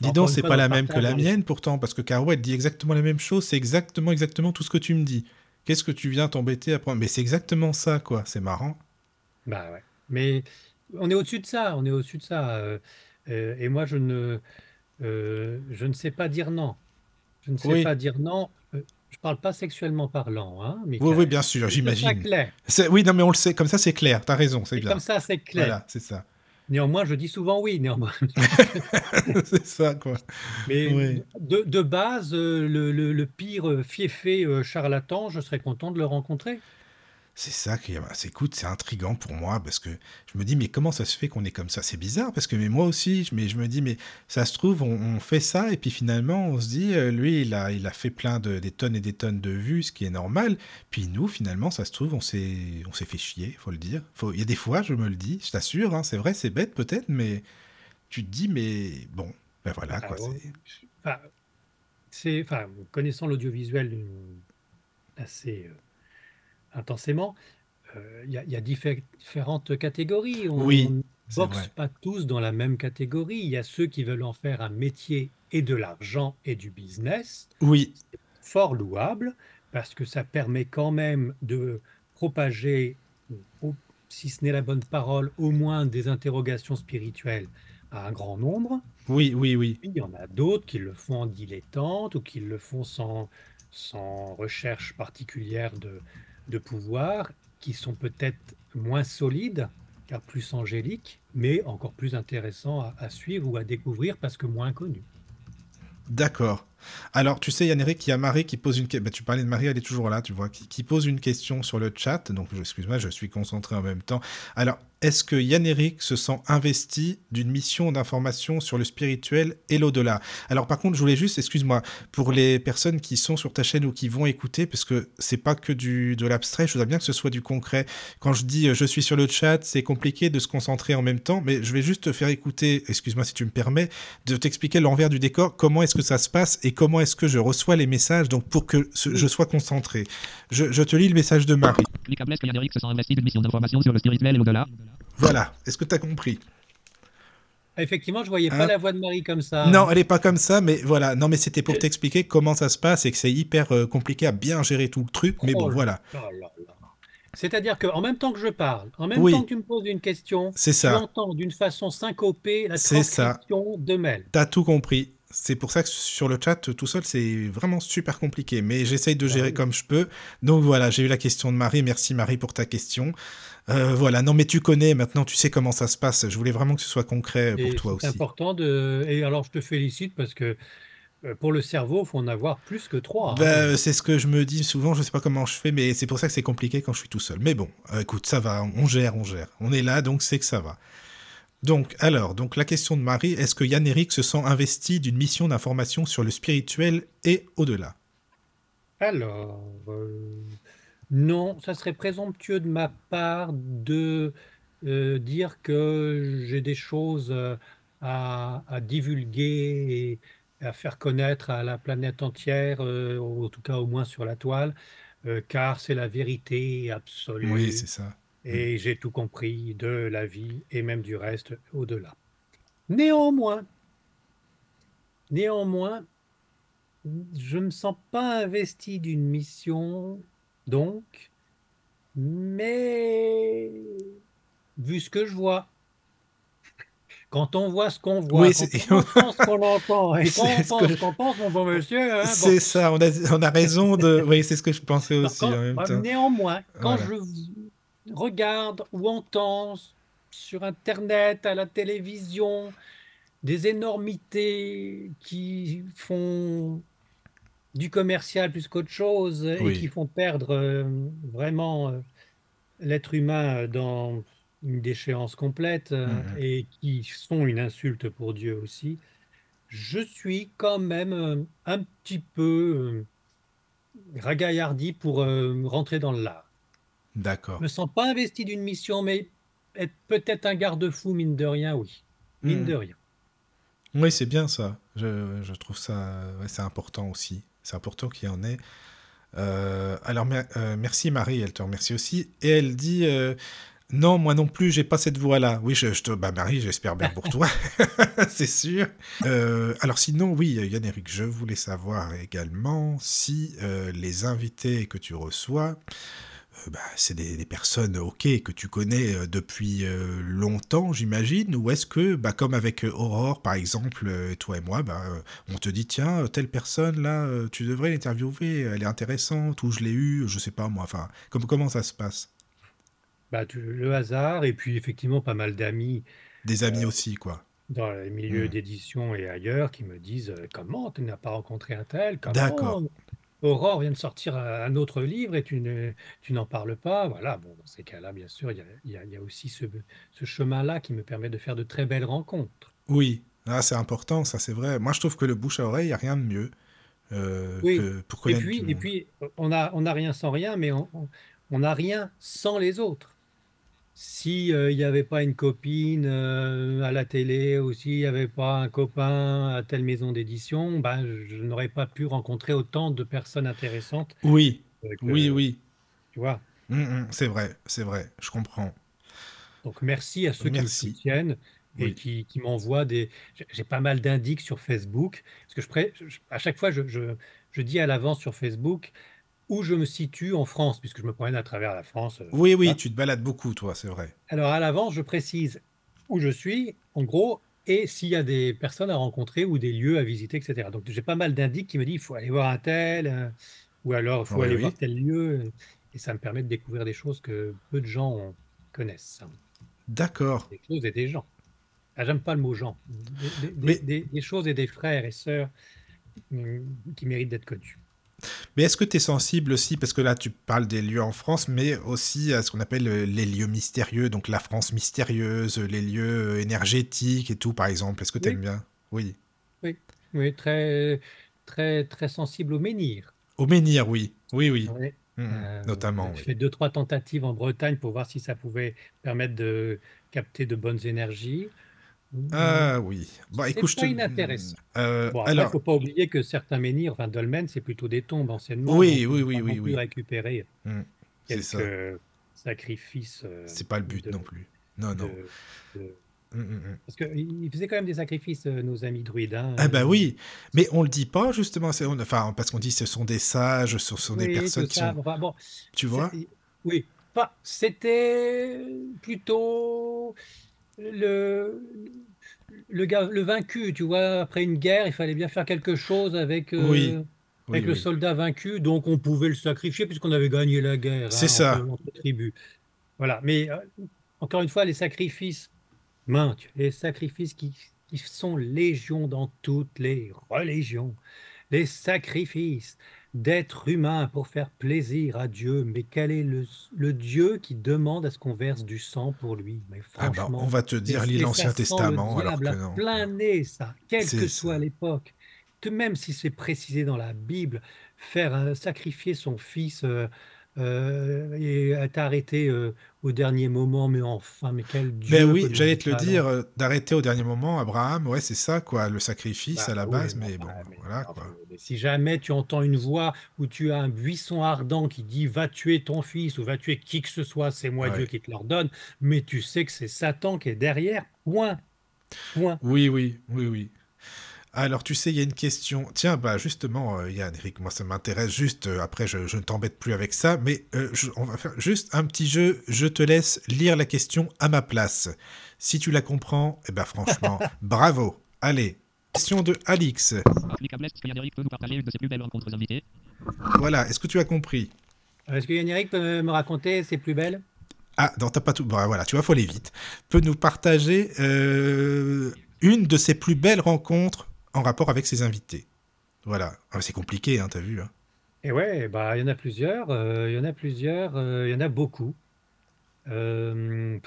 S1: Dis donc, c'est pas la même que la mienne pourtant, parce que Caro, elle dit exactement la même chose, c'est exactement, exactement tout ce que tu me dis. Qu'est-ce que tu viens t'embêter à prendre? Mais c'est exactement ça, quoi. C'est marrant.
S3: Bah ouais. Mais on est au-dessus de ça, on est au-dessus de ça. euh, euh, et moi, je ne, euh, je ne sais pas dire non. Je ne sais
S1: Oui,
S3: pas dire non. Je parle pas sexuellement parlant, hein,
S1: oui, oui, bien sûr, j'imagine.
S3: clair.
S1: C'est- Oui, non, mais on le sait, comme ça c'est clair, t'as raison, c'est
S3: Et comme
S1: bien.
S3: ça, c'est clair.
S1: Voilà, c'est ça.
S3: Néanmoins, je dis souvent oui, néanmoins.
S1: C'est ça, quoi.
S3: Mais
S1: Oui.
S3: de, de base, euh, le, le- le pire fiefé euh, charlatan, je serais content de le rencontrer.
S1: C'est ça qui, c'est, écoute, c'est intriguant pour moi parce que je me dis, mais comment ça se fait qu'on est comme ça? C'est bizarre parce que mais moi aussi, je- mais je me dis, mais ça se trouve, on, on fait ça et puis finalement, on se dit, euh, lui, il a, il a fait plein de, des tonnes et des tonnes de vues, ce qui est normal. Puis nous, finalement, ça se trouve, on s'est, on s'est fait chier, faut le dire. Faut, il y a des fois, je me le dis, je t'assure, hein, c'est vrai, c'est bête peut-être, mais tu te dis, mais bon, ben voilà,
S3: Ah,
S1: quoi.
S3: ouais.
S1: C'est...
S3: Enfin, c'est, enfin, connaissant l'audiovisuel euh, assez euh, intensément, euh, il y a, y différentes catégories. On
S1: Oui,
S3: boxe pas tous dans la même catégorie. Il y a ceux qui veulent en faire un métier et de l'argent et du business.
S1: Oui,
S3: fort louable parce que ça permet quand même de propager, si ce n'est la bonne parole, au moins des interrogations spirituelles à un grand nombre.
S1: oui, oui, oui.
S3: Il y en a d'autres qui le font en dilettante ou qui le font sans, sans recherche particulière de, de pouvoir, qui sont peut-être moins solides, car plus angéliques, mais encore plus intéressants à, à suivre ou à découvrir parce que moins connus.
S1: D'accord. Alors, tu sais, Yann-Eric, il y a Marie qui pose une question. Bah, tu parlais de Marie, elle est toujours là, tu vois, qui, pose une question sur le chat. Donc, excuse-moi, je suis concentré en même temps. Alors, est-ce que Yann-Eric se sent investi d'une mission d'information sur le spirituel et l'au-delà? Alors, par contre, je voulais juste, excuse-moi, pour les personnes qui sont sur ta chaîne ou qui vont écouter, parce que c'est pas que du, de l'abstrait, je voudrais bien que ce soit du concret. Quand je dis euh, je suis sur le chat, c'est compliqué de se concentrer en même temps, mais je vais juste te faire écouter, excuse-moi si tu me permets, de t'expliquer l'envers du décor, comment est-ce que ça se passe comment est-ce que je reçois les messages, donc pour que ce- je sois concentré. Je, je te lis le message de Marie.
S5: Et
S1: Voilà, est-ce que tu as compris
S3: Effectivement, je voyais
S1: Hein?
S3: pas la voix de Marie comme ça.
S1: Non, elle est pas comme ça, mais voilà. Non, mais c'était pour t'expliquer comment ça se passe et que c'est hyper euh, compliqué à bien gérer tout le truc. Mais
S3: Oh
S1: bon,
S3: là
S1: voilà.
S3: là là là. C'est-à-dire qu'en même temps que je parle, en même
S1: Oui.
S3: temps que tu me poses une question,
S1: C'est
S3: tu
S1: ça.
S3: entends d'une façon syncopée la
S1: C'est ça.
S3: transcription de mail.
S1: T'as tout compris. C'est pour ça que sur le chat, tout seul, c'est vraiment super compliqué. Mais j'essaye de
S3: Ah
S1: gérer comme je peux. Donc voilà, j'ai eu la question de Marie. Merci Marie pour ta question. Euh, voilà, non mais tu connais maintenant, tu sais comment ça se passe. Je voulais vraiment que ce soit concret pour
S3: Et
S1: toi
S3: c'est
S1: aussi.
S3: important de. Et alors, je te félicite parce que euh, pour le cerveau, il faut en avoir plus que trois. hein.
S1: Ben, c'est ce que je me dis souvent, je sais pas comment je fais, mais c'est pour ça que c'est compliqué quand je suis tout seul. Mais bon, euh, écoute, ça va, on gère, on gère. On est là, donc c'est que ça va. Donc, alors, donc la question de Marie, est-ce que Yann-Eric se sent investi d'une mission d'information sur le spirituel et au-delà?
S3: Alors, euh, non, ça serait présomptueux de ma part de euh, dire que j'ai des choses euh, à, à divulguer et à faire connaître à la planète entière, euh, ou en tout cas au moins sur la toile, car c'est la vérité absolue
S1: Oui, c'est ça.
S3: Et j'ai tout compris de la vie et même du reste au-delà. Néanmoins, néanmoins, je ne me sens pas investi d'une mission, donc, mais vu ce que je vois, quand on voit ce qu'on voit,
S1: Oui,
S3: quand on ce qu'on entend, et quand on pense qu'on pense, mon bon monsieur, hein, bon.
S1: C'est ça, on a, on a raison de... Oui, c'est ce que je pensais aussi
S3: quand-
S1: en même
S3: bah,
S1: temps.
S3: néanmoins, quand
S1: Voilà.
S3: je regarde ou entends sur Internet, à la télévision, des énormités qui font du commercial plus qu'autre chose et qui font perdre euh, vraiment euh, l'être humain dans une déchéance complète euh,
S1: Mhm.
S3: et qui sont une insulte pour Dieu aussi, je suis quand même un petit peu ragaillardi pour rentrer dans l'art.
S1: D'accord.
S3: Je me sens pas investi d'une mission, mais être peut-être un garde-fou, mine de rien, oui. Mine
S1: Mhm.
S3: de rien.
S1: Oui, c'est bien ça. Je, je trouve ça, ouais, c'est important aussi. C'est important qu'il y en ait. Euh, alors, mer- euh, merci Marie, elle te remercie aussi. Et elle dit euh, Non, moi non plus, j'ai pas cette voix-là. Oui, je, je te... bah, Marie, j'espère bien pour toi, c'est sûr. Alors, sinon, oui, Yann-Eric, je voulais savoir également si les invités que tu reçois. Euh, bah, c'est des, des personnes, ok, que tu connais euh, depuis euh, longtemps, j'imagine, ou est-ce que, bah, comme avec Aurore, par exemple, euh, toi et moi, bah, euh, on te dit, tiens, telle personne, là, tu devrais l'interviewer, elle est intéressante, ou je l'ai eue, je sais pas moi, enfin, comme, comment ça se passe?
S3: Bah, tu- le hasard, et puis effectivement pas mal d'amis
S1: Des amis aussi, quoi.
S3: dans les milieux
S1: Mm.
S3: d'édition et ailleurs qui me disent euh, Comment tu n'as pas rencontré un tel? Comment?
S1: D'accord.
S3: Aurore vient de sortir un un autre livre et tu ne- tu n'en parles pas. Voilà, bon, dans ces cas-là, bien sûr, il y a, il y a- il y a aussi ce, ce chemin-là qui me permet de faire de très belles rencontres.
S1: Oui, ah, c'est important, ça c'est vrai. Moi, je trouve que le bouche à oreille, il n'y a rien de mieux euh,
S3: Oui.
S1: que pour
S3: Et
S1: connaître
S3: puis,
S1: du
S3: et
S1: monde.
S3: puis on a, on a rien sans rien, mais on, on- on n'a rien sans les autres. Si euh, il n'y avait pas une copine euh, à la télé ou s'il n'y avait pas un copain à telle maison d'édition, ben, je n'aurais pas pu rencontrer autant de personnes intéressantes.
S1: Oui,
S3: euh, que-
S1: oui, oui.
S3: Tu vois.
S1: Mm, mm, c'est vrai, c'est vrai, je comprends.
S3: Donc merci à ceux qui me soutiennent et
S1: Oui.
S3: qui, qui m'envoient des. j'ai- pas mal d'indices sur Facebook parce que je, pré- je- à chaque fois je, je- je dis à l'avance sur Facebook où je me situe en France puisque je me promène à travers la France. euh,
S1: Oui, oui, tu te balades beaucoup, toi, c'est vrai.
S3: Alors à l'avance, je précise où je suis, en gros, et s'il y a des personnes à rencontrer ou des lieux à visiter, etc. Donc j'ai pas mal d'indices qui me disent il faut aller voir un tel, euh, ou alors il faut
S1: Oui,
S3: aller
S1: oui.
S3: voir tel lieu, et ça me permet de découvrir des choses que peu de gens connaissent.
S1: D'accord.
S3: Des choses et des gens. Ah, j'aime pas le mot gens. Des, des-
S1: Mais-
S3: des- des choses et des frères et sœurs hum, qui méritent d'être connus.
S1: Mais est-ce que tu es sensible aussi, parce que là tu parles des lieux en France, mais aussi à ce qu'on appelle euh, les lieux mystérieux, donc la France mystérieuse, les lieux euh, énergétiques et tout, par exemple. Est-ce que tu aimes
S3: Oui,
S1: bien? Oui.
S3: oui, oui, très, très, très sensible au menhir.
S1: Au menhir, oui. Oui, oui.
S3: Ouais.
S1: Mhm.
S3: Euh,
S1: Notamment,
S3: j'ai
S1: oui.
S3: fait deux, trois tentatives en Bretagne pour voir si ça pouvait permettre de capter de bonnes énergies. Hum,
S1: Ah oui.
S3: C'est
S1: écoute, je te...
S3: pas inintéressant.
S1: Euh,
S3: Bon, après,
S1: alors,
S3: faut pas oublier que certains menhirs, enfin dolmens, c'est plutôt des tombes anciennement,
S1: oui, oui, oui, oui, oui.
S3: récupérer
S1: Mhm. C'est ça.
S3: quelques sacrifices euh,
S1: C'est pas le but
S3: de,
S1: non plus. Non, non.
S3: de,
S1: Mhm, mhm.
S3: Parce qu'ils faisaient quand même des sacrifices, euh, nos amis druides. Hein.
S1: Ah bah
S3: Ils-
S1: oui, mais on le dit pas justement, on- enfin parce qu'on dit ce sont des sages, ce sont des personnes qui
S3: ça.
S1: sont,
S3: Enfin, bon,
S1: tu vois?
S3: oui, pas. C'était plutôt le, le le vaincu, tu vois. Après une guerre, il fallait bien faire quelque chose avec, euh,
S1: oui,
S3: avec le
S1: oui.
S3: soldat vaincu, donc on pouvait le sacrifier puisqu'on avait gagné la guerre
S1: C'est
S3: hein,
S1: ça.
S3: Voilà. Mais euh, encore une fois, les sacrifices, mince, les sacrifices qui, qui sont légion dans toutes les religions les sacrifices d'êtres humains pour faire plaisir à Dieu. Mais quel est le, le Dieu qui demande à ce qu'on verse du sang pour lui? Mais
S1: Ah bah on
S3: franchement,
S1: va te dire l'Ancien
S3: le
S1: Testament alors
S3: à
S1: non.
S3: plein nez, ça, quelle que soit l'époque. Que Même si c'est précisé dans la Bible, faire euh, sacrifier son fils euh, euh, et être arrêté euh, au dernier moment, mais enfin, mais quel
S1: Ben
S3: Dieu
S1: oui,
S3: peut
S1: j'allais te le dire, euh, d'arrêter au dernier moment, Abraham, ouais c'est ça quoi, le sacrifice
S3: Bah
S1: à la
S3: oui,
S1: base,
S3: mais
S1: mais bon,
S3: mais
S1: voilà quoi.
S3: mais si jamais tu entends une voix où tu as un buisson ardent qui dit va tuer ton fils ou va tuer qui que ce soit, c'est moi Dieu qui te l'ordonne, mais tu sais que c'est Satan qui est derrière, point, point.
S1: Oui, oui, oui, oui. Alors, tu sais, il y a une question. Tiens, bah justement, euh, Yann, Eric, moi ça m'intéresse juste. euh, après, je, je ne t'embête plus avec ça, mais euh, je- on va faire juste un petit jeu. Je te laisse lire la question à ma place. Si tu la comprends, eh ben franchement, bravo. Allez, question de Alix. Voilà, est-ce que tu as compris?
S3: Est-ce que Yann-Eric peut me raconter ses plus belles?
S1: Ah, non, t'as pas tout. Bah, voilà, tu vois, faut aller vite. Peut nous partager euh, une de ses plus belles rencontres en rapport avec ses invités. Voilà. Ah, c'est compliqué, hein, t'as vu. hein.
S3: Et ouais, bah il y en a plusieurs, euh, il y en a plusieurs, euh, il y en a beaucoup. Euh,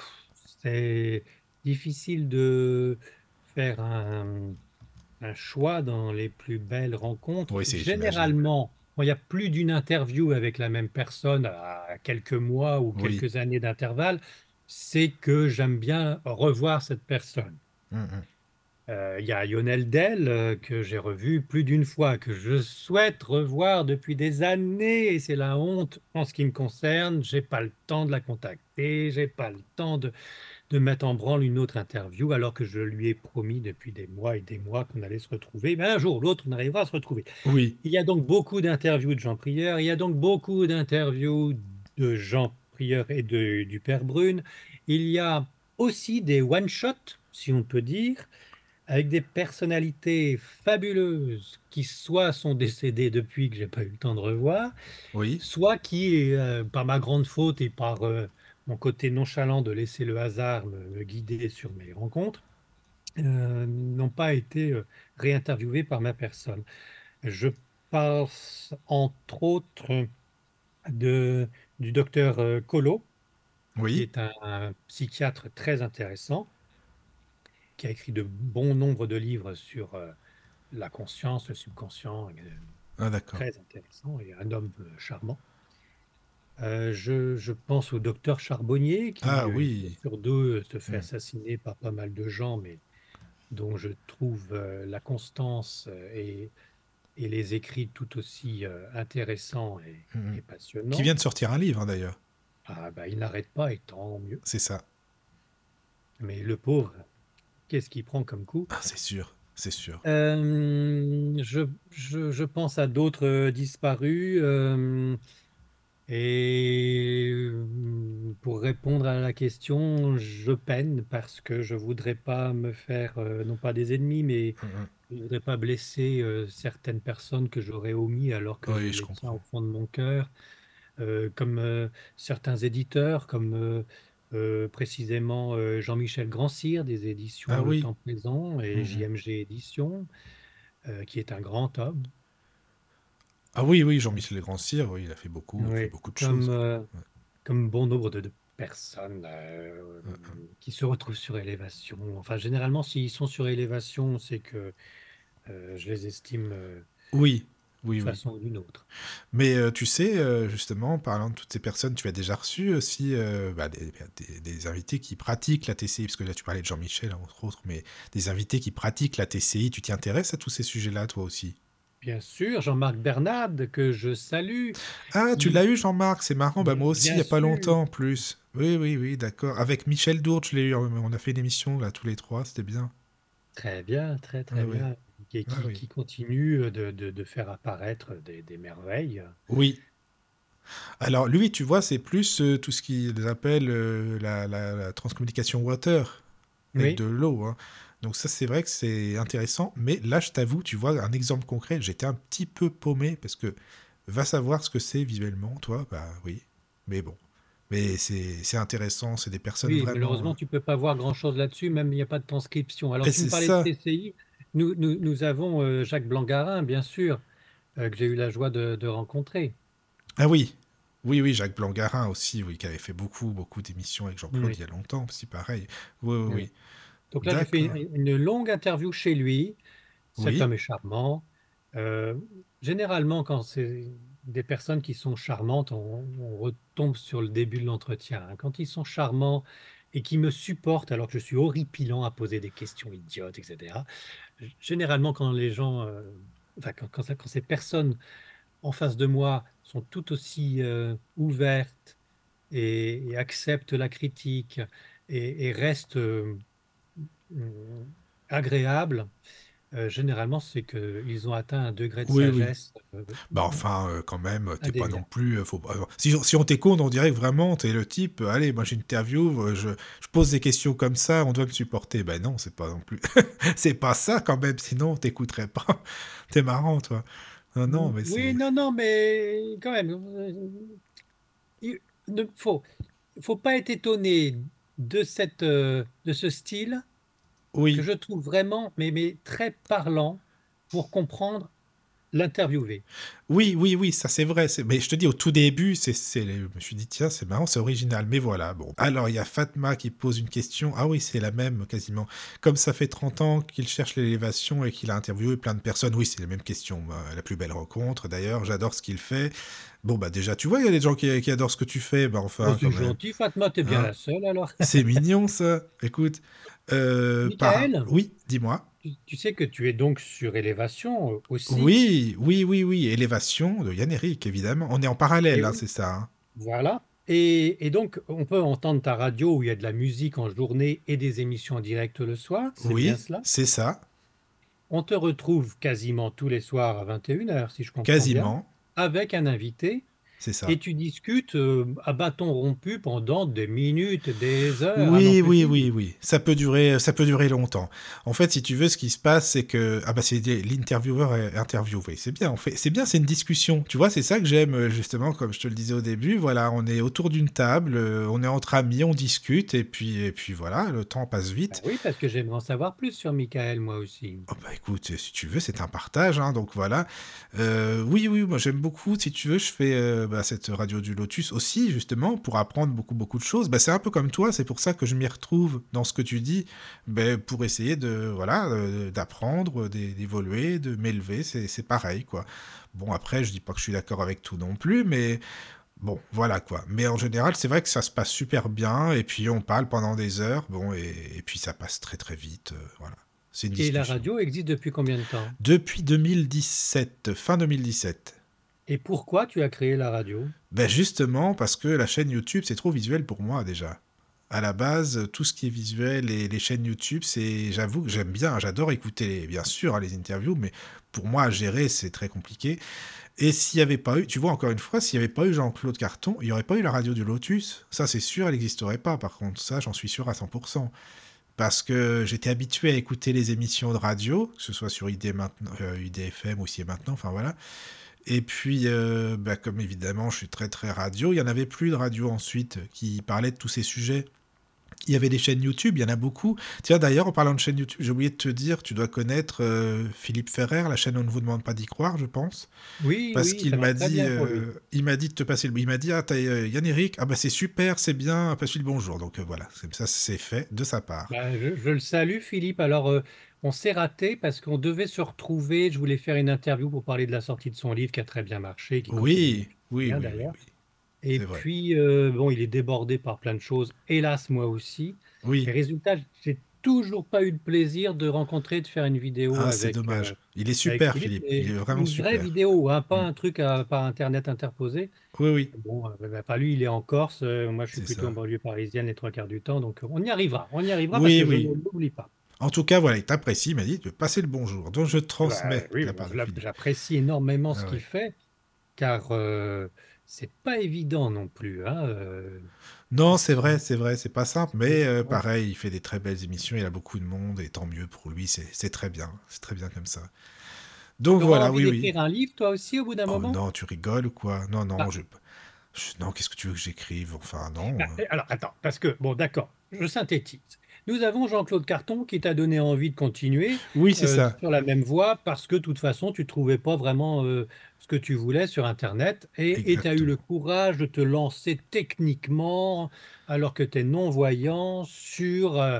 S3: c'est difficile de faire un, un choix dans les plus belles rencontres.
S1: Oui.
S3: Généralement, il y a plus d'une interview avec la même personne à quelques mois ou
S1: Oui.
S3: quelques années d'intervalle, c'est que j'aime bien revoir cette personne.
S1: Hum, hum.
S3: Euh, Il y a Lionel Dell euh, que j'ai revu plus d'une fois, que je souhaite revoir depuis des années, et c'est la honte en ce qui me concerne. J'ai pas le temps de la contacter, j'ai pas le temps de, de mettre en branle une autre interview, alors que je lui ai promis depuis des mois et des mois qu'on allait se retrouver. Mais un jour ou l'autre, on arrivera à se retrouver.
S1: Oui.
S3: Il y a donc beaucoup d'interviews de Jean Prieur, il y a donc beaucoup d'interviews de Jean Prieur et de, du Père Brune. Il y a aussi des one-shots, si on peut dire, avec des personnalités fabuleuses qui soit sont décédées depuis que j'ai pas eu le temps de revoir,
S1: Oui.
S3: soit qui, euh, par ma grande faute et par euh, mon côté nonchalant de laisser le hasard me, me guider sur mes rencontres, euh, n'ont pas été réinterviewés par ma personne. Je pense entre autres de, du docteur euh, Collot, qui
S1: Oui.
S3: est un, un psychiatre très intéressant, qui a écrit de bons nombres de livres sur euh, la conscience, le subconscient,
S1: Ah,
S3: très intéressant et un homme euh, charmant. Euh, je, je pense au docteur Charbonnier, qui
S1: Ah oui.
S3: sur deux se fait
S1: Hmm.
S3: assassiner par pas mal de gens, mais dont je trouve euh, la constance et, et les écrits tout aussi euh, intéressants et,
S1: Mhm.
S3: et
S1: Qui
S3: passionnants.
S1: vient de sortir un livre, hein, d'ailleurs.
S3: Ah bah, il n'arrête pas et tant mieux.
S1: C'est ça.
S3: Mais le pauvre, qu'est-ce qu'il prend comme coup?
S1: Ah, c'est sûr. C'est sûr.
S3: Euh, je, je- je pense à d'autres euh, disparus. euh, et pour répondre à la question, je peine parce que je voudrais pas me faire, non pas des ennemis, mais
S1: Hum, hum.
S3: je voudrais pas blesser certaines personnes que j'aurais omis alors que je
S1: Oui, je comprends.
S3: au fond de mon cœur, comme certains éditeurs, comme euh, précisément euh, Jean-Michel Grandcir des éditions
S1: Ah
S3: Le
S1: oui.
S3: Temps Présent et
S1: Mhm.
S3: JMG Éditions. euh, qui est un grand homme.
S1: Ah oui, oui, Jean-Michel Grand-Cyr, oui, il a fait beaucoup, il a fait beaucoup de
S3: comme,
S1: choses.
S3: comme bon nombre de, de personnes euh,
S1: Mm,
S3: qui se retrouvent sur élévation. Enfin, généralement, s'ils sont sur élévation, c'est que je les estime
S1: Oui, oui,
S3: d'une
S1: oui.
S3: façon ou d'une autre.
S1: Mais euh, tu sais, euh, justement, parlant de toutes ces personnes, tu as déjà reçu aussi euh, bah, des, des- des invités qui pratiquent la TCI, parce que là tu parlais de Jean-Michel, entre autres, mais des invités qui pratiquent la TCI, tu t'y intéresses à tous ces sujets-là, toi aussi?
S3: Bien sûr, Jean-Marc Bernard, que je salue.
S1: Ah, tu l'as eu, Jean-Marc, c'est marrant, bah moi aussi, il n'y a pas
S3: sûr.
S1: longtemps en plus. Oui, oui, oui, d'accord. Avec Michel Dourte, je l'ai eu, on a fait une émission, là, tous les trois, c'était bien.
S3: Très bien, très très
S1: Ah
S3: bien. Qui,
S1: Ah
S3: qui-
S1: oui.
S3: qui continue de, de- de faire apparaître des, des merveilles.
S1: Oui. Alors lui, tu vois, c'est plus euh, tout ce qu'ils appellent euh, la, la- la transcommunication water, avec
S3: Oui.
S1: de l'eau. hein. Donc ça, c'est vrai que c'est intéressant. Mais là, je t'avoue, tu vois, un exemple concret, j'étais un petit peu paumé parce que va savoir ce que c'est visuellement, toi, bah oui. Mais bon. Mais c'est intéressant, c'est des personnes
S3: Oui,
S1: vraiment...
S3: malheureusement, tu peux pas voir grand-chose là-dessus, même il n'y a pas de transcription. Alors,
S1: Mais
S3: tu me parlais
S1: ça.
S3: de TCI. Nous, nous, nous avons euh, Jacques Blangarin, bien sûr, euh, que j'ai eu la joie de, de rencontrer.
S1: Ah oui. Oui, oui, Jacques Blangarin aussi, oui, qui avait fait beaucoup, beaucoup d'émissions avec Jean-Claude
S3: Oui.
S1: il y a longtemps, c'est pareil. Oui, oui.
S3: Donc là, j'ai fait une, une longue interview chez lui. Cet
S1: Oui.
S3: homme est charmant. Euh, généralement, quand c'est des personnes qui sont charmantes, on, on retombe sur le début de l'entretien. hein. Quand ils sont charmants et qui me supportent alors que je suis horripilant à poser des questions idiotes, etc. Généralement, quand les gens, euh, enfin, quand, ces personnes en face de moi sont tout aussi euh, ouvertes et, acceptent la critique et, restent euh, euh, agréables, euh, généralement, c'est qu'ils ont atteint un degré de
S1: Oui, oui.
S3: sagesse. euh,
S1: Bah enfin, euh, quand même, t'es pas
S3: Indéniable.
S1: non plus... faut pas- euh, Si, si on t'écoute, on dirait que vraiment, t'es le type, allez, moi j'ai une interview, euh, je, je pose des questions comme ça, on doit me supporter. Ben non, c'est pas non plus... c'est pas ça quand même, sinon on t'écouterait pas. T'es marrant, toi. Non, non, mais c'est...
S3: oui, non, non, mais quand même, il ne faut, faut pas être étonné de cette, de ce style
S1: Oui,
S3: que je trouve vraiment, mais, mais très parlant pour comprendre l'interviewé.
S1: oui, oui, oui, ça c'est vrai. Mais je te dis, au tout début, c'est, je me suis dit, tiens, c'est marrant, c'est original. Mais voilà, bon. Alors, il y a Fatma qui pose une question. Ah oui, c'est la même, quasiment. Comme ça fait 30 ans qu'il cherche l'élévation et qu'il a interviewé plein de personnes, oui, c'est la même question. Bah, la plus belle rencontre, d'ailleurs, j'adore ce qu'il fait. Bon, bah déjà, tu vois, il y a des gens qui, qui adorent ce que tu fais. Bah enfin,
S3: Oh, c'est gentil, Fatma, t'es bien
S1: Hein
S3: la seule alors.
S1: C'est mignon, ça. Écoute. Euh, par- Oui, dis-moi.
S3: Tu, sais que tu es donc sur élévation euh, aussi.
S1: Oui, oui, oui, oui. Élévation de Yann Eric, évidemment. On est en parallèle, hein,
S3: oui.
S1: c'est ça. hein.
S3: Voilà. Et, et donc, on peut entendre ta radio où il y a de la musique en journée et des émissions en direct le soir.
S1: Oui,
S3: bien cela?
S1: c'est ça.
S3: On te retrouve quasiment tous les soirs à 21h, si je comprends bien,
S1: Quasiment.
S3: avec un invité.
S1: Ça.
S3: Et tu discutes euh, à bâton rompu pendant des minutes, des heures. n'en
S1: Oui, oui, oui, oui. Ça peut durer, ça peut durer longtemps. En fait, si tu veux, ce qui se passe, c'est que ah bah c'est l'intervieweur est interviewé. C'est bien. En fait, c'est bien. C'est une discussion. Tu vois, c'est ça que j'aime euh, justement, comme je te le disais au début. Voilà, on est autour d'une table, euh, on est entre amis, on discute, et puis, et puis voilà, le temps passe vite.
S3: oui, parce que j'aimerais en savoir plus sur Michael, moi aussi.
S1: Oh bah écoute, si tu veux, c'est un partage, hein, donc voilà. Euh, oui, oui, moi j'aime beaucoup. Si tu veux, je fais euh, bah, cette radio du Lotus aussi, justement, pour apprendre beaucoup, beaucoup de choses. Bah, c'est un peu comme toi, c'est pour ça que je m'y retrouve dans ce que tu dis, bah, pour essayer de, voilà, euh, d'apprendre, d'é- d'évoluer, de m'élever, c'est pareil, quoi. Bon, après, je dis pas que je suis d'accord avec tout non plus, mais bon, voilà, quoi. Mais en général, c'est vrai que ça se passe super bien, et puis on parle pendant des heures, bon, et, et puis ça passe très, très vite, euh, voilà. Une
S3: Et la radio existe depuis combien de temps?
S1: Depuis 2017, fin 2017.
S3: Et pourquoi tu as créé la radio?
S1: Ben justement parce que la chaîne YouTube, c'est trop visuel pour moi déjà. À la base, tout ce qui est visuel et les chaînes YouTube, c'est, j'avoue que j'aime bien, j'adore écouter, bien sûr, hein, les interviews, mais pour moi, à gérer, c'est très compliqué. Et s'il n'y avait pas eu, tu vois, encore une fois, s'il n'y avait pas eu Jean-Claude Carton, il n'y aurait pas eu la radio du Lotus. Ça, c'est sûr, elle n'existerait pas, par contre. Ça, j'en suis sûr à 100%. Parce que j'étais habitué à écouter les émissions de radio, que ce soit sur ID maintenant, euh, IDFM ou et maintenant, enfin voilà. Et puis, euh, bah, comme évidemment, je suis très très radio, il n'y en avait plus de radio ensuite qui parlait de tous ces sujets. Il y avait des chaînes YouTube, il y en a beaucoup. Tiens, d'ailleurs, en parlant de chaînes YouTube, j'ai oublié de te dire, tu dois connaître euh, Philippe Ferrer, la chaîne On ne vous demande pas d'y croire, je pense.
S3: Oui,
S1: Parce
S3: oui,
S1: qu'il m'a dit, euh, il m'a dit de te passer le. Il m'a dit, ah, t'as euh, Yann Eric, ah bah c'est super, c'est bien, passe-lui le bonjour. Donc euh, voilà, ça c'est fait de sa part.
S3: Bah, je, je le salue, Philippe. Alors, on s'est raté parce qu'on devait se retrouver. Je voulais faire une interview pour parler de la sortie de son livre qui a très bien marché, qui
S1: Oui, oui,
S3: bien
S1: oui, oui, oui.
S3: Et puis, euh, bon, il est débordé par plein de choses. Hélas, moi aussi.
S1: Oui.
S3: Et résultat, j'ai toujours pas eu le plaisir de rencontrer, de faire une vidéo
S1: Ah, c'est dommage.
S3: euh,
S1: Il est super,
S3: Philippe.
S1: Il est vraiment
S3: une vraie
S1: super.
S3: vidéo, hein, pas
S1: Mm.
S3: un truc à- par Internet interposé.
S1: Oui, oui,
S3: Bon, euh, bah, pas lui, il est en Corse. moi, je suis plutôt
S1: ça.
S3: en banlieue parisienne les trois quarts du temps. Donc, on y arrivera. On y arrivera parce
S1: Oui,
S3: que je
S1: oui.
S3: ne l'oublie pas.
S1: En tout cas, voilà, il t'apprécie, il m'a dit de passer le bonjour. Donc je
S3: Bah,
S1: transmets
S3: oui,
S1: l'a- Philippe.
S3: j'apprécie énormément ce
S1: Ah
S3: qu'il
S1: ouais.
S3: fait, car euh, c'est pas évident non plus. Hein, euh,
S1: Non, c'est vrai, c'est vrai, c'est pas simple, mais euh, pareil, il fait des très belles émissions, il a beaucoup de monde, et tant mieux pour lui, c'est très bien, c'est très bien comme ça. Donc voilà,
S3: envie
S1: oui, oui.
S3: un livre, toi aussi, au bout d'un
S1: Oh
S3: moment?
S1: non, tu rigoles ou quoi? Non, non,
S3: Bah,
S1: je, je- non, qu'est-ce que tu veux que j'écrive? Enfin, non.
S3: bah,
S1: euh,
S3: alors, attends, parce que, bon, d'accord, je synthétise. Nous avons Jean-Claude Carton qui t'a donné envie de continuer
S1: Oui, c'est
S3: euh,
S1: ça.
S3: sur la même voie parce que, de toute façon, tu trouvais pas vraiment euh, ce que tu voulais sur Internet et tu as eu le courage de te lancer techniquement, alors que tu es non-voyant, sur euh,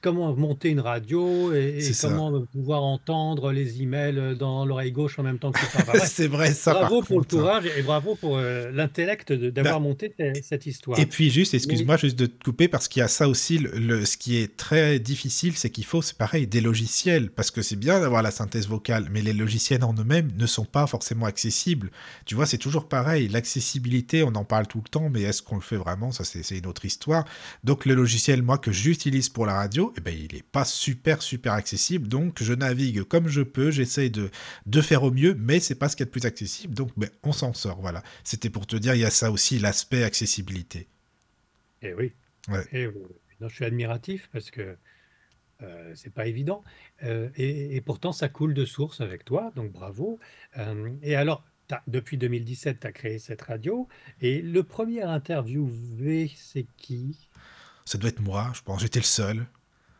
S3: comment monter une radio et,
S1: ça.
S3: comment pouvoir entendre les emails dans l'oreille gauche en même temps que parles. Enfin,
S1: C'est vrai, ça,
S3: bravo pour le
S1: contre. hein.
S3: courage et bravo pour euh, l'intellect d'avoir
S1: Bah,
S3: monté te- cette histoire.
S1: Et puis juste, excuse-moi juste de te couper parce qu'il y a ça aussi, le, le- ce qui est très difficile, c'est qu'il faut, c'est pareil, des logiciels, parce que c'est bien d'avoir la synthèse vocale, mais les logiciels en eux-mêmes ne sont pas forcément accessibles. Tu vois, c'est toujours pareil, l'accessibilité, on en parle tout le temps, mais est-ce qu'on le fait vraiment? Ça, c'est une autre histoire. Donc le logiciel, moi, que j'utilise pour la radio, eh ben, il n'est pas super, super accessible, donc je navigue comme je peux, j'essaye de, de faire au mieux, mais c'est pas ce qu'il y a de plus accessible, donc ben, on s'en sort, voilà. C'était pour te dire, il y a ça aussi, l'aspect accessibilité.
S3: Et oui.
S1: Ouais.
S3: Non, je suis admiratif parce que euh, c'est pas évident. Euh, et, et pourtant, ça coule de source avec toi, donc bravo. Euh, et alors, depuis 2017, tu as créé cette radio. Et le premier interviewé, c'est qui?
S1: Ça doit être moi, je pense. J'étais le seul,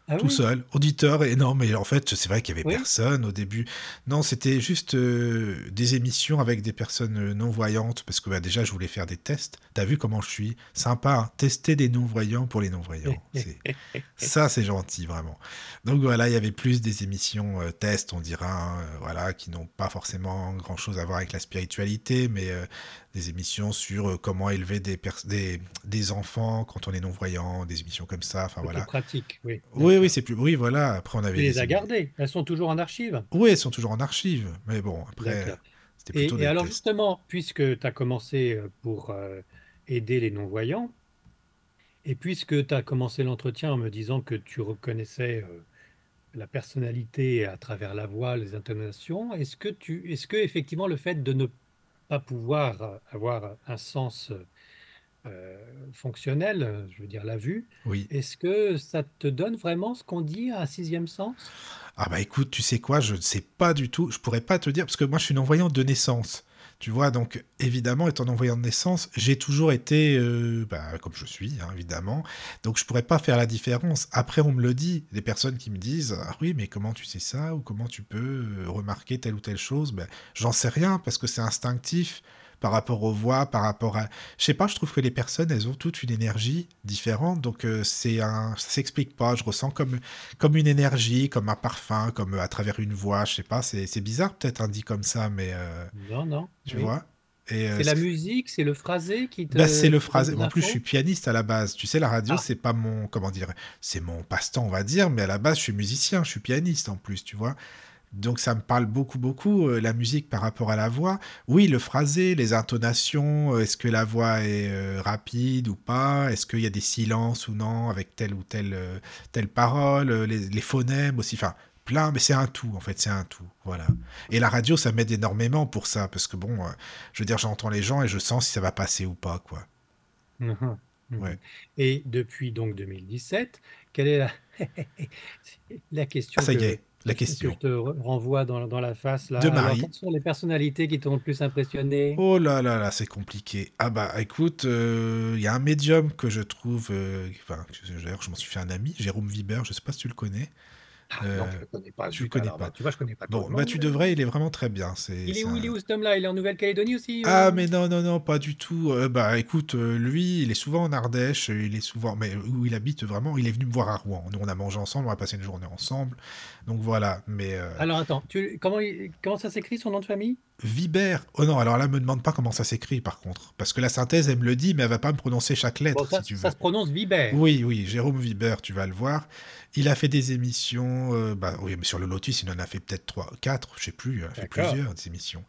S3: Ah
S1: tout
S3: oui?
S1: seul, auditeur. Et non, mais en fait, c'est vrai qu'il y avait
S3: Oui?
S1: personne au début. Non, c'était juste euh, des émissions avec des personnes euh, non-voyantes, parce que bah, déjà, je voulais faire des tests. T'as vu comment je suis? Sympa, hein, tester des non-voyants pour les non-voyants. Ça, c'est gentil, vraiment. Donc voilà, il y avait plus des émissions euh, tests, on dira, hein, voilà, qui n'ont pas forcément grand-chose à voir avec la spiritualité, mais euh, des émissions sur euh, comment élever des, des, des enfants quand on est non-voyant, des émissions comme ça, enfin voilà.
S3: pratique, oui.
S1: Oui, c'est plus... Oui, voilà, après on
S3: Tu
S1: avait
S3: les
S1: des...
S3: as
S1: émi-
S3: gardées. Elles sont toujours en archive.
S1: Oui, elles sont toujours en archive, mais bon, après, c'était plutôt
S3: Et, et alors justement, puisque tu as commencé euh, pour euh, aider les non-voyants, et puisque tu as commencé l'entretien en me disant que tu reconnaissais euh, la personnalité à travers la voix, les intonations, est-ce que tu, est-ce que effectivement le fait de ne pas pouvoir avoir un sens euh, fonctionnel, je veux dire la vue,
S1: Oui.
S3: est-ce que ça te donne vraiment ce qu'on dit un sixième sens?
S1: Ah bah écoute, tu sais quoi, je ne sais pas du tout, je pourrais pas te dire, parce que moi je suis non-voyant de naissance, tu vois, donc évidemment, étant non-voyant de naissance, j'ai toujours été, euh, bah, comme je suis, hein, évidemment, donc je pourrais pas faire la différence. Après, on me le dit, des personnes qui me disent, ah oui, mais comment tu sais ça, ou comment tu peux euh, remarquer telle ou telle chose, ben, j'en sais rien, parce que c'est instinctif par rapport aux voix, par rapport à... Je sais pas, je trouve que les personnes, elles ont toutes une énergie différente, donc euh, c'est un... ça s'explique pas, je ressens comme, comme une énergie, comme un parfum, comme euh, à travers une voix, je sais pas, c'est bizarre peut-être un dit comme ça, mais euh,
S3: Non, non.
S1: tu
S3: oui.
S1: vois euh,
S3: C'est la musique, c'est le phrasé qui te
S1: bah, c'est le
S3: des
S1: En plus, je suis pianiste à la base. Tu sais, la radio,
S3: Ah,
S1: c'est pas mon, comment dire, c'est mon passe-temps, on va dire, mais à la base, je suis musicien, je suis pianiste en plus, tu vois. Donc ça me parle beaucoup, beaucoup, euh, la musique par rapport à la voix. Oui, le phrasé, les intonations, euh, est-ce que la voix est euh, rapide ou pas? Est-ce qu'il y a des silences ou non avec telle ou telle, telle parole? Les, les phonèmes aussi, enfin plein, mais c'est un tout, en fait, c'est un tout, voilà. Et la radio, ça m'aide énormément pour ça, parce que bon, je veux dire, j'entends les gens et je sens si ça va passer ou pas, quoi.
S3: Mhm, mhm.
S1: Ouais.
S3: Et depuis donc 2017, quelle est la, la
S1: Ah,
S3: question
S1: ça y est, la
S3: Que
S1: question.
S3: je te re- renvoie dans, dans la face là?
S1: De
S3: Alors,
S1: Marie.
S3: quelles sont les personnalités qui t'ont le plus impressionné?
S1: Oh là là là, c'est compliqué. Ah bah écoute, euh, il y a un médium que je trouve, euh, enfin, d'ailleurs je m'en suis fait un ami, Jérôme Viber, je sais pas si tu le connais.
S3: Ah
S1: Euh,
S3: non, je le connais pas.
S1: tu connais pas.
S3: tu vois, je connais pas
S1: Bon, bah tu devrais, il est vraiment très bien. C'est,
S3: Il est où, il est où cet homme-là? Il est en Nouvelle-Calédonie aussi?
S1: Ah
S3: euh
S1: mais non, non, non, pas du tout. Euh, bah écoute, lui, il est souvent en Ardèche, il est souvent, mais où il habite vraiment, il est venu me voir à Rouen. Nous on a mangé ensemble, on a passé une journée ensemble. Donc voilà, mais euh,
S3: Alors attends, tu, comment, il- comment ça s'écrit son nom de famille?
S1: Viber. Oh non, alors là, me demande pas comment ça s'écrit par contre, parce que la synthèse, elle me le dit, mais elle va pas me prononcer chaque lettre
S3: Bon, ça,
S1: si tu veux.
S3: ça se prononce Vibert.
S1: Oui, oui, Jérôme Viber, tu vas le voir. Il a fait des émissions, euh, bah oui, mais sur le Lotus, il en a fait peut-être trois, quatre, je sais plus, il a fait plusieurs des émissions.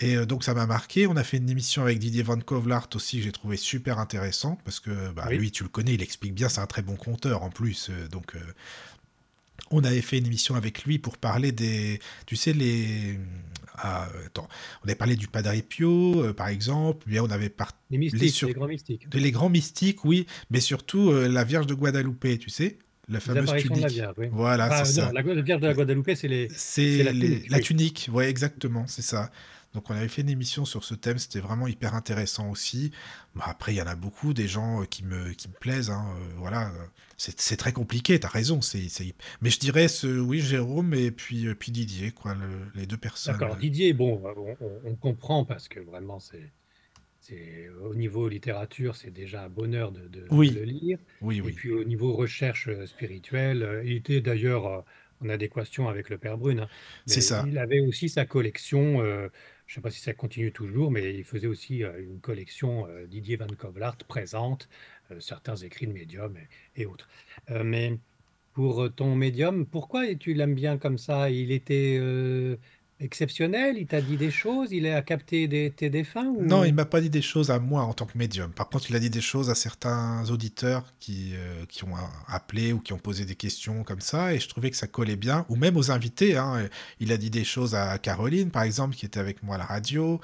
S1: Et euh, donc ça m'a marqué. On a fait une émission avec Didier Van Kovlart aussi que j'ai trouvé super intéressante parce que bah,
S3: Oui.
S1: lui, tu le connais, il explique bien, c'est un très bon conteur en plus. euh, donc on avait fait une émission avec lui pour parler des, tu sais les, ah, attends, on avait parlé du Padre Pio, euh, par exemple. Bien, on avait par-
S3: Les mystiques,
S1: Les
S3: les,
S1: sur-
S3: grands mystiques.
S1: les grands mystiques, oui, mais surtout euh, la Vierge de Guadalupe, tu sais, la fameuse
S3: apparitions de la
S1: tunique.
S3: Vierge, oui.
S1: Voilà,
S3: Ah,
S1: c'est
S3: non,
S1: ça.
S3: la, Vierge de la Guadeloupe, c'est les. La tunique,
S1: la
S3: oui.
S1: tunique, ouais, exactement, c'est ça. Donc on avait fait une émission sur ce thème, c'était vraiment hyper intéressant aussi. Bon, après, il y en a beaucoup, des gens euh, qui me, qui me plaisent, hein, euh, voilà. euh, C'est très compliqué, t'as raison. c'est Mais je dirais, ce, oui, Jérôme et puis, euh, puis Didier, quoi, le- les deux personnes.
S3: D'accord. Didier, bon, on, comprend parce que vraiment, c'est. c'est- Au niveau littérature, c'est déjà un bonheur de, de- le lire.
S1: Oui,
S3: Et puis au niveau recherche spirituelle, il était d'ailleurs en adéquation avec le Père Brune. hein.
S1: C'est
S3: Mais
S1: ça.
S3: Il avait aussi sa collection, euh, je ne sais pas si ça continue toujours, mais il faisait aussi euh, une collection euh, Didier Van Kovlart présente, euh, certains écrits de médium et, et autres. Mais pour ton médium, pourquoi tu l'aimes bien comme ça? Il était exceptionnel, il t'a dit des choses, il a capté des, tes défunts.
S1: Non, il m'a pas dit des choses à moi en tant que médium. Par contre, il a dit des choses à certains auditeurs qui, euh, qui ont appelé ou qui ont posé des questions comme ça, et je trouvais que ça collait bien. Ou même aux invités. hein. Il a dit des choses à Caroline, par exemple, qui était avec moi à la radio.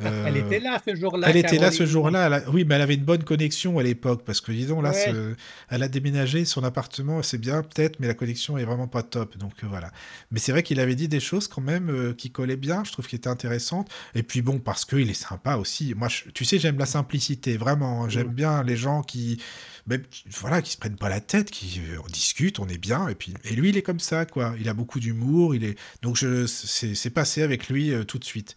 S3: Elle
S1: Euh,
S3: était là ce jour-là.
S1: Elle était là ce jour-là. a- Oui, mais elle avait une bonne connexion à l'époque parce que disons là,
S3: Ouais.
S1: elle a déménagé son appartement, c'est bien peut-être, mais la connexion est vraiment pas top. Donc euh, voilà. Mais c'est vrai qu'il avait dit des choses quand même euh, qui collaient bien. Je trouve qu'il était intéressantes. Et puis bon, parce qu'il est sympa aussi. Moi, je- tu sais, j'aime la simplicité vraiment. hein. J'aime
S3: Mm.
S1: bien les gens qui, même, voilà, qui se prennent pas la tête, qui euh, on discute, on est bien. Et puis et lui, il est comme ça quoi. Il a beaucoup d'humour. Il est donc je c'est c'est passé avec lui euh, tout de suite.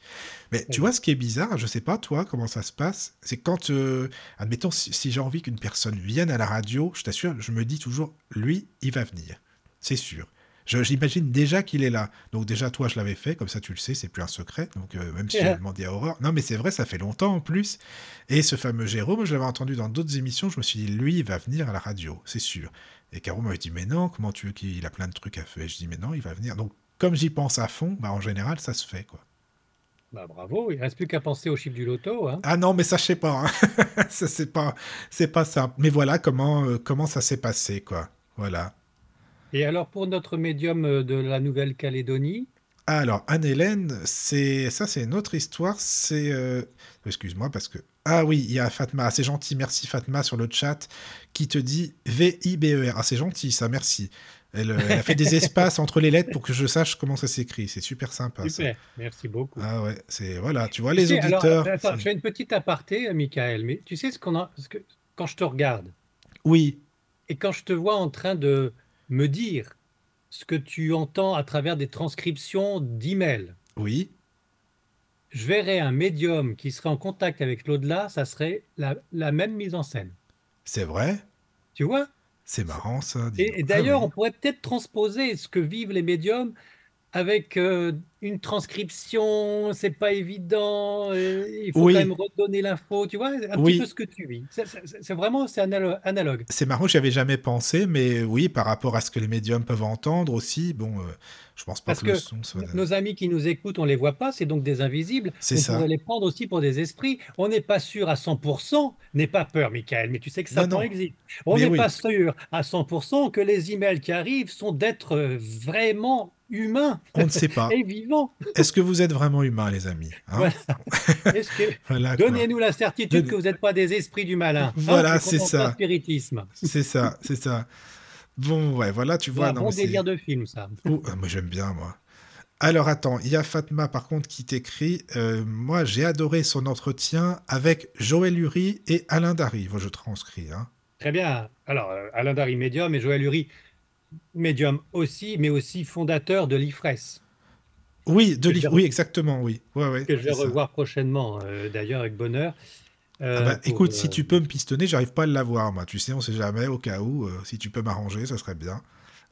S1: Mais tu vois, ce qui est bizarre, je sais pas toi comment ça se passe, c'est quand, euh, admettons, si, si j'ai envie qu'une personne vienne à la radio, je t'assure, je me dis toujours, lui, il va venir. C'est sûr. J'imagine déjà qu'il est là. Donc déjà, toi, je l'avais fait, comme ça tu le sais, c'est plus un secret. Donc euh, même si j'ai demandé à Aurore. Non, mais c'est vrai, ça fait longtemps en plus. Et ce fameux Jérôme, je l'avais entendu dans d'autres émissions, je me suis dit, lui, il va venir à la radio, c'est sûr. Et Caro m'avait dit, mais non, comment tu veux qu'il a plein de trucs à faire? Et je dis, mais non, il va venir. Donc comme j'y pense à fond, bah, en général, ça se fait, quoi.
S3: Bah, bravo, il ne reste plus qu'à penser au chiffre du loto. Hein.
S1: Ah non, mais ça, je sais pas. hein. c'est pas, c'est pas simple. Mais voilà comment, euh, comment ça s'est passé, quoi. Voilà.
S3: Et alors, pour notre médium euh, de la Nouvelle-Calédonie,
S1: Alors, Anne-Hélène, c'est ça, c'est une autre histoire. C'est, euh, excuse-moi, parce que ah oui, il y a Fatma. Ah, c'est gentil, merci Fatma sur le chat qui te dit V I B E R. Ah, c'est gentil, ça, merci. Elle, euh, elle a fait des espaces entre les lettres pour que je sache comment ça s'écrit. C'est super sympa. ça.
S3: super, merci beaucoup.
S1: Ah ouais, c'est voilà. Tu vois
S3: Tu
S1: les
S3: sais, alors,
S1: auditeurs.
S3: attends, je fais une petite aparté, Michael, mais tu sais ce qu'on a, ce que, quand je te regarde
S1: Oui,
S3: et quand je te vois en train de me dire ce que tu entends à travers des transcriptions d'emails,
S1: oui.
S3: je verrais un médium qui serait en contact avec l'au-delà, ça serait la, la même mise en scène.
S1: C'est vrai.
S3: Tu vois?
S1: C'est marrant ça.
S3: Et,
S1: Ah
S3: d'ailleurs,
S1: oui.
S3: on pourrait peut-être transposer ce que vivent les médiums avec euh, une transcription, c'est pas évident, euh, il faut
S1: Oui.
S3: quand même redonner l'info, tu vois, un
S1: Oui.
S3: petit peu ce que tu vis. C'est- vraiment, c'est analo- analogue.
S1: C'est marrant, j'y avais jamais pensé, mais oui, par rapport à ce que les médiums peuvent entendre aussi, bon, euh, je pense pas
S3: Parce
S1: que le
S3: que
S1: son soit...
S3: Nos amis qui nous écoutent, on les voit pas, c'est donc des invisibles.
S1: C'est
S3: on
S1: ça.
S3: pourrait les prendre aussi pour des esprits. On n'est pas sûr à 100%, n'aie pas peur, Michael, mais tu sais que
S1: Non, non.
S3: existe. On n'est
S1: oui.
S3: pas sûr à 100% que les emails qui arrivent sont d'êtres euh, vraiment humains
S1: On ne sait pas.
S3: et vivants.
S1: Est-ce que vous êtes vraiment humain, les amis hein
S3: Voilà. Que
S1: Voilà,
S3: donnez-nous la certitude
S1: Donne-
S3: que vous n'êtes pas des esprits du malin. hein,
S1: Voilà, c'est ça.
S3: spiritisme.
S1: C'est ça, c'est ça. Bon, ouais, voilà, tu vois.
S3: un
S1: non,
S3: bon
S1: c'est-
S3: délire de film, ça.
S1: Oh, euh, moi j'aime bien, moi. Alors attends, il y a Fatma par contre qui t'écrit euh, Moi j'ai adoré son entretien avec Joël Uri et Alain Darive. Je transcris. Hein.
S3: Très bien. Alors, euh, Alain Darry, médium, et Joël Uri, médium aussi, mais aussi fondateur de l'IFRES,
S1: Oui, de
S3: je-
S1: Oui, exactement, oui. Ouais, ouais,
S3: que je vais
S1: ça.
S3: revoir prochainement, euh, d'ailleurs, avec bonheur.
S1: Ah
S3: Euh,
S1: bah,
S3: pour,
S1: écoute,
S3: euh,
S1: si tu peux me pistonner, j'arrive pas à l'avoir, moi. Tu sais, on sait jamais, au cas où. euh, si tu peux m'arranger, ça serait bien.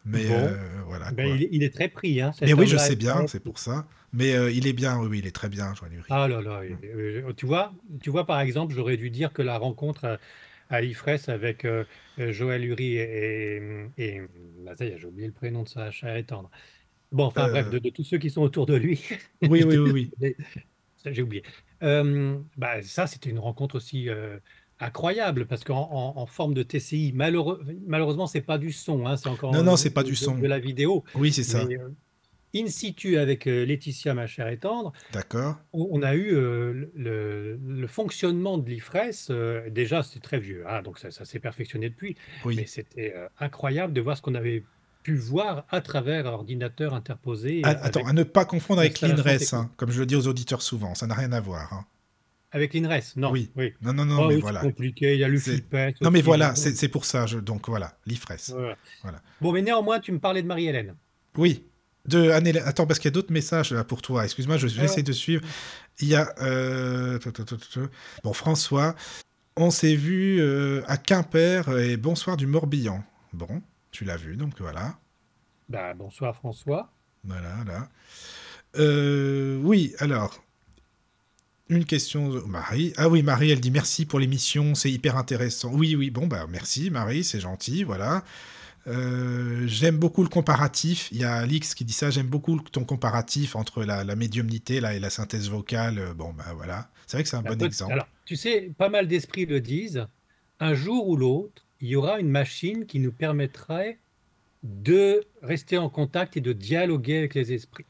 S1: Mais
S3: Bon.
S1: euh, voilà.
S3: ben, il, est- il est très pris. Hein,
S1: Mais oui, je sais bien, c'est pour ça. Mais euh, il est bien, oui, il est très bien, Uri.
S3: Ah là là, euh, tu vois, tu vois par exemple, j'aurais dû dire que la rencontre à, à l'IFRES avec euh, euh, Joël Uri et, et, et- bah, ça y est, j'ai oublié le prénom de sa chère et tendre. Bon, enfin
S1: Euh.
S3: bref, de, de tous ceux qui sont autour de lui,
S1: Oui, oui, oui, oui.
S3: j'ai oublié. Euh, bah, ça, c'était une rencontre aussi euh, incroyable parce qu'en en, en forme de TCI, malheureux, malheureusement, c'est pas du son, hein, c'est encore
S1: Non, non, c'est pas du
S3: de-
S1: son.
S3: de la vidéo.
S1: Oui, c'est ça.
S3: Mais, euh, in situ avec euh, Laetitia, ma chère et tendre,
S1: D'accord.
S3: on a eu euh, le, le fonctionnement de l'IFRES. euh, déjà, c'est très vieux, hein, donc ça, ça s'est perfectionné depuis.
S1: Oui.
S3: Mais c'était euh, incroyable de voir ce qu'on avait pu voir à travers ordinateur interposé.
S1: Ah, attends, à ne pas confondre avec l'INRES,
S3: technique.
S1: hein, comme je le dis aux auditeurs souvent, ça n'a rien à voir. hein.
S3: avec l'INRES. Non,
S1: Oui.
S3: oui.
S1: Non, non, non,
S3: Ah
S1: mais
S3: oui,
S1: voilà.
S3: c'est compliqué. Il y a le.
S1: Non, mais voilà, c'est c'est pour ça. Je... Donc voilà, l'IFRES.
S3: Voilà.
S1: Voilà.
S3: Bon, mais néanmoins, tu me parlais de Marie-Hélène.
S1: Oui. De Attends, parce qu'il y a d'autres messages là pour toi. Excuse-moi, je- j'essaie
S3: ouais.
S1: de suivre. Il y a. euh, Bon, François, on s'est vu euh, à Quimper et bonsoir du Morbihan. Bon, tu l'as vu, donc voilà.
S3: Bah, bonsoir François.
S1: Voilà, là. Euh, oui, alors. Une question de Marie. Ah oui, Marie, elle dit merci pour l'émission, c'est hyper intéressant. Oui, oui, bon, bah merci Marie, c'est gentil, voilà. Euh, j'aime beaucoup le comparatif. Il y a Alix qui dit ça. J'aime beaucoup ton comparatif entre la, la médiumnité là, et la synthèse vocale. Euh, Bon, bah voilà. C'est vrai que c'est un bon exemple.
S3: Alors, tu sais, pas mal d'esprits le disent. Un jour ou l'autre, il y aura une machine qui nous permettrait de rester en contact et de dialoguer avec les esprits.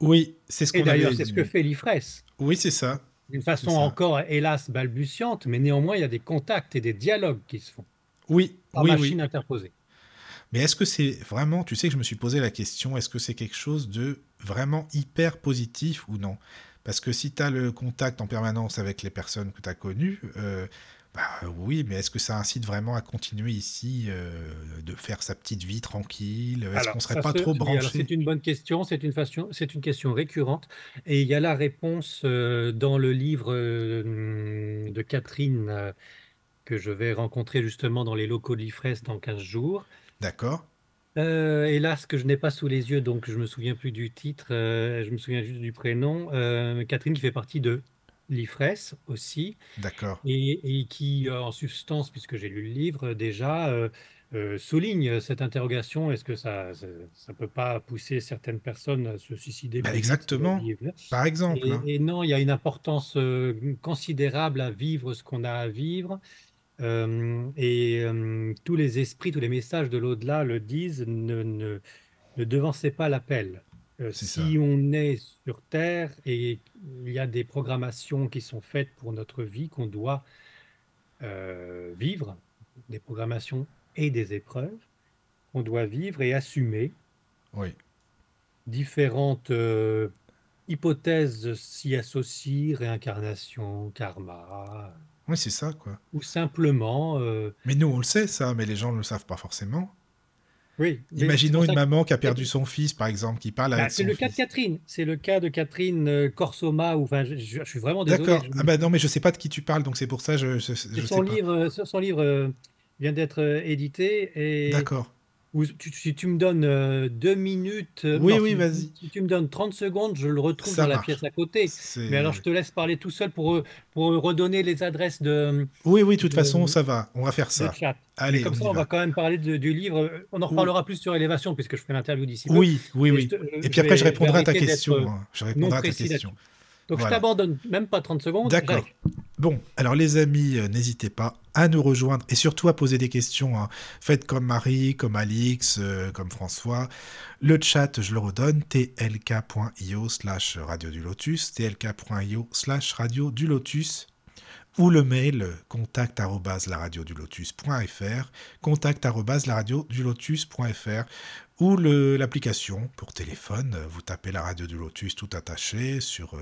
S1: Oui, c'est ce qu'on
S3: d'ailleurs, c'est ce que fait l'IFRES.
S1: Oui, c'est ça.
S3: D'une façon encore, hélas, balbutiante, mais néanmoins, il y a des contacts et des dialogues qui se font
S1: Oui,
S3: par
S1: oui, oui.
S3: machine interposée.
S1: Mais est-ce que c'est vraiment, tu sais que je me suis posé la question, est-ce que c'est quelque chose de vraiment hyper positif ou non? Parce que si tu as le contact en permanence avec les personnes que tu as connues, euh, bah oui, mais est-ce que ça incite vraiment à continuer ici, euh, de faire sa petite vie tranquille? Est-ce qu'on serait
S3: ça
S1: pas
S3: se-
S1: trop branché?
S3: C'est une bonne question, c'est une, façon- c'est une question récurrente. Et il y a la réponse euh, dans le livre de Catherine que je vais rencontrer justement dans les locaux de l'IFRES dans 15 jours.
S1: D'accord
S3: Euh, hélas, que je n'ai pas sous les yeux, donc je me souviens plus du titre, euh, je me souviens juste du prénom. Euh, Catherine qui fait partie de l'IFRES aussi,
S1: D'accord.
S3: et, et qui, en substance, puisque j'ai lu le livre déjà, souligne cette interrogation, est-ce que ça ne peut pas pousser certaines personnes à se suicider
S1: Bah, exactement. Par exemple.
S3: et,
S1: hein.
S3: et non, il y a une importance considérable à vivre ce qu'on a à vivre. Euh, et euh, tous les esprits, tous les messages de l'au-delà le disent, ne, ne, ne devancez pas l'appel. Euh, si on est sur Terre et il y a des programmations qui sont faites pour notre vie qu'on doit euh, vivre, des programmations et des épreuves, qu'on doit vivre et assumer
S1: Oui.
S3: différentes euh, hypothèses s'y associent, réincarnation, karma,
S1: Oui, c'est ça, quoi.
S3: ou simplement, euh,
S1: Mais nous, on le sait, ça, mais les gens ne le savent pas forcément.
S3: oui.
S1: Imaginons une
S3: que-
S1: maman qui a perdu son fils, par exemple, qui parle
S3: Bah,
S1: avec
S3: c'est le cas de. Catherine, c'est le cas de Catherine euh, Corsoma, ou enfin, je, suis vraiment désolé.
S1: D'accord.
S3: je-
S1: Ah bah non, mais je sais pas de qui tu parles, donc c'est pour ça je, je, sais
S3: son
S1: pas.
S3: livre, euh, son livre euh, vient d'être euh, édité et
S1: D'accord.
S3: Où tu- si tu me donnes euh, deux minutes, euh,
S1: Oui,
S3: non,
S1: oui,
S3: si-
S1: vas-y.
S3: Si tu me donnes 30 secondes, je le retrouve
S1: Ça
S3: dans la
S1: marche.
S3: pièce à côté. Mais alors, je te laisse parler tout seul pour, euh, pour redonner les adresses de,
S1: Oui, oui, de toute
S3: de-
S1: façon, ça va. On va faire ça.
S3: chat.
S1: Allez,
S3: Comme ça,
S1: y
S3: on
S1: va.
S3: va quand même parler de- du livre. On en reparlera plus sur Élévation, puisque je ferai l'interview d'ici peu.
S1: Oui, oui,
S3: Mais
S1: oui.
S3: te-
S1: Et puis après,
S3: vais-
S1: je répondrai à ta
S3: arrêter d'être,
S1: question.
S3: euh,
S1: hein. Je
S3: non
S1: répondrai à ta
S3: précis
S1: question.
S3: là-dessus. Donc,
S1: Voilà.
S3: je t'abandonne même pas 30 secondes.
S1: D'accord. Bon, alors les amis, euh, n'hésitez pas à nous rejoindre et surtout à poser des questions. hein. Faites comme Marie, comme Alix, euh, comme François. Le chat, je le redonne, tlk.io slash radio du lotus, tlk.io slash radio du lotus. ou le mail contact arobase laradiodulotus.fr, contact arobase laradiodulotus.fr ou l'application pour téléphone. Vous tapez la radio du Lotus tout attaché sur euh,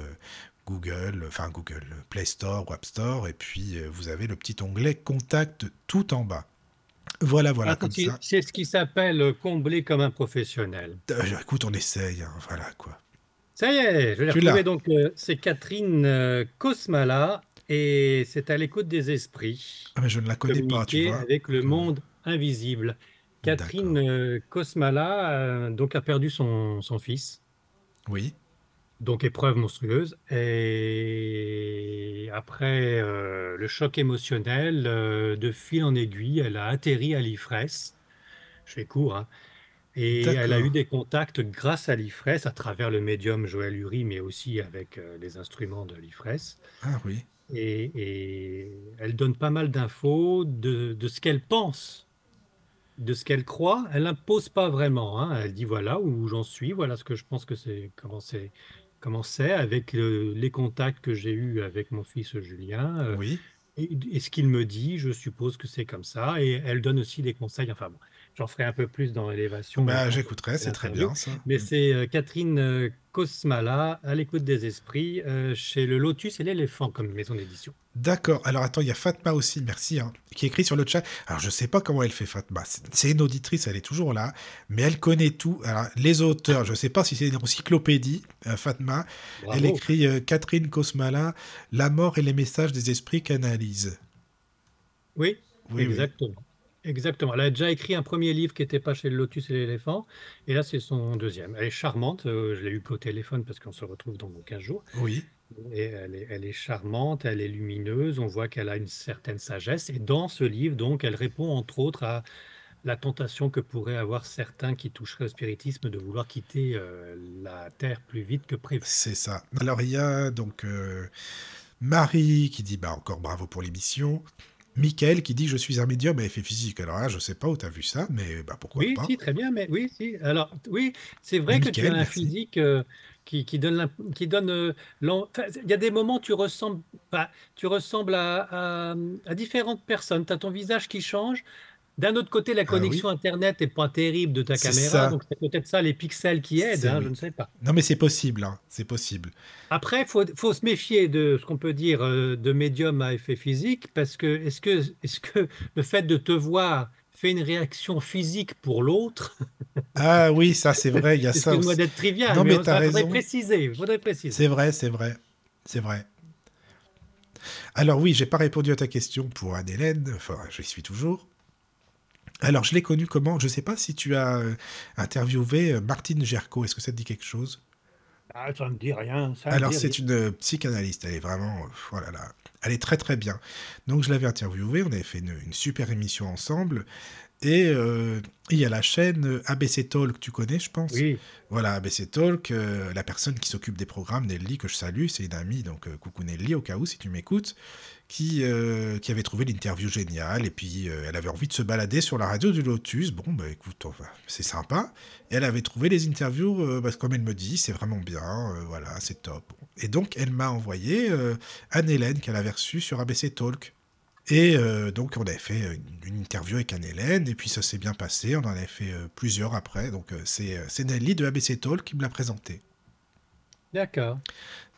S1: Google, enfin Google Play Store ou App Store, et puis euh, vous avez le petit onglet Contact tout en bas. Voilà, voilà,
S3: Ah, c'est- ce qui s'appelle euh, combler comme un professionnel.
S1: Euh, écoute, on essaye, hein, voilà quoi.
S3: Ça y est, je l'ai retrouvé donc. c'est Catherine Kosmala et c'est à l'écoute des esprits.
S1: Ah, mais je ne la connais pas, tu vois.
S3: avec le monde invisible. Catherine
S1: D'accord.
S3: euh, Kosmala euh, donc a perdu son, son fils,
S1: Oui,
S3: donc épreuve monstrueuse. Et après euh, le choc émotionnel, euh, de fil en aiguille, elle a atterri à l'IFRES. Je fais court, hein. Et elle a eu des contacts grâce à l'IFRES, à travers le médium Joël Uri, mais aussi avec euh, les instruments de l'IFRES.
S1: ah oui,
S3: Et, et elle donne pas mal d'infos de, de ce qu'elle pense, de ce qu'elle croit. Elle n'impose pas vraiment. hein. Elle dit voilà où j'en suis, voilà ce que je pense que c'est, comment c'est, comment c'est avec le- les contacts que j'ai eus avec mon fils Julien. euh,
S1: oui.
S3: et, et ce qu'il me dit, je suppose que c'est comme ça. Et elle donne aussi des conseils. Enfin bon, j'en ferai un peu plus dans l'élévation.
S1: Bah,
S3: maintenant.
S1: j'écouterai, c'est très bien ça.
S3: Mais c'est euh, Catherine euh, Kosmala, à l'écoute des esprits, euh, chez le Lotus et l'éléphant comme maison d'édition.
S1: D'accord. Alors attends, il y a Fatma aussi, merci, hein, qui écrit sur le chat. Alors je sais pas comment elle fait Fatma. C'est une auditrice, elle est toujours là, mais elle connaît tout. Alors, les auteurs, je sais pas si c'est une encyclopédie. euh, Fatma, elle écrit euh, Catherine Kosmala, La mort et les messages des esprits canalisent.
S3: Oui,
S1: Oui, oui.
S3: Exactement. Elle a déjà écrit un premier livre qui n'était pas chez le Lotus et l'éléphant. Et là, c'est son deuxième. Elle est charmante. euh, je l'ai eu au téléphone parce qu'on se retrouve dans 15 jours.
S1: Oui.
S3: Et elle est, elle est charmante, elle est lumineuse. On voit qu'elle a une certaine sagesse. Et dans ce livre, donc, elle répond entre autres à la tentation que pourraient avoir certains qui toucheraient au spiritisme de vouloir quitter euh, la Terre plus vite que prévu.
S1: C'est ça. Alors il y a donc euh, Marie qui dit bah encore bravo pour l'émission. Michael qui dit je suis un médium à effet physique. Alors là, je sais pas où tu as vu ça, mais bah pourquoi
S3: Oui,
S1: pas.
S3: si, très bien, mais oui, si. Alors, oui, c'est vrai que tu as un
S1: merci.
S3: physique euh, qui, qui donne, qui donne, euh, il y a des moments où tu ressembles, enfin, tu ressembles à, à- à différentes personnes. Tu as ton visage qui change. D'un autre côté, la
S1: Ah oui.
S3: connexion Internet n'est pas terrible de ta caméra,
S1: ça.
S3: donc c'est peut-être ça les pixels qui aident, hein, je ne sais pas.
S1: Non mais c'est possible, hein, c'est possible.
S3: Après, il faut, faut se méfier de ce qu'on peut dire euh, de médium à effet physique, parce que est-ce que, est-ce que le fait de te voir fait une réaction physique pour l'autre?
S1: Ah oui, ça c'est vrai, il y a ça
S3: Excuse-moi d'être trivial,
S1: Non,
S3: mais,
S1: mais
S3: faudrait préciser. Faudrait préciser.
S1: C'est vrai, c'est vrai, c'est vrai. Alors oui, j'ai pas répondu à ta question pour Anne-Hélène, enfin je suis toujours. Alors je l'ai connue comment? Je sais pas si tu as euh, interviewé euh, Martine Gerco, est-ce que ça te dit quelque chose?
S3: Ah, ça ne me dit rien. ça
S1: Alors, c'est
S3: rien.
S1: une euh, psychanalyste. Elle est vraiment. voilà, là. Elle est très, très bien. Donc, je l'avais interviewée. On avait fait une, une super émission ensemble. Et euh, il y a la chaîne ABC Talk, tu connais, je pense?
S3: Oui,
S1: Voilà, ABC Talk. euh, la personne qui s'occupe des programmes, Nelly, que je salue, c'est une amie. Donc, euh, coucou Nelly, au cas où, si tu m'écoutes. Qui, euh, qui avait trouvé l'interview géniale. Et puis, euh, elle avait envie de se balader sur la radio du Lotus. Bon, bah écoute, c'est sympa. Et elle avait trouvé les interviews, euh, parce que comme elle me dit, c'est vraiment bien, voilà, c'est top. Et donc, elle m'a envoyé Anne-Hélène qu'elle avait reçue sur ABC Talk. Et euh, donc, on avait fait une, une interview avec Anne-Hélène, et puis ça s'est bien passé. On en avait fait euh, plusieurs après. Donc, c'est euh, c'est Nelly de ABC Talk qui me l'a présenté.
S3: d'accord.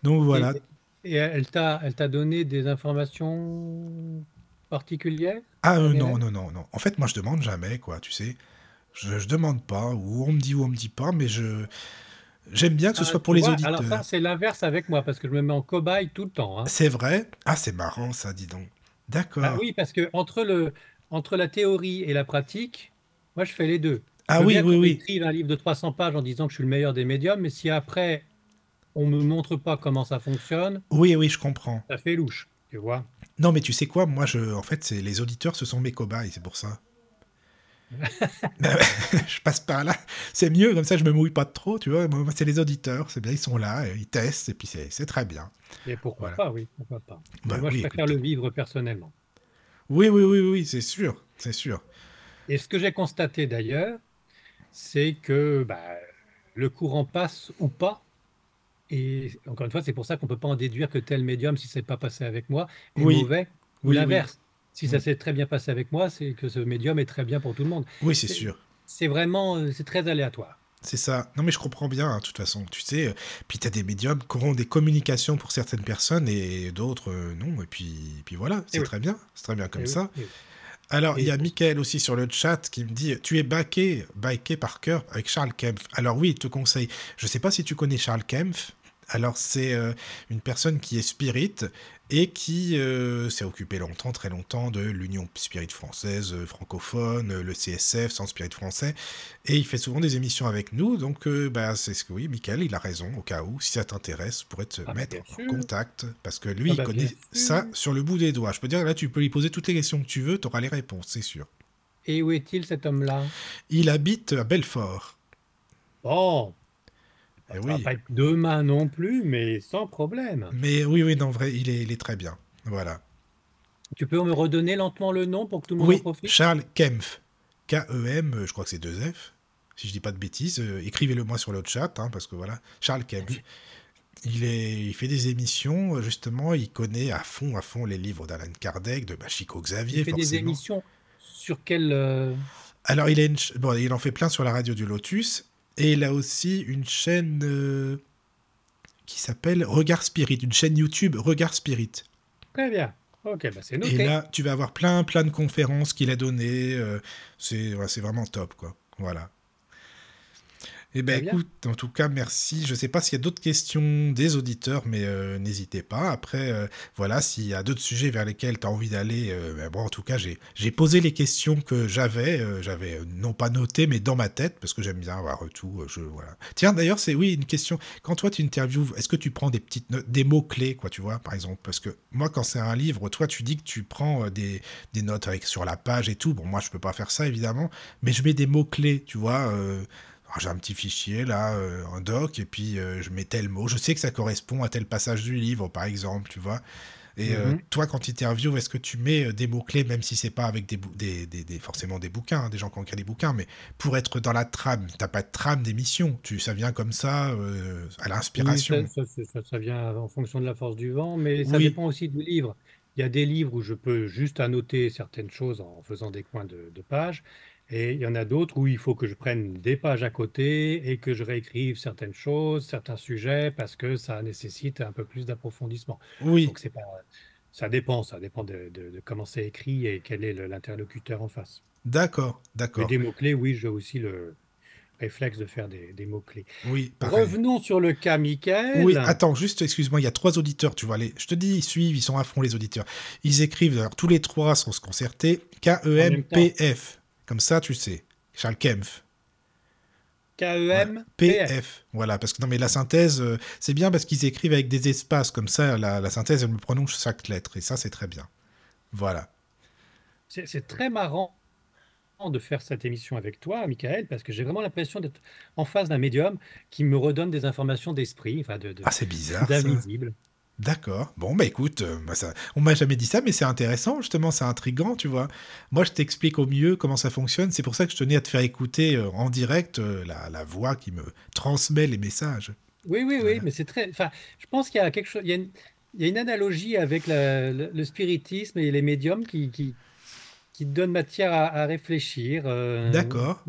S1: Donc, voilà.
S3: Et, elle t'a, elle t'a donné des informations particulières
S1: Ah euh, non, non, non, non. En fait, moi, je demande jamais, quoi, tu sais. Je, je demande pas, ou on me dit ou on me dit pas, mais je j'aime bien que ce
S3: Ah,
S1: soit pour les
S3: vois,
S1: auditeurs.
S3: Alors ça, c'est l'inverse avec moi, parce que je me mets en cobaye tout le temps. hein.
S1: C'est vrai? Ah, c'est marrant, ça, dis donc. D'accord.
S3: Bah oui, parce que entre, le, entre la théorie et la pratique, moi, je fais les deux.
S1: Ah
S3: Je veux
S1: oui,
S3: bien
S1: oui, oui.
S3: écrive un livre de 300 pages en disant que je suis le meilleur des médiums, mais si après, on me montre pas comment ça fonctionne,
S1: Oui, oui, je comprends.
S3: ça fait louche, tu vois.
S1: Non, mais tu sais quoi, moi, je, en fait, c'est les auditeurs, ce sont mes cobayes, c'est pour ça. je passe par là, c'est mieux, comme ça, je me mouille pas trop, tu vois. Moi, c'est les auditeurs, c'est bien, ils sont là, ils testent, et puis c'est c'est très bien.
S3: Et pourquoi
S1: Voilà.
S3: pas, oui, pourquoi pas.
S1: Bah
S3: moi,
S1: oui,
S3: je préfère
S1: écoute.
S3: le vivre personnellement.
S1: Oui, oui, oui, oui, c'est sûr, c'est sûr.
S3: Et ce que j'ai constaté d'ailleurs, c'est que bah, le courant passe ou pas, Et encore une fois, c'est pour ça qu'on ne peut pas en déduire que tel médium, si c'est pas passé avec moi, est
S1: Oui,
S3: mauvais, ou
S1: oui, oui.
S3: l'inverse. Si ça
S1: Mm.
S3: s'est très bien passé avec moi, c'est que ce médium est très bien pour tout le monde.
S1: Oui, c'est sûr.
S3: c'est vraiment, euh, c'est très aléatoire.
S1: C'est ça. Non, mais je comprends bien, hein, de toute façon. Tu sais, euh, puis tu as des médiums qui auront des communications pour certaines personnes et d'autres euh, non. Et puis, puis voilà, c'est très bien. C'est très bien comme ça. Alors, il y a Michael aussi sur le chat qui me dit Tu es baqué, baqué par cœur avec Charles Kempf. Alors, oui, il te conseille. Je sais pas si tu connais Charles Kempf. Alors, c'est euh, une personne qui est spirit et qui euh, s'est occupé longtemps, très longtemps, de l'Union Spirit française euh, francophone, le CSF, Centre Spirit français. Et il fait souvent des émissions avec nous. Donc, bah, c'est ce que oui, Michael, il a raison. Au cas où, si ça t'intéresse, pourrait te
S3: Ah
S1: mettre en contact. Parce que lui,
S3: Ah
S1: il
S3: bah,
S1: connaît ça sur le bout des doigts. Je peux dire, là, tu peux lui poser toutes les questions que tu veux, tu auras les réponses, c'est sûr.
S3: Et où est-il cet homme-là?
S1: Il habite à Belfort.
S3: Bon,
S1: Eh oui.
S3: pas être demain non plus, mais sans problème.
S1: Mais oui, oui, non, vrai, il est, il est très bien. Voilà.
S3: Tu peux me redonner lentement le nom pour que tout le monde en
S1: Oui,
S3: profite?
S1: Charles Kempf. K-E-M, je crois que c'est deux F. Si je dis pas de bêtises, euh, écrivez-le moi sur le chat, hein, parce que voilà, Charles Kempf. Il, est, il fait des émissions, euh, justement, il connaît à fond, à fond les livres d'Alan Kardec, de bah, Chico Xavier,
S3: Il fait des émissions sur quel... euh,
S1: Alors, il, a une ch- bon, il en fait plein sur la radio du Lotus, et il a aussi une chaîne euh, qui s'appelle Regard Spirit, une chaîne YouTube Regard Spirit.
S3: Très bien. Ok, bah c'est
S1: Et
S3: noté.
S1: là, tu vas avoir plein, plein de conférences qu'il a données. euh, c'est ouais, c'est vraiment top, quoi. Voilà. Eh ben
S3: bien.
S1: écoute, en tout cas, merci. Je sais pas s'il y a d'autres questions des auditeurs, mais euh, n'hésitez pas. Après, euh, voilà, s'il y a d'autres sujets vers lesquels tu as envie d'aller, euh, ben bon, en tout cas, j'ai posé les questions que j'avais. euh, j'avais non pas noté, mais dans ma tête, parce que j'aime bien avoir tout. je, voilà. Tiens, d'ailleurs, c'est oui, une question. Quand toi, tu interviews, est-ce que tu prends des petites notes, des mots-clés, quoi, tu vois, par exemple? Parce que moi, quand c'est un livre, toi, tu dis que tu prends des, des notes avec, sur la page et tout. Bon, moi, je peux pas faire ça, évidemment, mais je mets des mots-clés, tu vois. Alors, j'ai un petit fichier là, euh, un doc, et puis euh, je mets tel mot. Je sais que ça correspond à tel passage du livre, par exemple, tu vois. Et euh,
S3: Mhm.
S1: toi, quand tu interviews, est-ce que tu mets des mots-clés, même si c'est pas avec des, des, des- des- forcément des bouquins, hein, des gens qui ont écrit des bouquins, mais pour être dans la trame, t'as pas de trame d'émission, tu, ça vient comme ça, à l'inspiration.
S3: ça, ça- ça- ça vient en fonction de la force du vent, mais ça
S1: Oui.
S3: dépend aussi du livre. Il y a des livres où je peux juste annoter certaines choses en faisant des coins de, de pages, et il y en a d'autres où il faut que je prenne des pages à côté et que je réécrive certaines choses, certains sujets, parce que ça nécessite un peu plus d'approfondissement.
S1: Oui,
S3: Donc c'est pas, ça dépend, ça dépend de, de- de comment c'est écrit et quel est l'interlocuteur en face.
S1: d'accord, d'accord.
S3: des mots-clés, oui, j'ai aussi le réflexe de faire des, des mots-clés.
S1: Oui, pareil.
S3: Revenons sur le cas Michael.
S1: Oui, attends, juste, excuse-moi, il y a trois auditeurs, tu vois. Les... Je te dis, ils suivent, ils sont à fond, les auditeurs. Ils écrivent, alors tous les trois sont se concerter. K-E-M-P-F. Comme ça, tu sais. Charles Kempf.
S3: K-E-M,
S1: P-F. Voilà, parce que non, mais la synthèse, euh, c'est bien parce qu'ils écrivent avec des espaces, comme ça, la, la synthèse, elle me prononce chaque lettre, et ça, c'est très bien. Voilà.
S3: C'est très marrant de faire cette émission avec toi, Michael, parce que j'ai vraiment l'impression d'être en face d'un médium qui me redonne des informations d'esprit, enfin de, de-
S1: Ah, c'est bizarre,
S3: d'invisible.
S1: D'accord. Bon, bah écoute, euh, bah, ça... on m'a jamais dit ça, mais c'est intéressant, justement, c'est intriguant, tu vois. Moi, je t'explique au mieux comment ça fonctionne. C'est pour ça que je tenais à te faire écouter euh, en direct euh, la, la voix qui me transmet les messages.
S3: Oui, oui, oui, mais c'est très. Enfin, je pense qu'il y a quelque chose. Il y a une, il y a une analogie avec la- le, le spiritisme et les médiums qui, qui, qui donnent matière à, à réfléchir. euh,
S1: D'accord.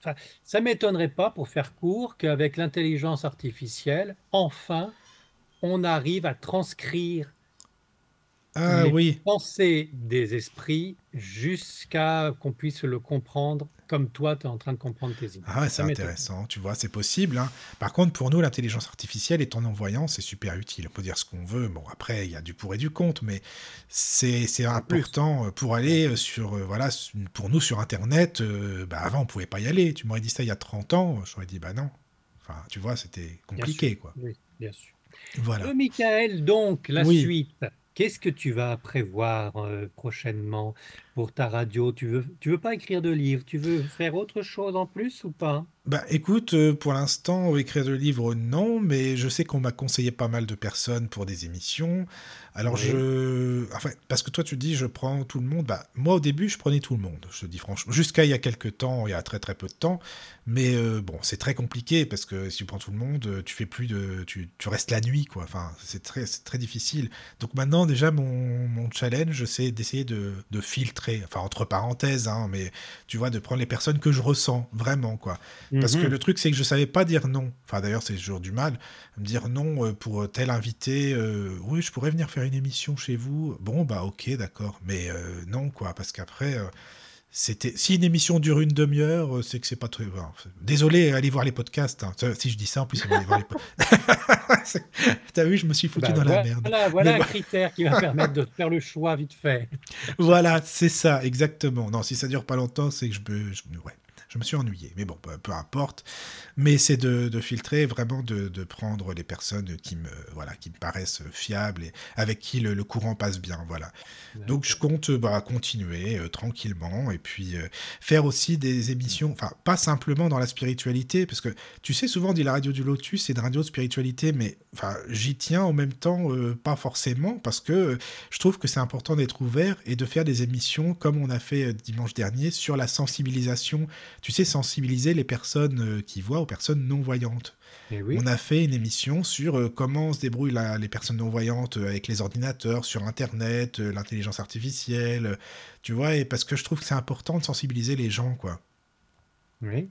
S3: enfin, ça m'étonnerait pas, pour faire court, qu'avec l'intelligence artificielle, enfin, on arrive à transcrire
S1: Ah
S3: les
S1: oui,
S3: pensées des esprits jusqu'à qu'on puisse le comprendre comme toi, tu es en train de comprendre tes images.
S1: ah, c'est intéressant, tu vois, c'est possible. hein. Par contre, pour nous, l'intelligence artificielle et ton envoyant, c'est super utile. On peut dire ce qu'on veut. Bon, après, il y a du pour et du contre, mais c'est
S3: plus.
S1: important euh, pour aller euh, sur, euh, voilà, pour nous sur Internet. euh, bah, avant, on pouvait pas y aller. Tu m'aurais dit ça il y a 30 ans, j'aurais dit, bah non. Enfin, tu vois, c'était
S3: Bien
S1: compliqué,
S3: sûr.
S1: quoi.
S3: Oui, bien sûr.
S1: Voilà.
S3: Euh, Michael, donc, la
S1: Oui.
S3: suite. Qu'est-ce que tu vas prévoir euh, prochainement? pour ta radio? Tu veux, tu veux pas écrire de livres, tu veux faire autre chose en plus ou pas?
S1: Bah écoute, euh, pour l'instant, écrire de livres, non, mais je sais qu'on m'a conseillé pas mal de personnes pour des émissions. Alors
S3: Oui.
S1: je... Enfin, parce que toi tu dis je prends tout le monde. Bah moi au début je prenais tout le monde, je te dis franchement. Jusqu'à il y a quelques temps, il y a très très peu de temps. Mais euh, bon, c'est très compliqué parce que si tu prends tout le monde, euh, tu fais plus de... Tu, tu restes la nuit, quoi. Enfin, c'est très, c'est très difficile. Donc maintenant déjà mon, mon challenge, c'est d'essayer de, de filtrer, enfin entre parenthèses, hein, mais tu vois, de prendre les personnes que je ressens vraiment, quoi. Parce que
S3: Mhm.
S1: le truc, c'est que je savais pas dire non. Enfin, d'ailleurs, c'est toujours du mal. Me dire non euh, pour tel invité. euh, oui, je pourrais venir faire une émission chez vous. Bon, bah, ok, d'accord. Mais euh, non, quoi. Parce qu'après, euh, c'était. Si une émission dure une demi-heure, euh, c'est que c'est pas très. Désolé, allez voir les podcasts. hein. Si je dis ça, en plus, aller voir les podcasts. T'as vu, je me suis foutu
S3: Bah,
S1: dans la merde.
S3: voilà, voilà
S1: Mais
S3: un critère qui va permettre de faire le choix vite fait.
S1: Voilà, c'est ça, exactement. Non, si ça dure pas longtemps, c'est que je me- ouais, je me suis ennuyé. Mais bon, peu, peu importe. Mais c'est de, de filtrer, vraiment de, de prendre les personnes qui me, voilà, qui me paraissent fiables et avec qui le, le courant passe bien. Voilà. Donc je compte bah, continuer euh, tranquillement et puis euh, faire aussi des émissions, enfin pas simplement dans la spiritualité, parce que tu sais souvent on dit la radio du Lotus c'est une radio de spiritualité, mais enfin j'y tiens en même temps euh, pas forcément parce que je trouve que c'est important d'être ouvert et de faire des émissions comme on a fait dimanche dernier sur la sensibilisation. Tu sais sensibiliser les personnes euh, qui voient aux personnes non voyantes.
S3: Et oui.
S1: On a fait une émission sur euh, comment se débrouillent la- les personnes non-voyantes euh, avec les ordinateurs, sur Internet, l'intelligence artificielle, tu vois, et parce que je trouve que c'est important de sensibiliser les gens, quoi.
S3: oui.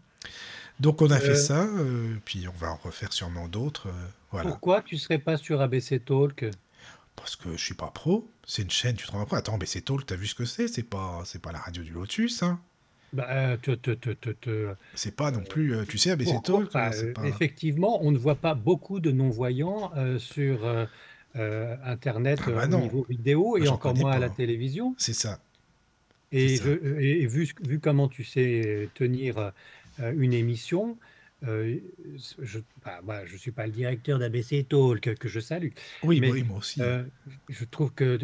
S1: Donc on a fait ça, euh, puis on va en refaire sûrement d'autres, euh, voilà.
S3: Pourquoi tu serais pas sur ABC Talk?
S1: Parce que je suis pas pro, c'est une chaîne, tu te rends compte Attends, c'est Talk, t'as vu ce que c'est? C'est pas, c'est pas la radio du Lotus, hein
S3: Bah, euh,
S1: C'est pas non plus, euh, tu sais, euh, c'est
S3: Euh,
S1: pas...
S3: Effectivement, on ne voit pas beaucoup de non-voyants euh, sur euh, Internet
S1: Ah bah
S3: au niveau vidéo et encore moins à la télévision.
S1: C'est ça,
S3: Et,
S1: ça.
S3: je, et vu, vu comment tu sais tenir une émission, euh, je bah, bah, suis pas le directeur d'ABC Talk que je salue,
S1: Oui,
S3: mais
S1: oui, moi aussi.
S3: euh, je trouve que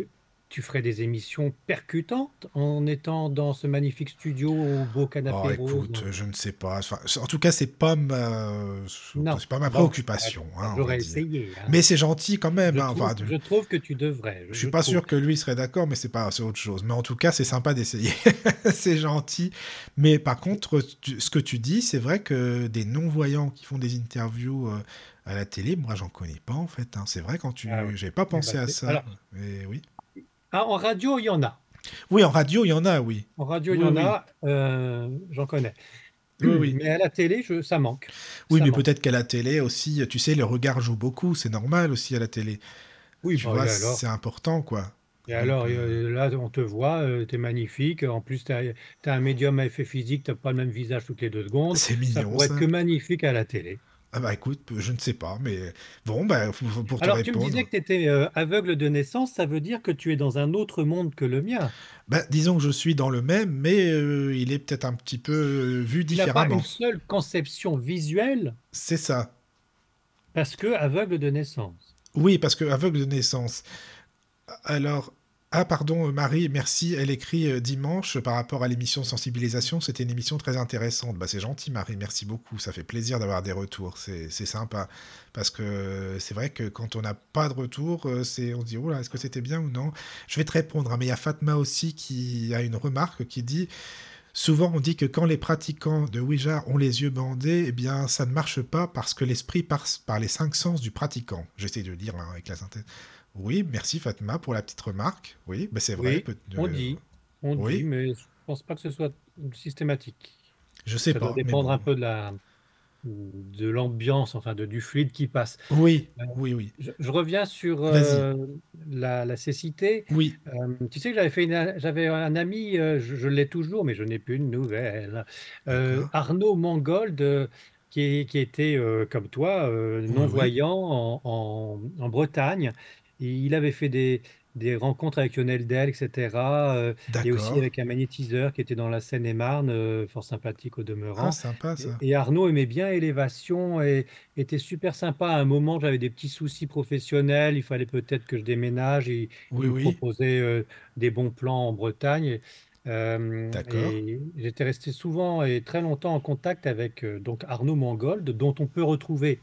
S3: tu ferais des émissions percutantes en étant dans ce magnifique studio au beau
S1: Oh,
S3: canapé rose.
S1: écoute, je ne sais pas. Enfin, en tout cas, c'est pas ma,
S3: Non,
S1: pas ma préoccupation, hein,
S3: j'aurais essayé. hein.
S1: Mais c'est gentil quand même.
S3: Je
S1: hein,
S3: trouve,
S1: enfin,
S3: je trouve que tu devrais.
S1: je
S3: Je,
S1: suis pas
S3: trouve.
S1: sûr que lui serait d'accord, mais c'est pas, autre chose. Mais en tout cas, c'est sympa d'essayer. c'est gentil. Mais par contre, tu- ce que tu dis, c'est vrai que des non-voyants qui font des interviews euh, à la télé, moi, j'en connais pas en fait. hein. C'est vrai quand tu,
S3: Ah
S1: j'ai pas
S3: Eh
S1: pensé
S3: ben,
S1: à
S3: c'est-
S1: ça.
S3: alors,
S1: Mais oui.
S3: Ah, en radio, il y en a.
S1: Oui, en radio, il y en a, oui.
S3: En radio, il
S1: Oui,
S3: y en
S1: oui.
S3: a. euh, J'en connais.
S1: Oui, oui.
S3: Mais à la télé, je, ça manque.
S1: Oui,
S3: Ça
S1: mais peut-être qu'à la télé aussi, tu sais, le regard joue beaucoup. C'est normal aussi à la télé.
S3: Oui,
S1: Tu
S3: bah,
S1: vois, c'est important, quoi.
S3: et
S1: Donc,
S3: alors
S1: euh,
S3: euh, là, on te voit, tu es magnifique. En plus, tu as, un médium à effet physique, tu n'as pas le même visage toutes les deux secondes.
S1: c'est
S3: Ça
S1: mignon,
S3: pourrait
S1: ça.
S3: être que magnifique à la télé.
S1: Ah bah écoute, je ne sais pas, mais bon, bah, pour te
S3: Alors, tu me
S1: répondre,
S3: disais que tu étais aveugle de naissance, ça veut dire que tu es dans un autre monde que le mien.
S1: bah, disons que je suis dans le même, mais euh, il est peut-être un petit peu euh, vu
S3: Tu n'as pas une seule conception visuelle?
S1: C'est ça.
S3: parce que aveugle de naissance.
S1: Oui, parce que aveugle de naissance. Alors, ah pardon, euh, Marie, merci. Elle écrit euh, dimanche par rapport à l'émission sensibilisation. C'était une émission très intéressante. Bah, c'est gentil, Marie. Merci beaucoup. Ça fait plaisir d'avoir des retours. C'est sympa. Parce que c'est vrai que quand on n'a pas de retour, euh, c'est on se dit, est-ce que c'était bien ou non? Je vais te répondre. hein, mais il y a Fatma aussi qui a une remarque qui dit, souvent on dit que quand les pratiquants de Ouija ont les yeux bandés, eh bien, ça ne marche pas parce que l'esprit passe par les cinq sens du pratiquant. J'essaie de le dire hein, avec la synthèse. Oui, merci Fatma pour la petite remarque. Oui, bah c'est vrai.
S3: Oui,
S1: peut-
S3: on
S1: euh,
S3: dit, on dit, mais je pense pas que ce soit systématique.
S1: je sais
S3: Ça
S1: pas, mais
S3: dépendre un peu de la, de l'ambiance, enfin de, du fluide qui passe.
S1: Oui,
S3: Euh,
S1: oui, oui.
S3: Je, je reviens sur euh, la, la cécité.
S1: Oui,
S3: Euh, tu sais que j'avais fait une- j'avais un ami, euh, je, je l'ai toujours, mais je n'ai plus de nouvelles. Euh. Arnaud Mangold, euh, qui, qui était euh, comme toi, euh,
S1: Oui,
S3: non-voyant en, en- en Bretagne. Et il avait fait des, des rencontres avec Lionel Del, etc. euh, et aussi
S1: D'accord.
S3: avec un magnétiseur qui était dans la Seine-et-Marne, euh, fort sympathique au
S1: Ah,
S3: demeurant.
S1: sympa
S3: Et,
S1: ça.
S3: et Arnaud aimait bien Élévation et était super sympa. À un moment, j'avais des petits soucis professionnels. Il fallait peut-être que je déménage. Et il
S1: Oui,
S3: me
S1: oui.
S3: proposait euh, des bons plans en Bretagne. Euh,
S1: D'accord.
S3: et j'étais resté souvent et très longtemps en contact avec euh, donc Arnaud Mangold, dont on peut retrouver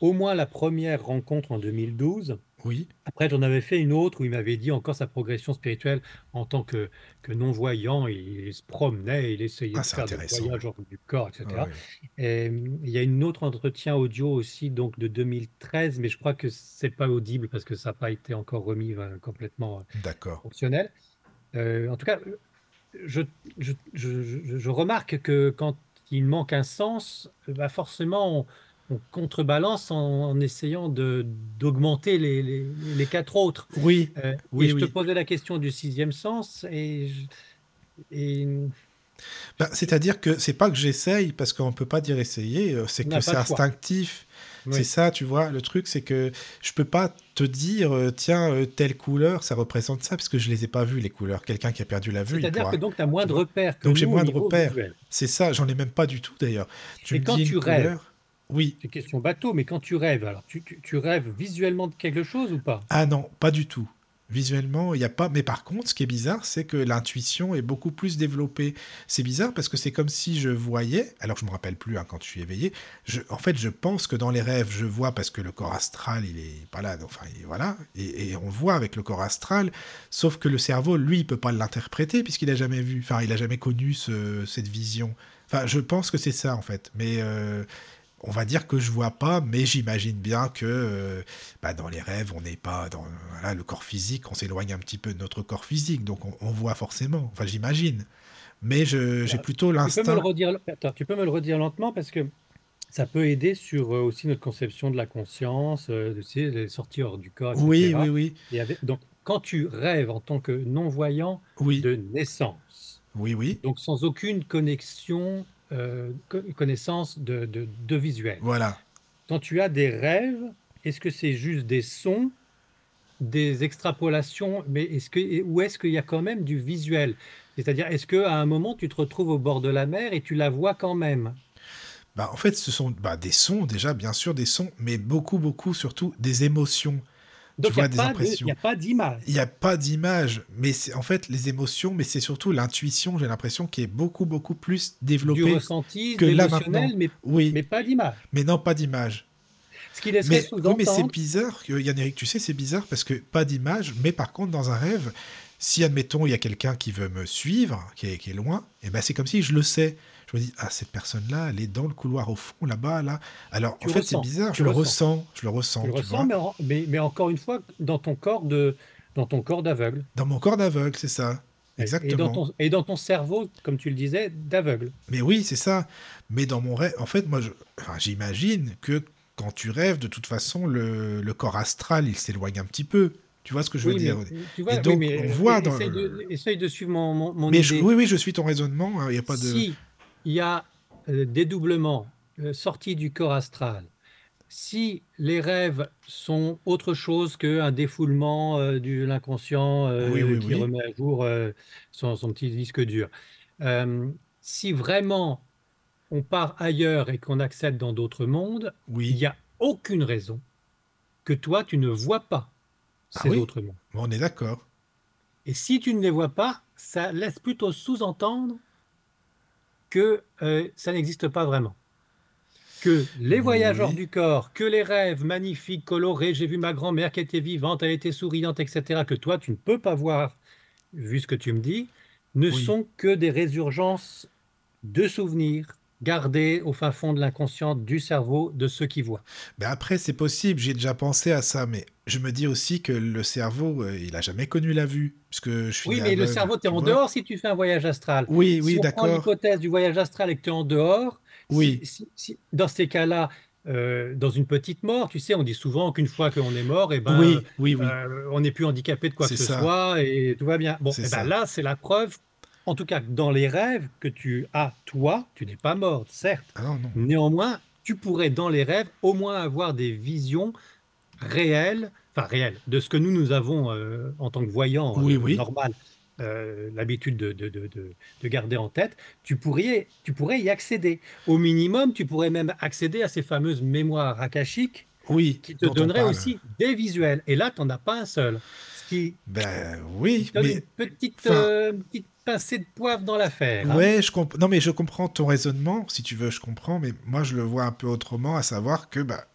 S3: au moins la première rencontre en 2012.
S1: Oui.
S3: Après, j'en avais fait une autre où il m'avait dit encore sa progression spirituelle en tant que, que non-voyant. Il, se promenait, il essayait
S1: Ah,
S3: de
S1: c'est
S3: faire des
S1: intéressant.
S3: voyages hors du corps, etc.
S1: Ouais, ouais.
S3: Et, hum, il y a une autre entretien audio aussi donc de 2013, mais je crois que c'est pas audible parce que ça n'a pas été encore remis euh, complètement euh,
S1: D'accord.
S3: fonctionnel. Euh, en tout cas, je, je, je- je- je remarque que quand il manque un sens, bah forcément, on, on contrebalance en, en essayant d'augmenter les, les, les quatre autres.
S1: Oui.
S3: Euh,
S1: Oui,
S3: et je te posais la question du sixième sens, et, je- et
S1: Ben, C'est-à-dire que c'est pas que j'essaye, parce qu'on peut pas dire essayer, euh, c'est que c'est instinctif.
S3: Oui.
S1: C'est ça, tu vois. Le truc, c'est que je peux pas te dire, euh, tiens, telle couleur, ça représente ça, parce que je les ai pas vues, les couleurs. Quelqu'un qui a perdu la vue,
S3: c'est-à-dire
S1: pourra.
S3: que donc tu as moins de repères que
S1: Donc j'ai moins de repères. C'est ça, j'en ai même pas du tout d'ailleurs.
S3: Et
S1: me
S3: quand
S1: dis
S3: tu rêves,
S1: couleur. Oui.
S3: c'est question bateau, mais quand tu rêves, alors tu, tu, tu rêves visuellement de quelque chose ou pas?
S1: Ah non, pas du tout. Visuellement, il n'y a pas. Mais par contre, ce qui est bizarre, c'est que l'intuition est beaucoup plus développée. C'est bizarre parce que c'est comme si je voyais, alors je me rappelle plus hein, quand je suis éveillé. Je, en fait, je pense que dans les rêves, je vois parce que le corps astral, il est pas là. Enfin, il- voilà. Et, et on voit avec le corps astral. Sauf que le cerveau, lui, il peut pas l'interpréter puisqu'il a jamais vu. Enfin, il a jamais connu ce- cette vision. Enfin, je pense que c'est ça en fait. Mais euh, on va dire que je vois pas, mais j'imagine bien que euh, bah, dans les rêves, on n'est pas dans voilà, le corps physique, on s'éloigne un petit peu de notre corps physique, donc on, on voit forcément. Enfin, j'imagine. Mais j'ai
S3: Alors,
S1: plutôt l'instinct.
S3: tu peux me le redire lentement parce que ça peut aider sur euh, aussi notre conception de la conscience, euh, tu sais, les sorties hors du corps,
S1: Oui, oui, oui,
S3: Et avec- donc, quand tu rêves en tant que non-voyant
S1: oui,
S3: de naissance,
S1: oui, oui.
S3: donc sans aucune connexion, euh, co- connaissance de, de, de visuel,
S1: Voilà.
S3: quand tu as des rêves, est-ce que c'est juste des sons, des extrapolations, mais est-ce que, ou est-ce qu'il y a quand même du visuel? C'est-à-dire, est-ce qu'à un moment, tu te retrouves au bord de la mer et tu la vois quand même?
S1: Bah, en fait, ce sont bah, des sons, déjà, bien sûr, des sons, mais beaucoup, beaucoup, surtout des émotions.
S3: Donc, il n'y a, pas a d'image.
S1: Il n'y a pas d'image, mais c'est en fait les émotions, mais c'est surtout l'intuition, j'ai l'impression, qui est beaucoup, beaucoup plus
S3: Du
S1: développée
S3: ressenti,
S1: que là maintenant.
S3: mais,
S1: Oui,
S3: mais pas d'image.
S1: mais non, pas d'image.
S3: Ce qui laisserait
S1: Mais, oui, mais c'est bizarre, que, Yann Eric, tu sais, c'est bizarre parce que pas d'image, mais par contre, dans un rêve, si, admettons, il y a quelqu'un qui veut me suivre, qui est, qui est loin, et ben c'est comme si je le sais. Je me dis, ah, cette personne-là, elle est dans le couloir au fond, là-bas, là. Alors,
S3: Tu
S1: en fait, c'est bizarre, je le
S3: ressens.
S1: ressens, je le ressens,
S3: tu le
S1: tu
S3: ressens,
S1: vois.
S3: mais, en- mais, mais encore une fois, dans ton corps de, dans ton corps d'aveugle.
S1: Dans mon corps d'aveugle, c'est ça.
S3: Et- Et dans,
S1: Exactement.
S3: ton, et dans ton cerveau, comme tu le disais, d'aveugle.
S1: Mais oui, c'est ça. Mais dans mon rêve, en fait, moi, enfin, j'imagine que quand tu rêves, de toute façon, le, le corps astral, il s'éloigne un petit peu. Tu vois ce que je veux dire?
S3: tu vois,
S1: Et
S3: oui,
S1: donc,
S3: mais
S1: on voit
S3: e-
S1: dans
S3: essaye,
S1: le-
S3: de, essaye de suivre mon, mon,
S1: je-
S3: idée.
S1: oui, oui, je suis ton raisonnement. hein, Il n'y a pas de.
S3: Si il y a euh, dédoublement, euh, sortie du corps astral, si les rêves sont autre chose qu'un défoulement euh, de l'inconscient euh,
S1: Oui, oui,
S3: qui
S1: oui.
S3: remet à jour euh, son, son petit disque dur, si vraiment on part ailleurs et qu'on accède dans d'autres mondes, il n'y a aucune raison que toi, tu ne vois pas
S1: Ah
S3: ces autres mondes.
S1: On est d'accord.
S3: Et si tu ne les vois pas, ça laisse plutôt sous-entendre que euh, ça n'existe pas vraiment. Que les voyages hors
S1: Oui.
S3: du corps, que les rêves magnifiques, colorés, j'ai vu ma grand-mère qui était vivante, elle était souriante, etc., que toi, tu ne peux pas voir, vu ce que tu me dis, ne
S1: Oui.
S3: sont que des résurgences de souvenirs gardés au fin fond de l'inconscient du cerveau de ceux qui voient.
S1: Mais après, c'est possible. J'ai déjà pensé à ça. Mais je me dis aussi que le cerveau, euh, il a jamais connu la vue. Puisque je suis
S3: Oui, mais le cerveau, tu es en
S1: vois.
S3: dehors si tu fais un voyage astral.
S1: Oui, oui,
S3: si
S1: d'accord.
S3: l'hypothèse du voyage astral et que tu es en dehors, si-
S1: Oui.
S3: si- si- dans ces cas-là, euh, dans une petite mort, tu sais, on dit souvent qu'une fois qu'on est mort, eh ben,
S1: Oui, oui, oui.
S3: euh, on n'est plus handicapé de quoi que ce soit et tout va bien. Bon, eh ben là, c'est la preuve, en tout cas, dans les rêves que tu as, toi, tu n'es pas mort, certes.
S1: Ah non, non.
S3: Néanmoins, tu pourrais, dans les rêves, au moins avoir des visions réelles, enfin réelles, de ce que nous, nous avons euh, en tant que voyants
S1: Oui,
S3: euh,
S1: oui.
S3: normal, euh, l'habitude de, de- de- de- de garder en tête, tu pourrais, tu pourrais y accéder. Au minimum, tu pourrais même accéder à ces fameuses mémoires akashiques
S1: Oui,
S3: qui te donneraient aussi des visuels. Et là, tu n'en as pas un seul. Qui
S1: Ben oui,
S3: donne
S1: mais
S3: une petite, euh, petite pincée de poivre dans l'affaire. hein.
S1: Ouais, je comp- non mais je comprends ton raisonnement, si tu veux, je comprends, mais moi je le vois un peu autrement, à savoir que bah,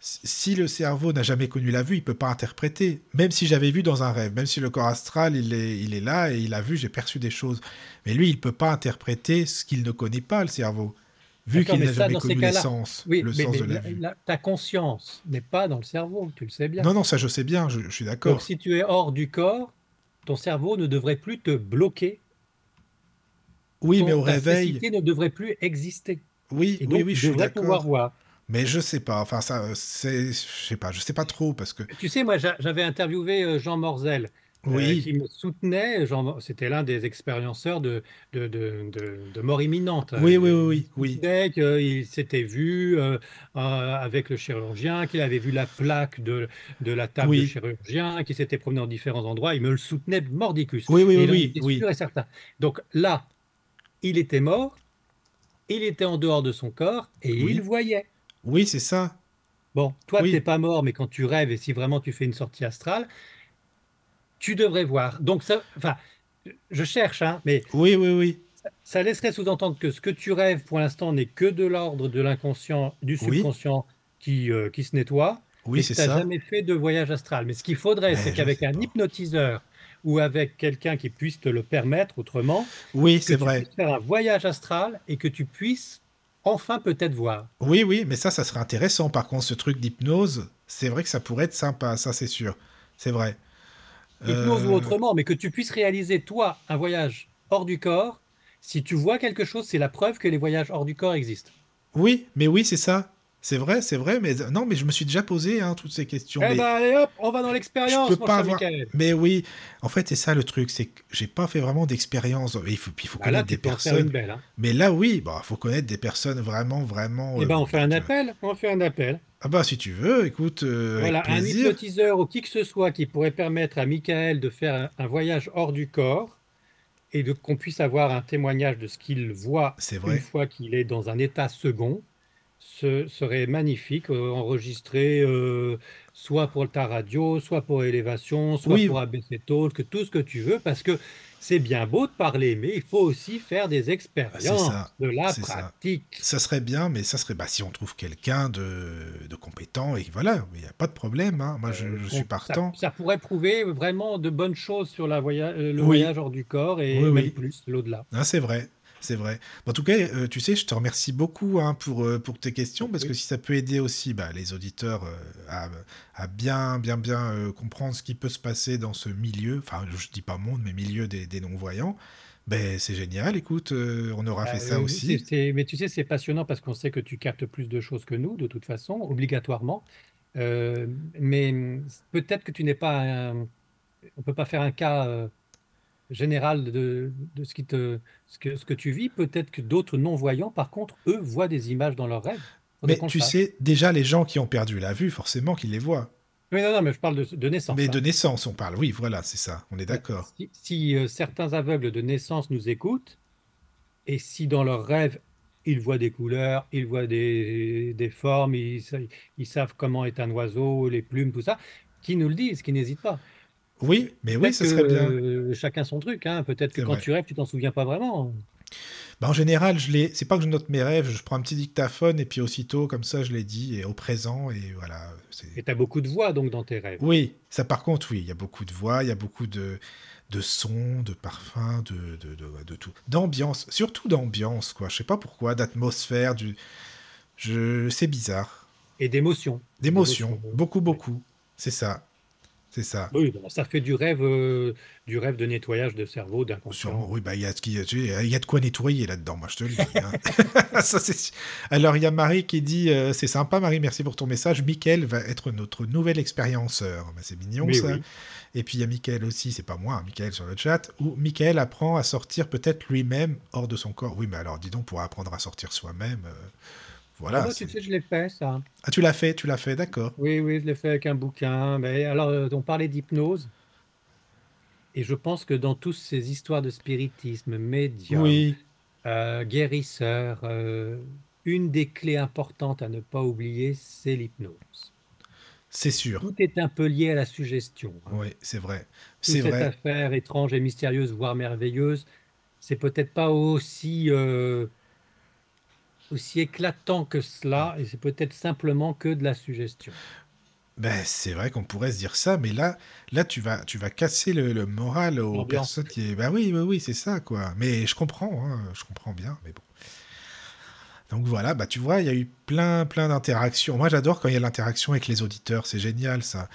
S1: si si le cerveau n'a jamais connu la vue, il peut pas interpréter. Même si j'avais vu dans un rêve, même si le corps astral il est, il est là et il a vu, j'ai perçu des choses, mais lui il peut pas interpréter ce qu'il ne connaît pas, le cerveau, vu qu'il n'a
S3: ça,
S1: jamais connu
S3: Oui,
S1: le
S3: mais,
S1: sens
S3: mais
S1: de la
S3: la-
S1: vue.
S3: la- ta conscience n'est pas dans le cerveau, tu le sais bien.
S1: Non, non, ça je sais bien, je, je suis d'accord.
S3: Donc si tu es hors du corps, ton cerveau ne devrait plus te bloquer.
S1: Oui,
S3: ton-
S1: mais au
S3: ta
S1: réveil,
S3: ne devrait plus exister.
S1: oui,
S3: Et donc,
S1: oui, oui, je suis
S3: pouvoir
S1: d'accord.
S3: voir.
S1: Mais je sais pas, enfin ça, c'est, je sais pas, je sais pas trop parce que
S3: Tu sais, moi, j'a- j'avais interviewé euh, Jean Morzel,
S1: oui,
S3: qui me soutenait. C'était l'un des expérienceurs de, de, de, de- de mort imminente.
S1: oui, oui, oui, oui, oui.
S3: soutenait qu'il s'était vu euh, euh, avec le chirurgien, qu'il avait vu la plaque de, de la table
S1: Oui.
S3: chirurgien, qu'il s'était promené dans différents endroits. Il me le soutenait mordicus.
S1: Oui, oui,
S3: Et
S1: oui,
S3: il en
S1: oui,
S3: était
S1: oui.
S3: sûr et certain. Donc là, il était mort, il était en dehors de son corps et
S1: Oui.
S3: il voyait.
S1: Oui, c'est ça.
S3: Bon, toi,
S1: Oui.
S3: tu n'es pas mort, mais quand tu rêves et si vraiment tu fais une sortie astrale, tu devrais voir. Donc, ça, enfin, je cherche, hein, mais
S1: Oui, oui, oui.
S3: ça laisserait sous-entendre que ce que tu rêves pour l'instant n'est que de l'ordre de l'inconscient, du
S1: Oui.
S3: subconscient qui, euh, qui se nettoie.
S1: Oui, c'est
S3: que tu n'as
S1: ça.
S3: jamais fait de voyage astral. Mais ce qu'il faudrait,
S1: Mais
S3: c'est qu'avec un
S1: pas.
S3: hypnotiseur ou avec quelqu'un qui puisse te le permettre autrement,
S1: Oui, c'est
S3: tu
S1: vrai.
S3: puisses faire un voyage astral et que tu puisses enfin peut-être voir.
S1: Oui, oui, mais ça, ça serait intéressant. Par contre, ce truc d'hypnose, c'est vrai que ça pourrait être sympa, ça, c'est sûr. C'est vrai.
S3: Hypnose
S1: Euh,
S3: ou autrement, mais que tu puisses réaliser, toi, un voyage hors du corps. Si tu vois quelque chose, c'est la preuve que les voyages hors du corps existent.
S1: Oui, mais oui, c'est ça. C'est vrai, c'est vrai, mais non, mais je me suis déjà posé hein, toutes ces questions.
S3: Eh
S1: mais
S3: ben allez hop, on va dans
S1: je
S3: l'expérience,
S1: peux
S3: mon
S1: pas avoir. Mais oui, en fait, c'est ça le truc, c'est que j'ai pas fait vraiment d'expérience. Il faut, il faut
S3: Bah là,
S1: connaître
S3: tu
S1: des
S3: peux
S1: personnes.
S3: belle. hein.
S1: Mais là, oui, bah, faut connaître des personnes vraiment, vraiment.
S3: Eh
S1: euh,
S3: ben, on fait un
S1: qui-
S3: appel. On fait un appel.
S1: Ah bah, si tu veux, écoute, euh,
S3: Voilà,
S1: avec
S3: un hypnotiseur ou qui que ce soit qui pourrait permettre à Michael de faire un, un voyage hors du corps et de qu'on puisse avoir un témoignage de ce qu'il voit une fois qu'il est dans un état second, ce serait magnifique, euh, enregistré euh, soit pour ta radio, soit pour élévation, soit
S1: Oui.
S3: pour ABC Talk, tout ce que tu veux, parce que c'est bien beau de parler, mais il faut aussi faire des expériences,
S1: ça,
S3: de la
S1: ça.
S3: pratique.
S1: Ça serait bien, mais ça serait bah, si on trouve quelqu'un de, de compétent et voilà, il n'y a pas de problème. hein. Moi, je,
S3: Euh,
S1: je suis partant.
S3: Ça, ça pourrait prouver vraiment de bonnes choses sur la voya- euh, le
S1: Oui.
S3: voyage hors du corps et
S1: Oui,
S3: même plus, l'au-delà.
S1: Ah, c'est vrai, c'est vrai. En tout cas, euh, tu sais, je te remercie beaucoup hein, pour, euh, pour tes questions, parce
S3: Oui.
S1: que si ça peut aider aussi bah, les auditeurs euh, à, à bien, bien, bien comprendre ce qui peut se passer dans ce milieu, enfin, je dis pas monde, mais milieu des, des non-voyants, ben, c'est génial. Écoute, euh, on aura fait
S3: Euh,
S1: ça aussi.
S3: mais tu sais, c'est passionnant parce qu'on sait que tu captes plus de choses que nous, de toute façon, obligatoirement. Euh, mais peut-être que tu n'es pas un... On peut pas faire un cas général de, de ce qui te, ce que, ce que tu vis. Peut-être que d'autres non-voyants, par contre, eux, voient des images dans leurs rêves.
S1: Mais tu sais, déjà, les gens qui ont perdu la vue, forcément qu'ils les voient.
S3: Oui, non, non, mais je parle de, de naissance.
S1: Mais
S3: hein.
S1: de naissance, on parle. Oui, voilà, c'est ça. On est d'accord.
S3: Si, si, euh, certains aveugles de naissance nous écoutent, et si dans leurs rêves, ils voient des couleurs, ils voient des, des formes, ils, ils savent comment est un oiseau, les plumes, tout ça, qui nous le disent, qui n'hésitent pas.
S1: Oui, mais oui, ce serait bien.
S3: chacun son truc, hein. Peut-être que quand
S1: vrai.
S3: tu rêves, tu t'en souviens pas vraiment.
S1: Bah, en général, je les... c'est pas que je note mes rêves, je prends un petit dictaphone et puis aussitôt, comme ça, je les dis et au présent et voilà.
S3: Et tu as beaucoup de voix donc dans tes rêves.
S1: Oui, ça par contre, oui, il y a beaucoup de voix, il y a beaucoup de, de sons, de parfums, de, de, de, de tout. D'ambiance, surtout d'ambiance, quoi. Je sais pas pourquoi, d'atmosphère, du... je... c'est bizarre.
S3: Et d'émotions.
S1: D'émotions,
S3: D'émotions, oui.
S1: beaucoup, beaucoup. C'est ça. C'est ça.
S3: Oui, bon, ça fait du rêve, euh, du rêve de nettoyage de cerveau, d'inconscient.
S1: oui, bah, il y, a ce qui- tu sais, il y a de quoi nettoyer là-dedans, moi je te le dis. hein. Ça. Alors, il y a Marie qui dit euh, C'est sympa, Marie, merci pour ton message. Mickaël va être notre nouvel expérienceur. Bah, c'est mignon,
S3: Mais
S1: ça.
S3: oui.
S1: Et puis, il y a Mickaël aussi, c'est pas moi, hein, Mickaël sur le chat, où Mickaël apprend à sortir peut-être lui-même hors de son corps. Oui, mais alors, dis donc, pour apprendre à sortir soi-même, euh, voilà.
S3: Ah tu sais, je l'ai fait, ça?
S1: Ah, tu l'as fait, tu l'as fait, d'accord.
S3: Oui, oui, je l'ai fait avec un bouquin. Mais alors, euh, on parlait d'hypnose. Et je pense que dans toutes ces histoires de spiritisme, médium,
S1: Oui,
S3: euh, guérisseur, euh, une des clés importantes à ne pas oublier, c'est l'hypnose.
S1: C'est sûr.
S3: Tout est un peu lié à la suggestion. hein.
S1: Oui, c'est vrai. C'est
S3: cette affaire étrange et mystérieuse, voire merveilleuse, c'est peut-être pas aussi, aussi éclatant que cela, et c'est peut-être simplement que de la suggestion.
S1: Ben, c'est vrai qu'on pourrait se dire ça, mais là, là tu vas, tu vas casser le, le moral aux personnes qui. Ben oui, oui, oui, c'est ça, quoi. Mais je comprends, hein, je comprends bien, mais bon. Donc voilà, bah tu vois, il y a eu plein, plein d'interactions. Moi, j'adore quand il y a l'interaction avec les auditeurs, c'est génial, ça.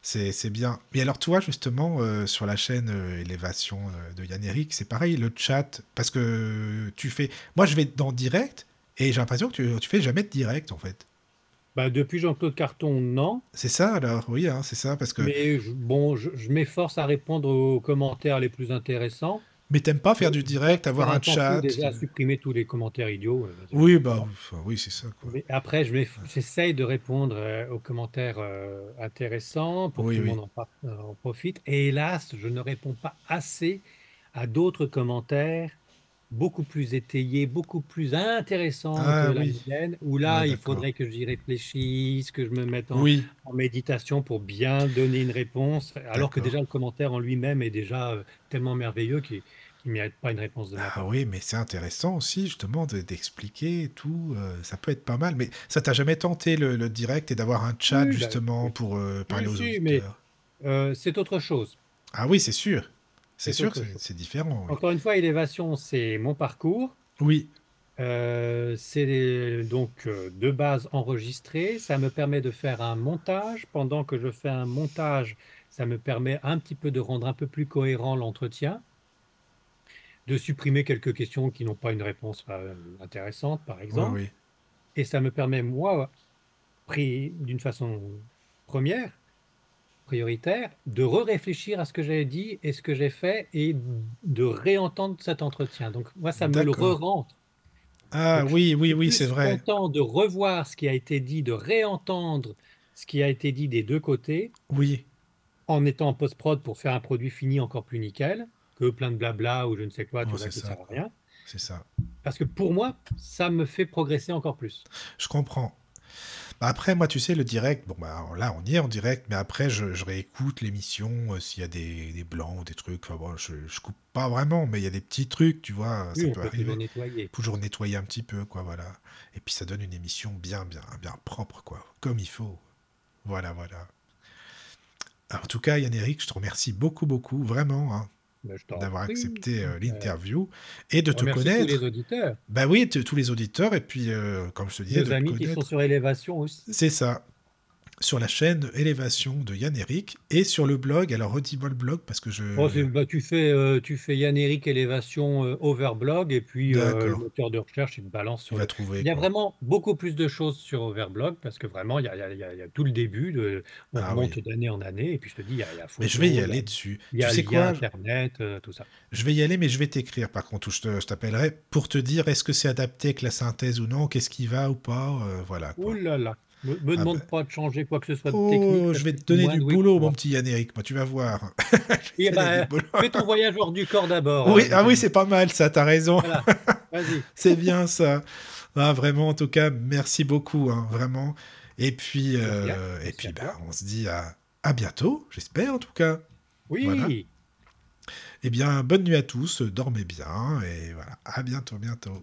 S1: C'est c'est bien. Mais alors, toi, justement, euh, sur la chaîne euh, Élévation euh, de Yann Eric, c'est pareil, le chat, parce que tu fais. Moi, je vais dans direct, et j'ai l'impression que tu, tu fais jamais de direct, en fait.
S3: Bah, depuis Jean-Claude Carton, non.
S1: C'est ça, alors Oui, hein, c'est ça, parce que.
S3: Mais je- bon, je, je m'efforce à répondre aux commentaires les plus intéressants.
S1: Mais t'aimes pas faire du direct, avoir un chat
S3: déjà supprimer tous les commentaires idiots. euh,
S1: Oui, bah, enfin, oui, c'est ça, quoi.
S3: Mais après, je j'essaye de répondre euh, aux commentaires euh, intéressants pour
S1: Oui,
S3: que tout
S1: oui.
S3: le monde euh, en profite. Et hélas, je ne réponds pas assez à d'autres commentaires beaucoup plus étayés, beaucoup plus intéressants
S1: Ah,
S3: que la mienne, où là,
S1: Ouais,
S3: il faudrait que j'y réfléchisse, que je me mette en,
S1: Oui,
S3: en méditation pour bien donner une réponse, alors que déjà le commentaire en lui-même est déjà euh, tellement merveilleux qu'il ne mérite pas une réponse de ma
S1: ah
S3: part.
S1: oui, mais c'est intéressant aussi, justement, de- d'expliquer tout. euh, ça peut être pas mal. Mais ça t'a jamais tenté le, le direct et d'avoir un chat,
S3: Oui, bah,
S1: justement, pour euh, parler aux
S3: si, mais-
S1: auditeurs?
S3: Euh, c'est autre chose.
S1: Ah oui, c'est sûr. C'est sûr, c'est différent. oui.
S3: Encore une fois, Élévation, c'est mon parcours.
S1: Oui,
S3: Euh, c'est donc euh, de base enregistré. Ça me permet de faire un montage. Pendant que je fais un montage, ça me permet un petit peu de rendre un peu plus cohérent l'entretien, de supprimer quelques questions qui n'ont pas une réponse euh, intéressante, par
S1: oui,
S3: exemple.
S1: oui.
S3: Et ça me permet, moi, pris d'une façon première, prioritaire, de re-réfléchir à ce que j'ai dit et ce que j'ai fait et de réentendre cet entretien. Donc, moi, ça me le re-rentre.
S1: Ah
S3: Donc,
S1: oui, oui, oui, c'est vrai.
S3: content de revoir ce qui a été dit, de réentendre ce qui a été dit des deux côtés,
S1: Oui,
S3: en étant en post-prod pour faire un produit fini encore plus nickel, que plein de blabla ou je ne sais quoi,
S1: Oh,
S3: tout ça
S1: c'est
S3: qui
S1: ça,
S3: sert à rien.
S1: c'est ça.
S3: Parce que pour moi, ça me fait progresser encore plus.
S1: Je comprends. Bah après, moi, tu sais, le direct, bon, bah là, on y est en direct, mais après, je, je réécoute l'émission euh, s'il y a des, des blancs ou des trucs. Enfin bon, je, je coupe pas vraiment, mais il y a des petits trucs, tu vois,
S3: Oui,
S1: ça
S3: on
S1: peut
S3: peut toujours
S1: arriver.
S3: nettoyer.
S1: Toujours nettoyer un petit peu, quoi, voilà. Et puis ça donne une émission bien, bien, bien propre, quoi, comme il faut. Voilà, voilà. Alors, en tout cas, Yann-Eric, je te remercie beaucoup, beaucoup, vraiment, hein, d'avoir
S3: prie.
S1: accepté euh,
S3: Euh,
S1: l'interview et de te connaître.
S3: tous les auditeurs,
S1: Bah oui, tous les auditeurs, et puis, euh, comme je te disais,
S3: nos
S1: de te
S3: amis qui sont sur Élévation aussi.
S1: C'est ça. Sur la chaîne Élévation de Yann Eric et sur le blog. Alors redis-moi le blog parce que je.
S3: Oh, bah, tu fais, euh, tu fais Yann-Éric Élévation euh, Overblog et puis euh, le moteur de recherche, il te balance sur
S1: vas
S3: le...
S1: trouver.
S3: Il y a
S1: quoi.
S3: vraiment beaucoup plus de choses sur Overblog parce que vraiment, il y a, il y a- il y a- il tout le début. De, on
S1: Ah
S3: remonte
S1: oui.
S3: d'année en année et puis je te dis, il y a, il y a
S1: Mais je vais y
S3: il
S1: aller dessus.
S3: il y a
S1: tu sais quoi?
S3: Internet, tout ça.
S1: Je vais y aller, mais je vais t'écrire par contre, ou je t'appellerai pour te dire est-ce que c'est adapté avec la synthèse ou non, qu'est-ce qui va ou pas? voilà. quoi.
S3: Ouh là là, me, me
S1: Ah
S3: demande
S1: bah.
S3: pas de changer quoi que ce soit de
S1: Oh,
S3: technique.
S1: je vais te donner du boulot, mon petit Yann Eric, moi tu vas voir.
S3: Eh ben, fais ton voyage hors du corps d'abord.
S1: oui,
S3: euh,
S1: ah oui, c'est pas mal ça, t'as raison.
S3: Voilà.
S1: C'est bien ça. Ah, vraiment, en tout cas, merci beaucoup, hein, vraiment. Et puis, euh, et puis bah, on se dit à, à bientôt, j'espère en tout cas.
S3: Oui,
S1: Voilà. Eh bien, bonne nuit à tous, dormez bien, et voilà, à bientôt, bientôt.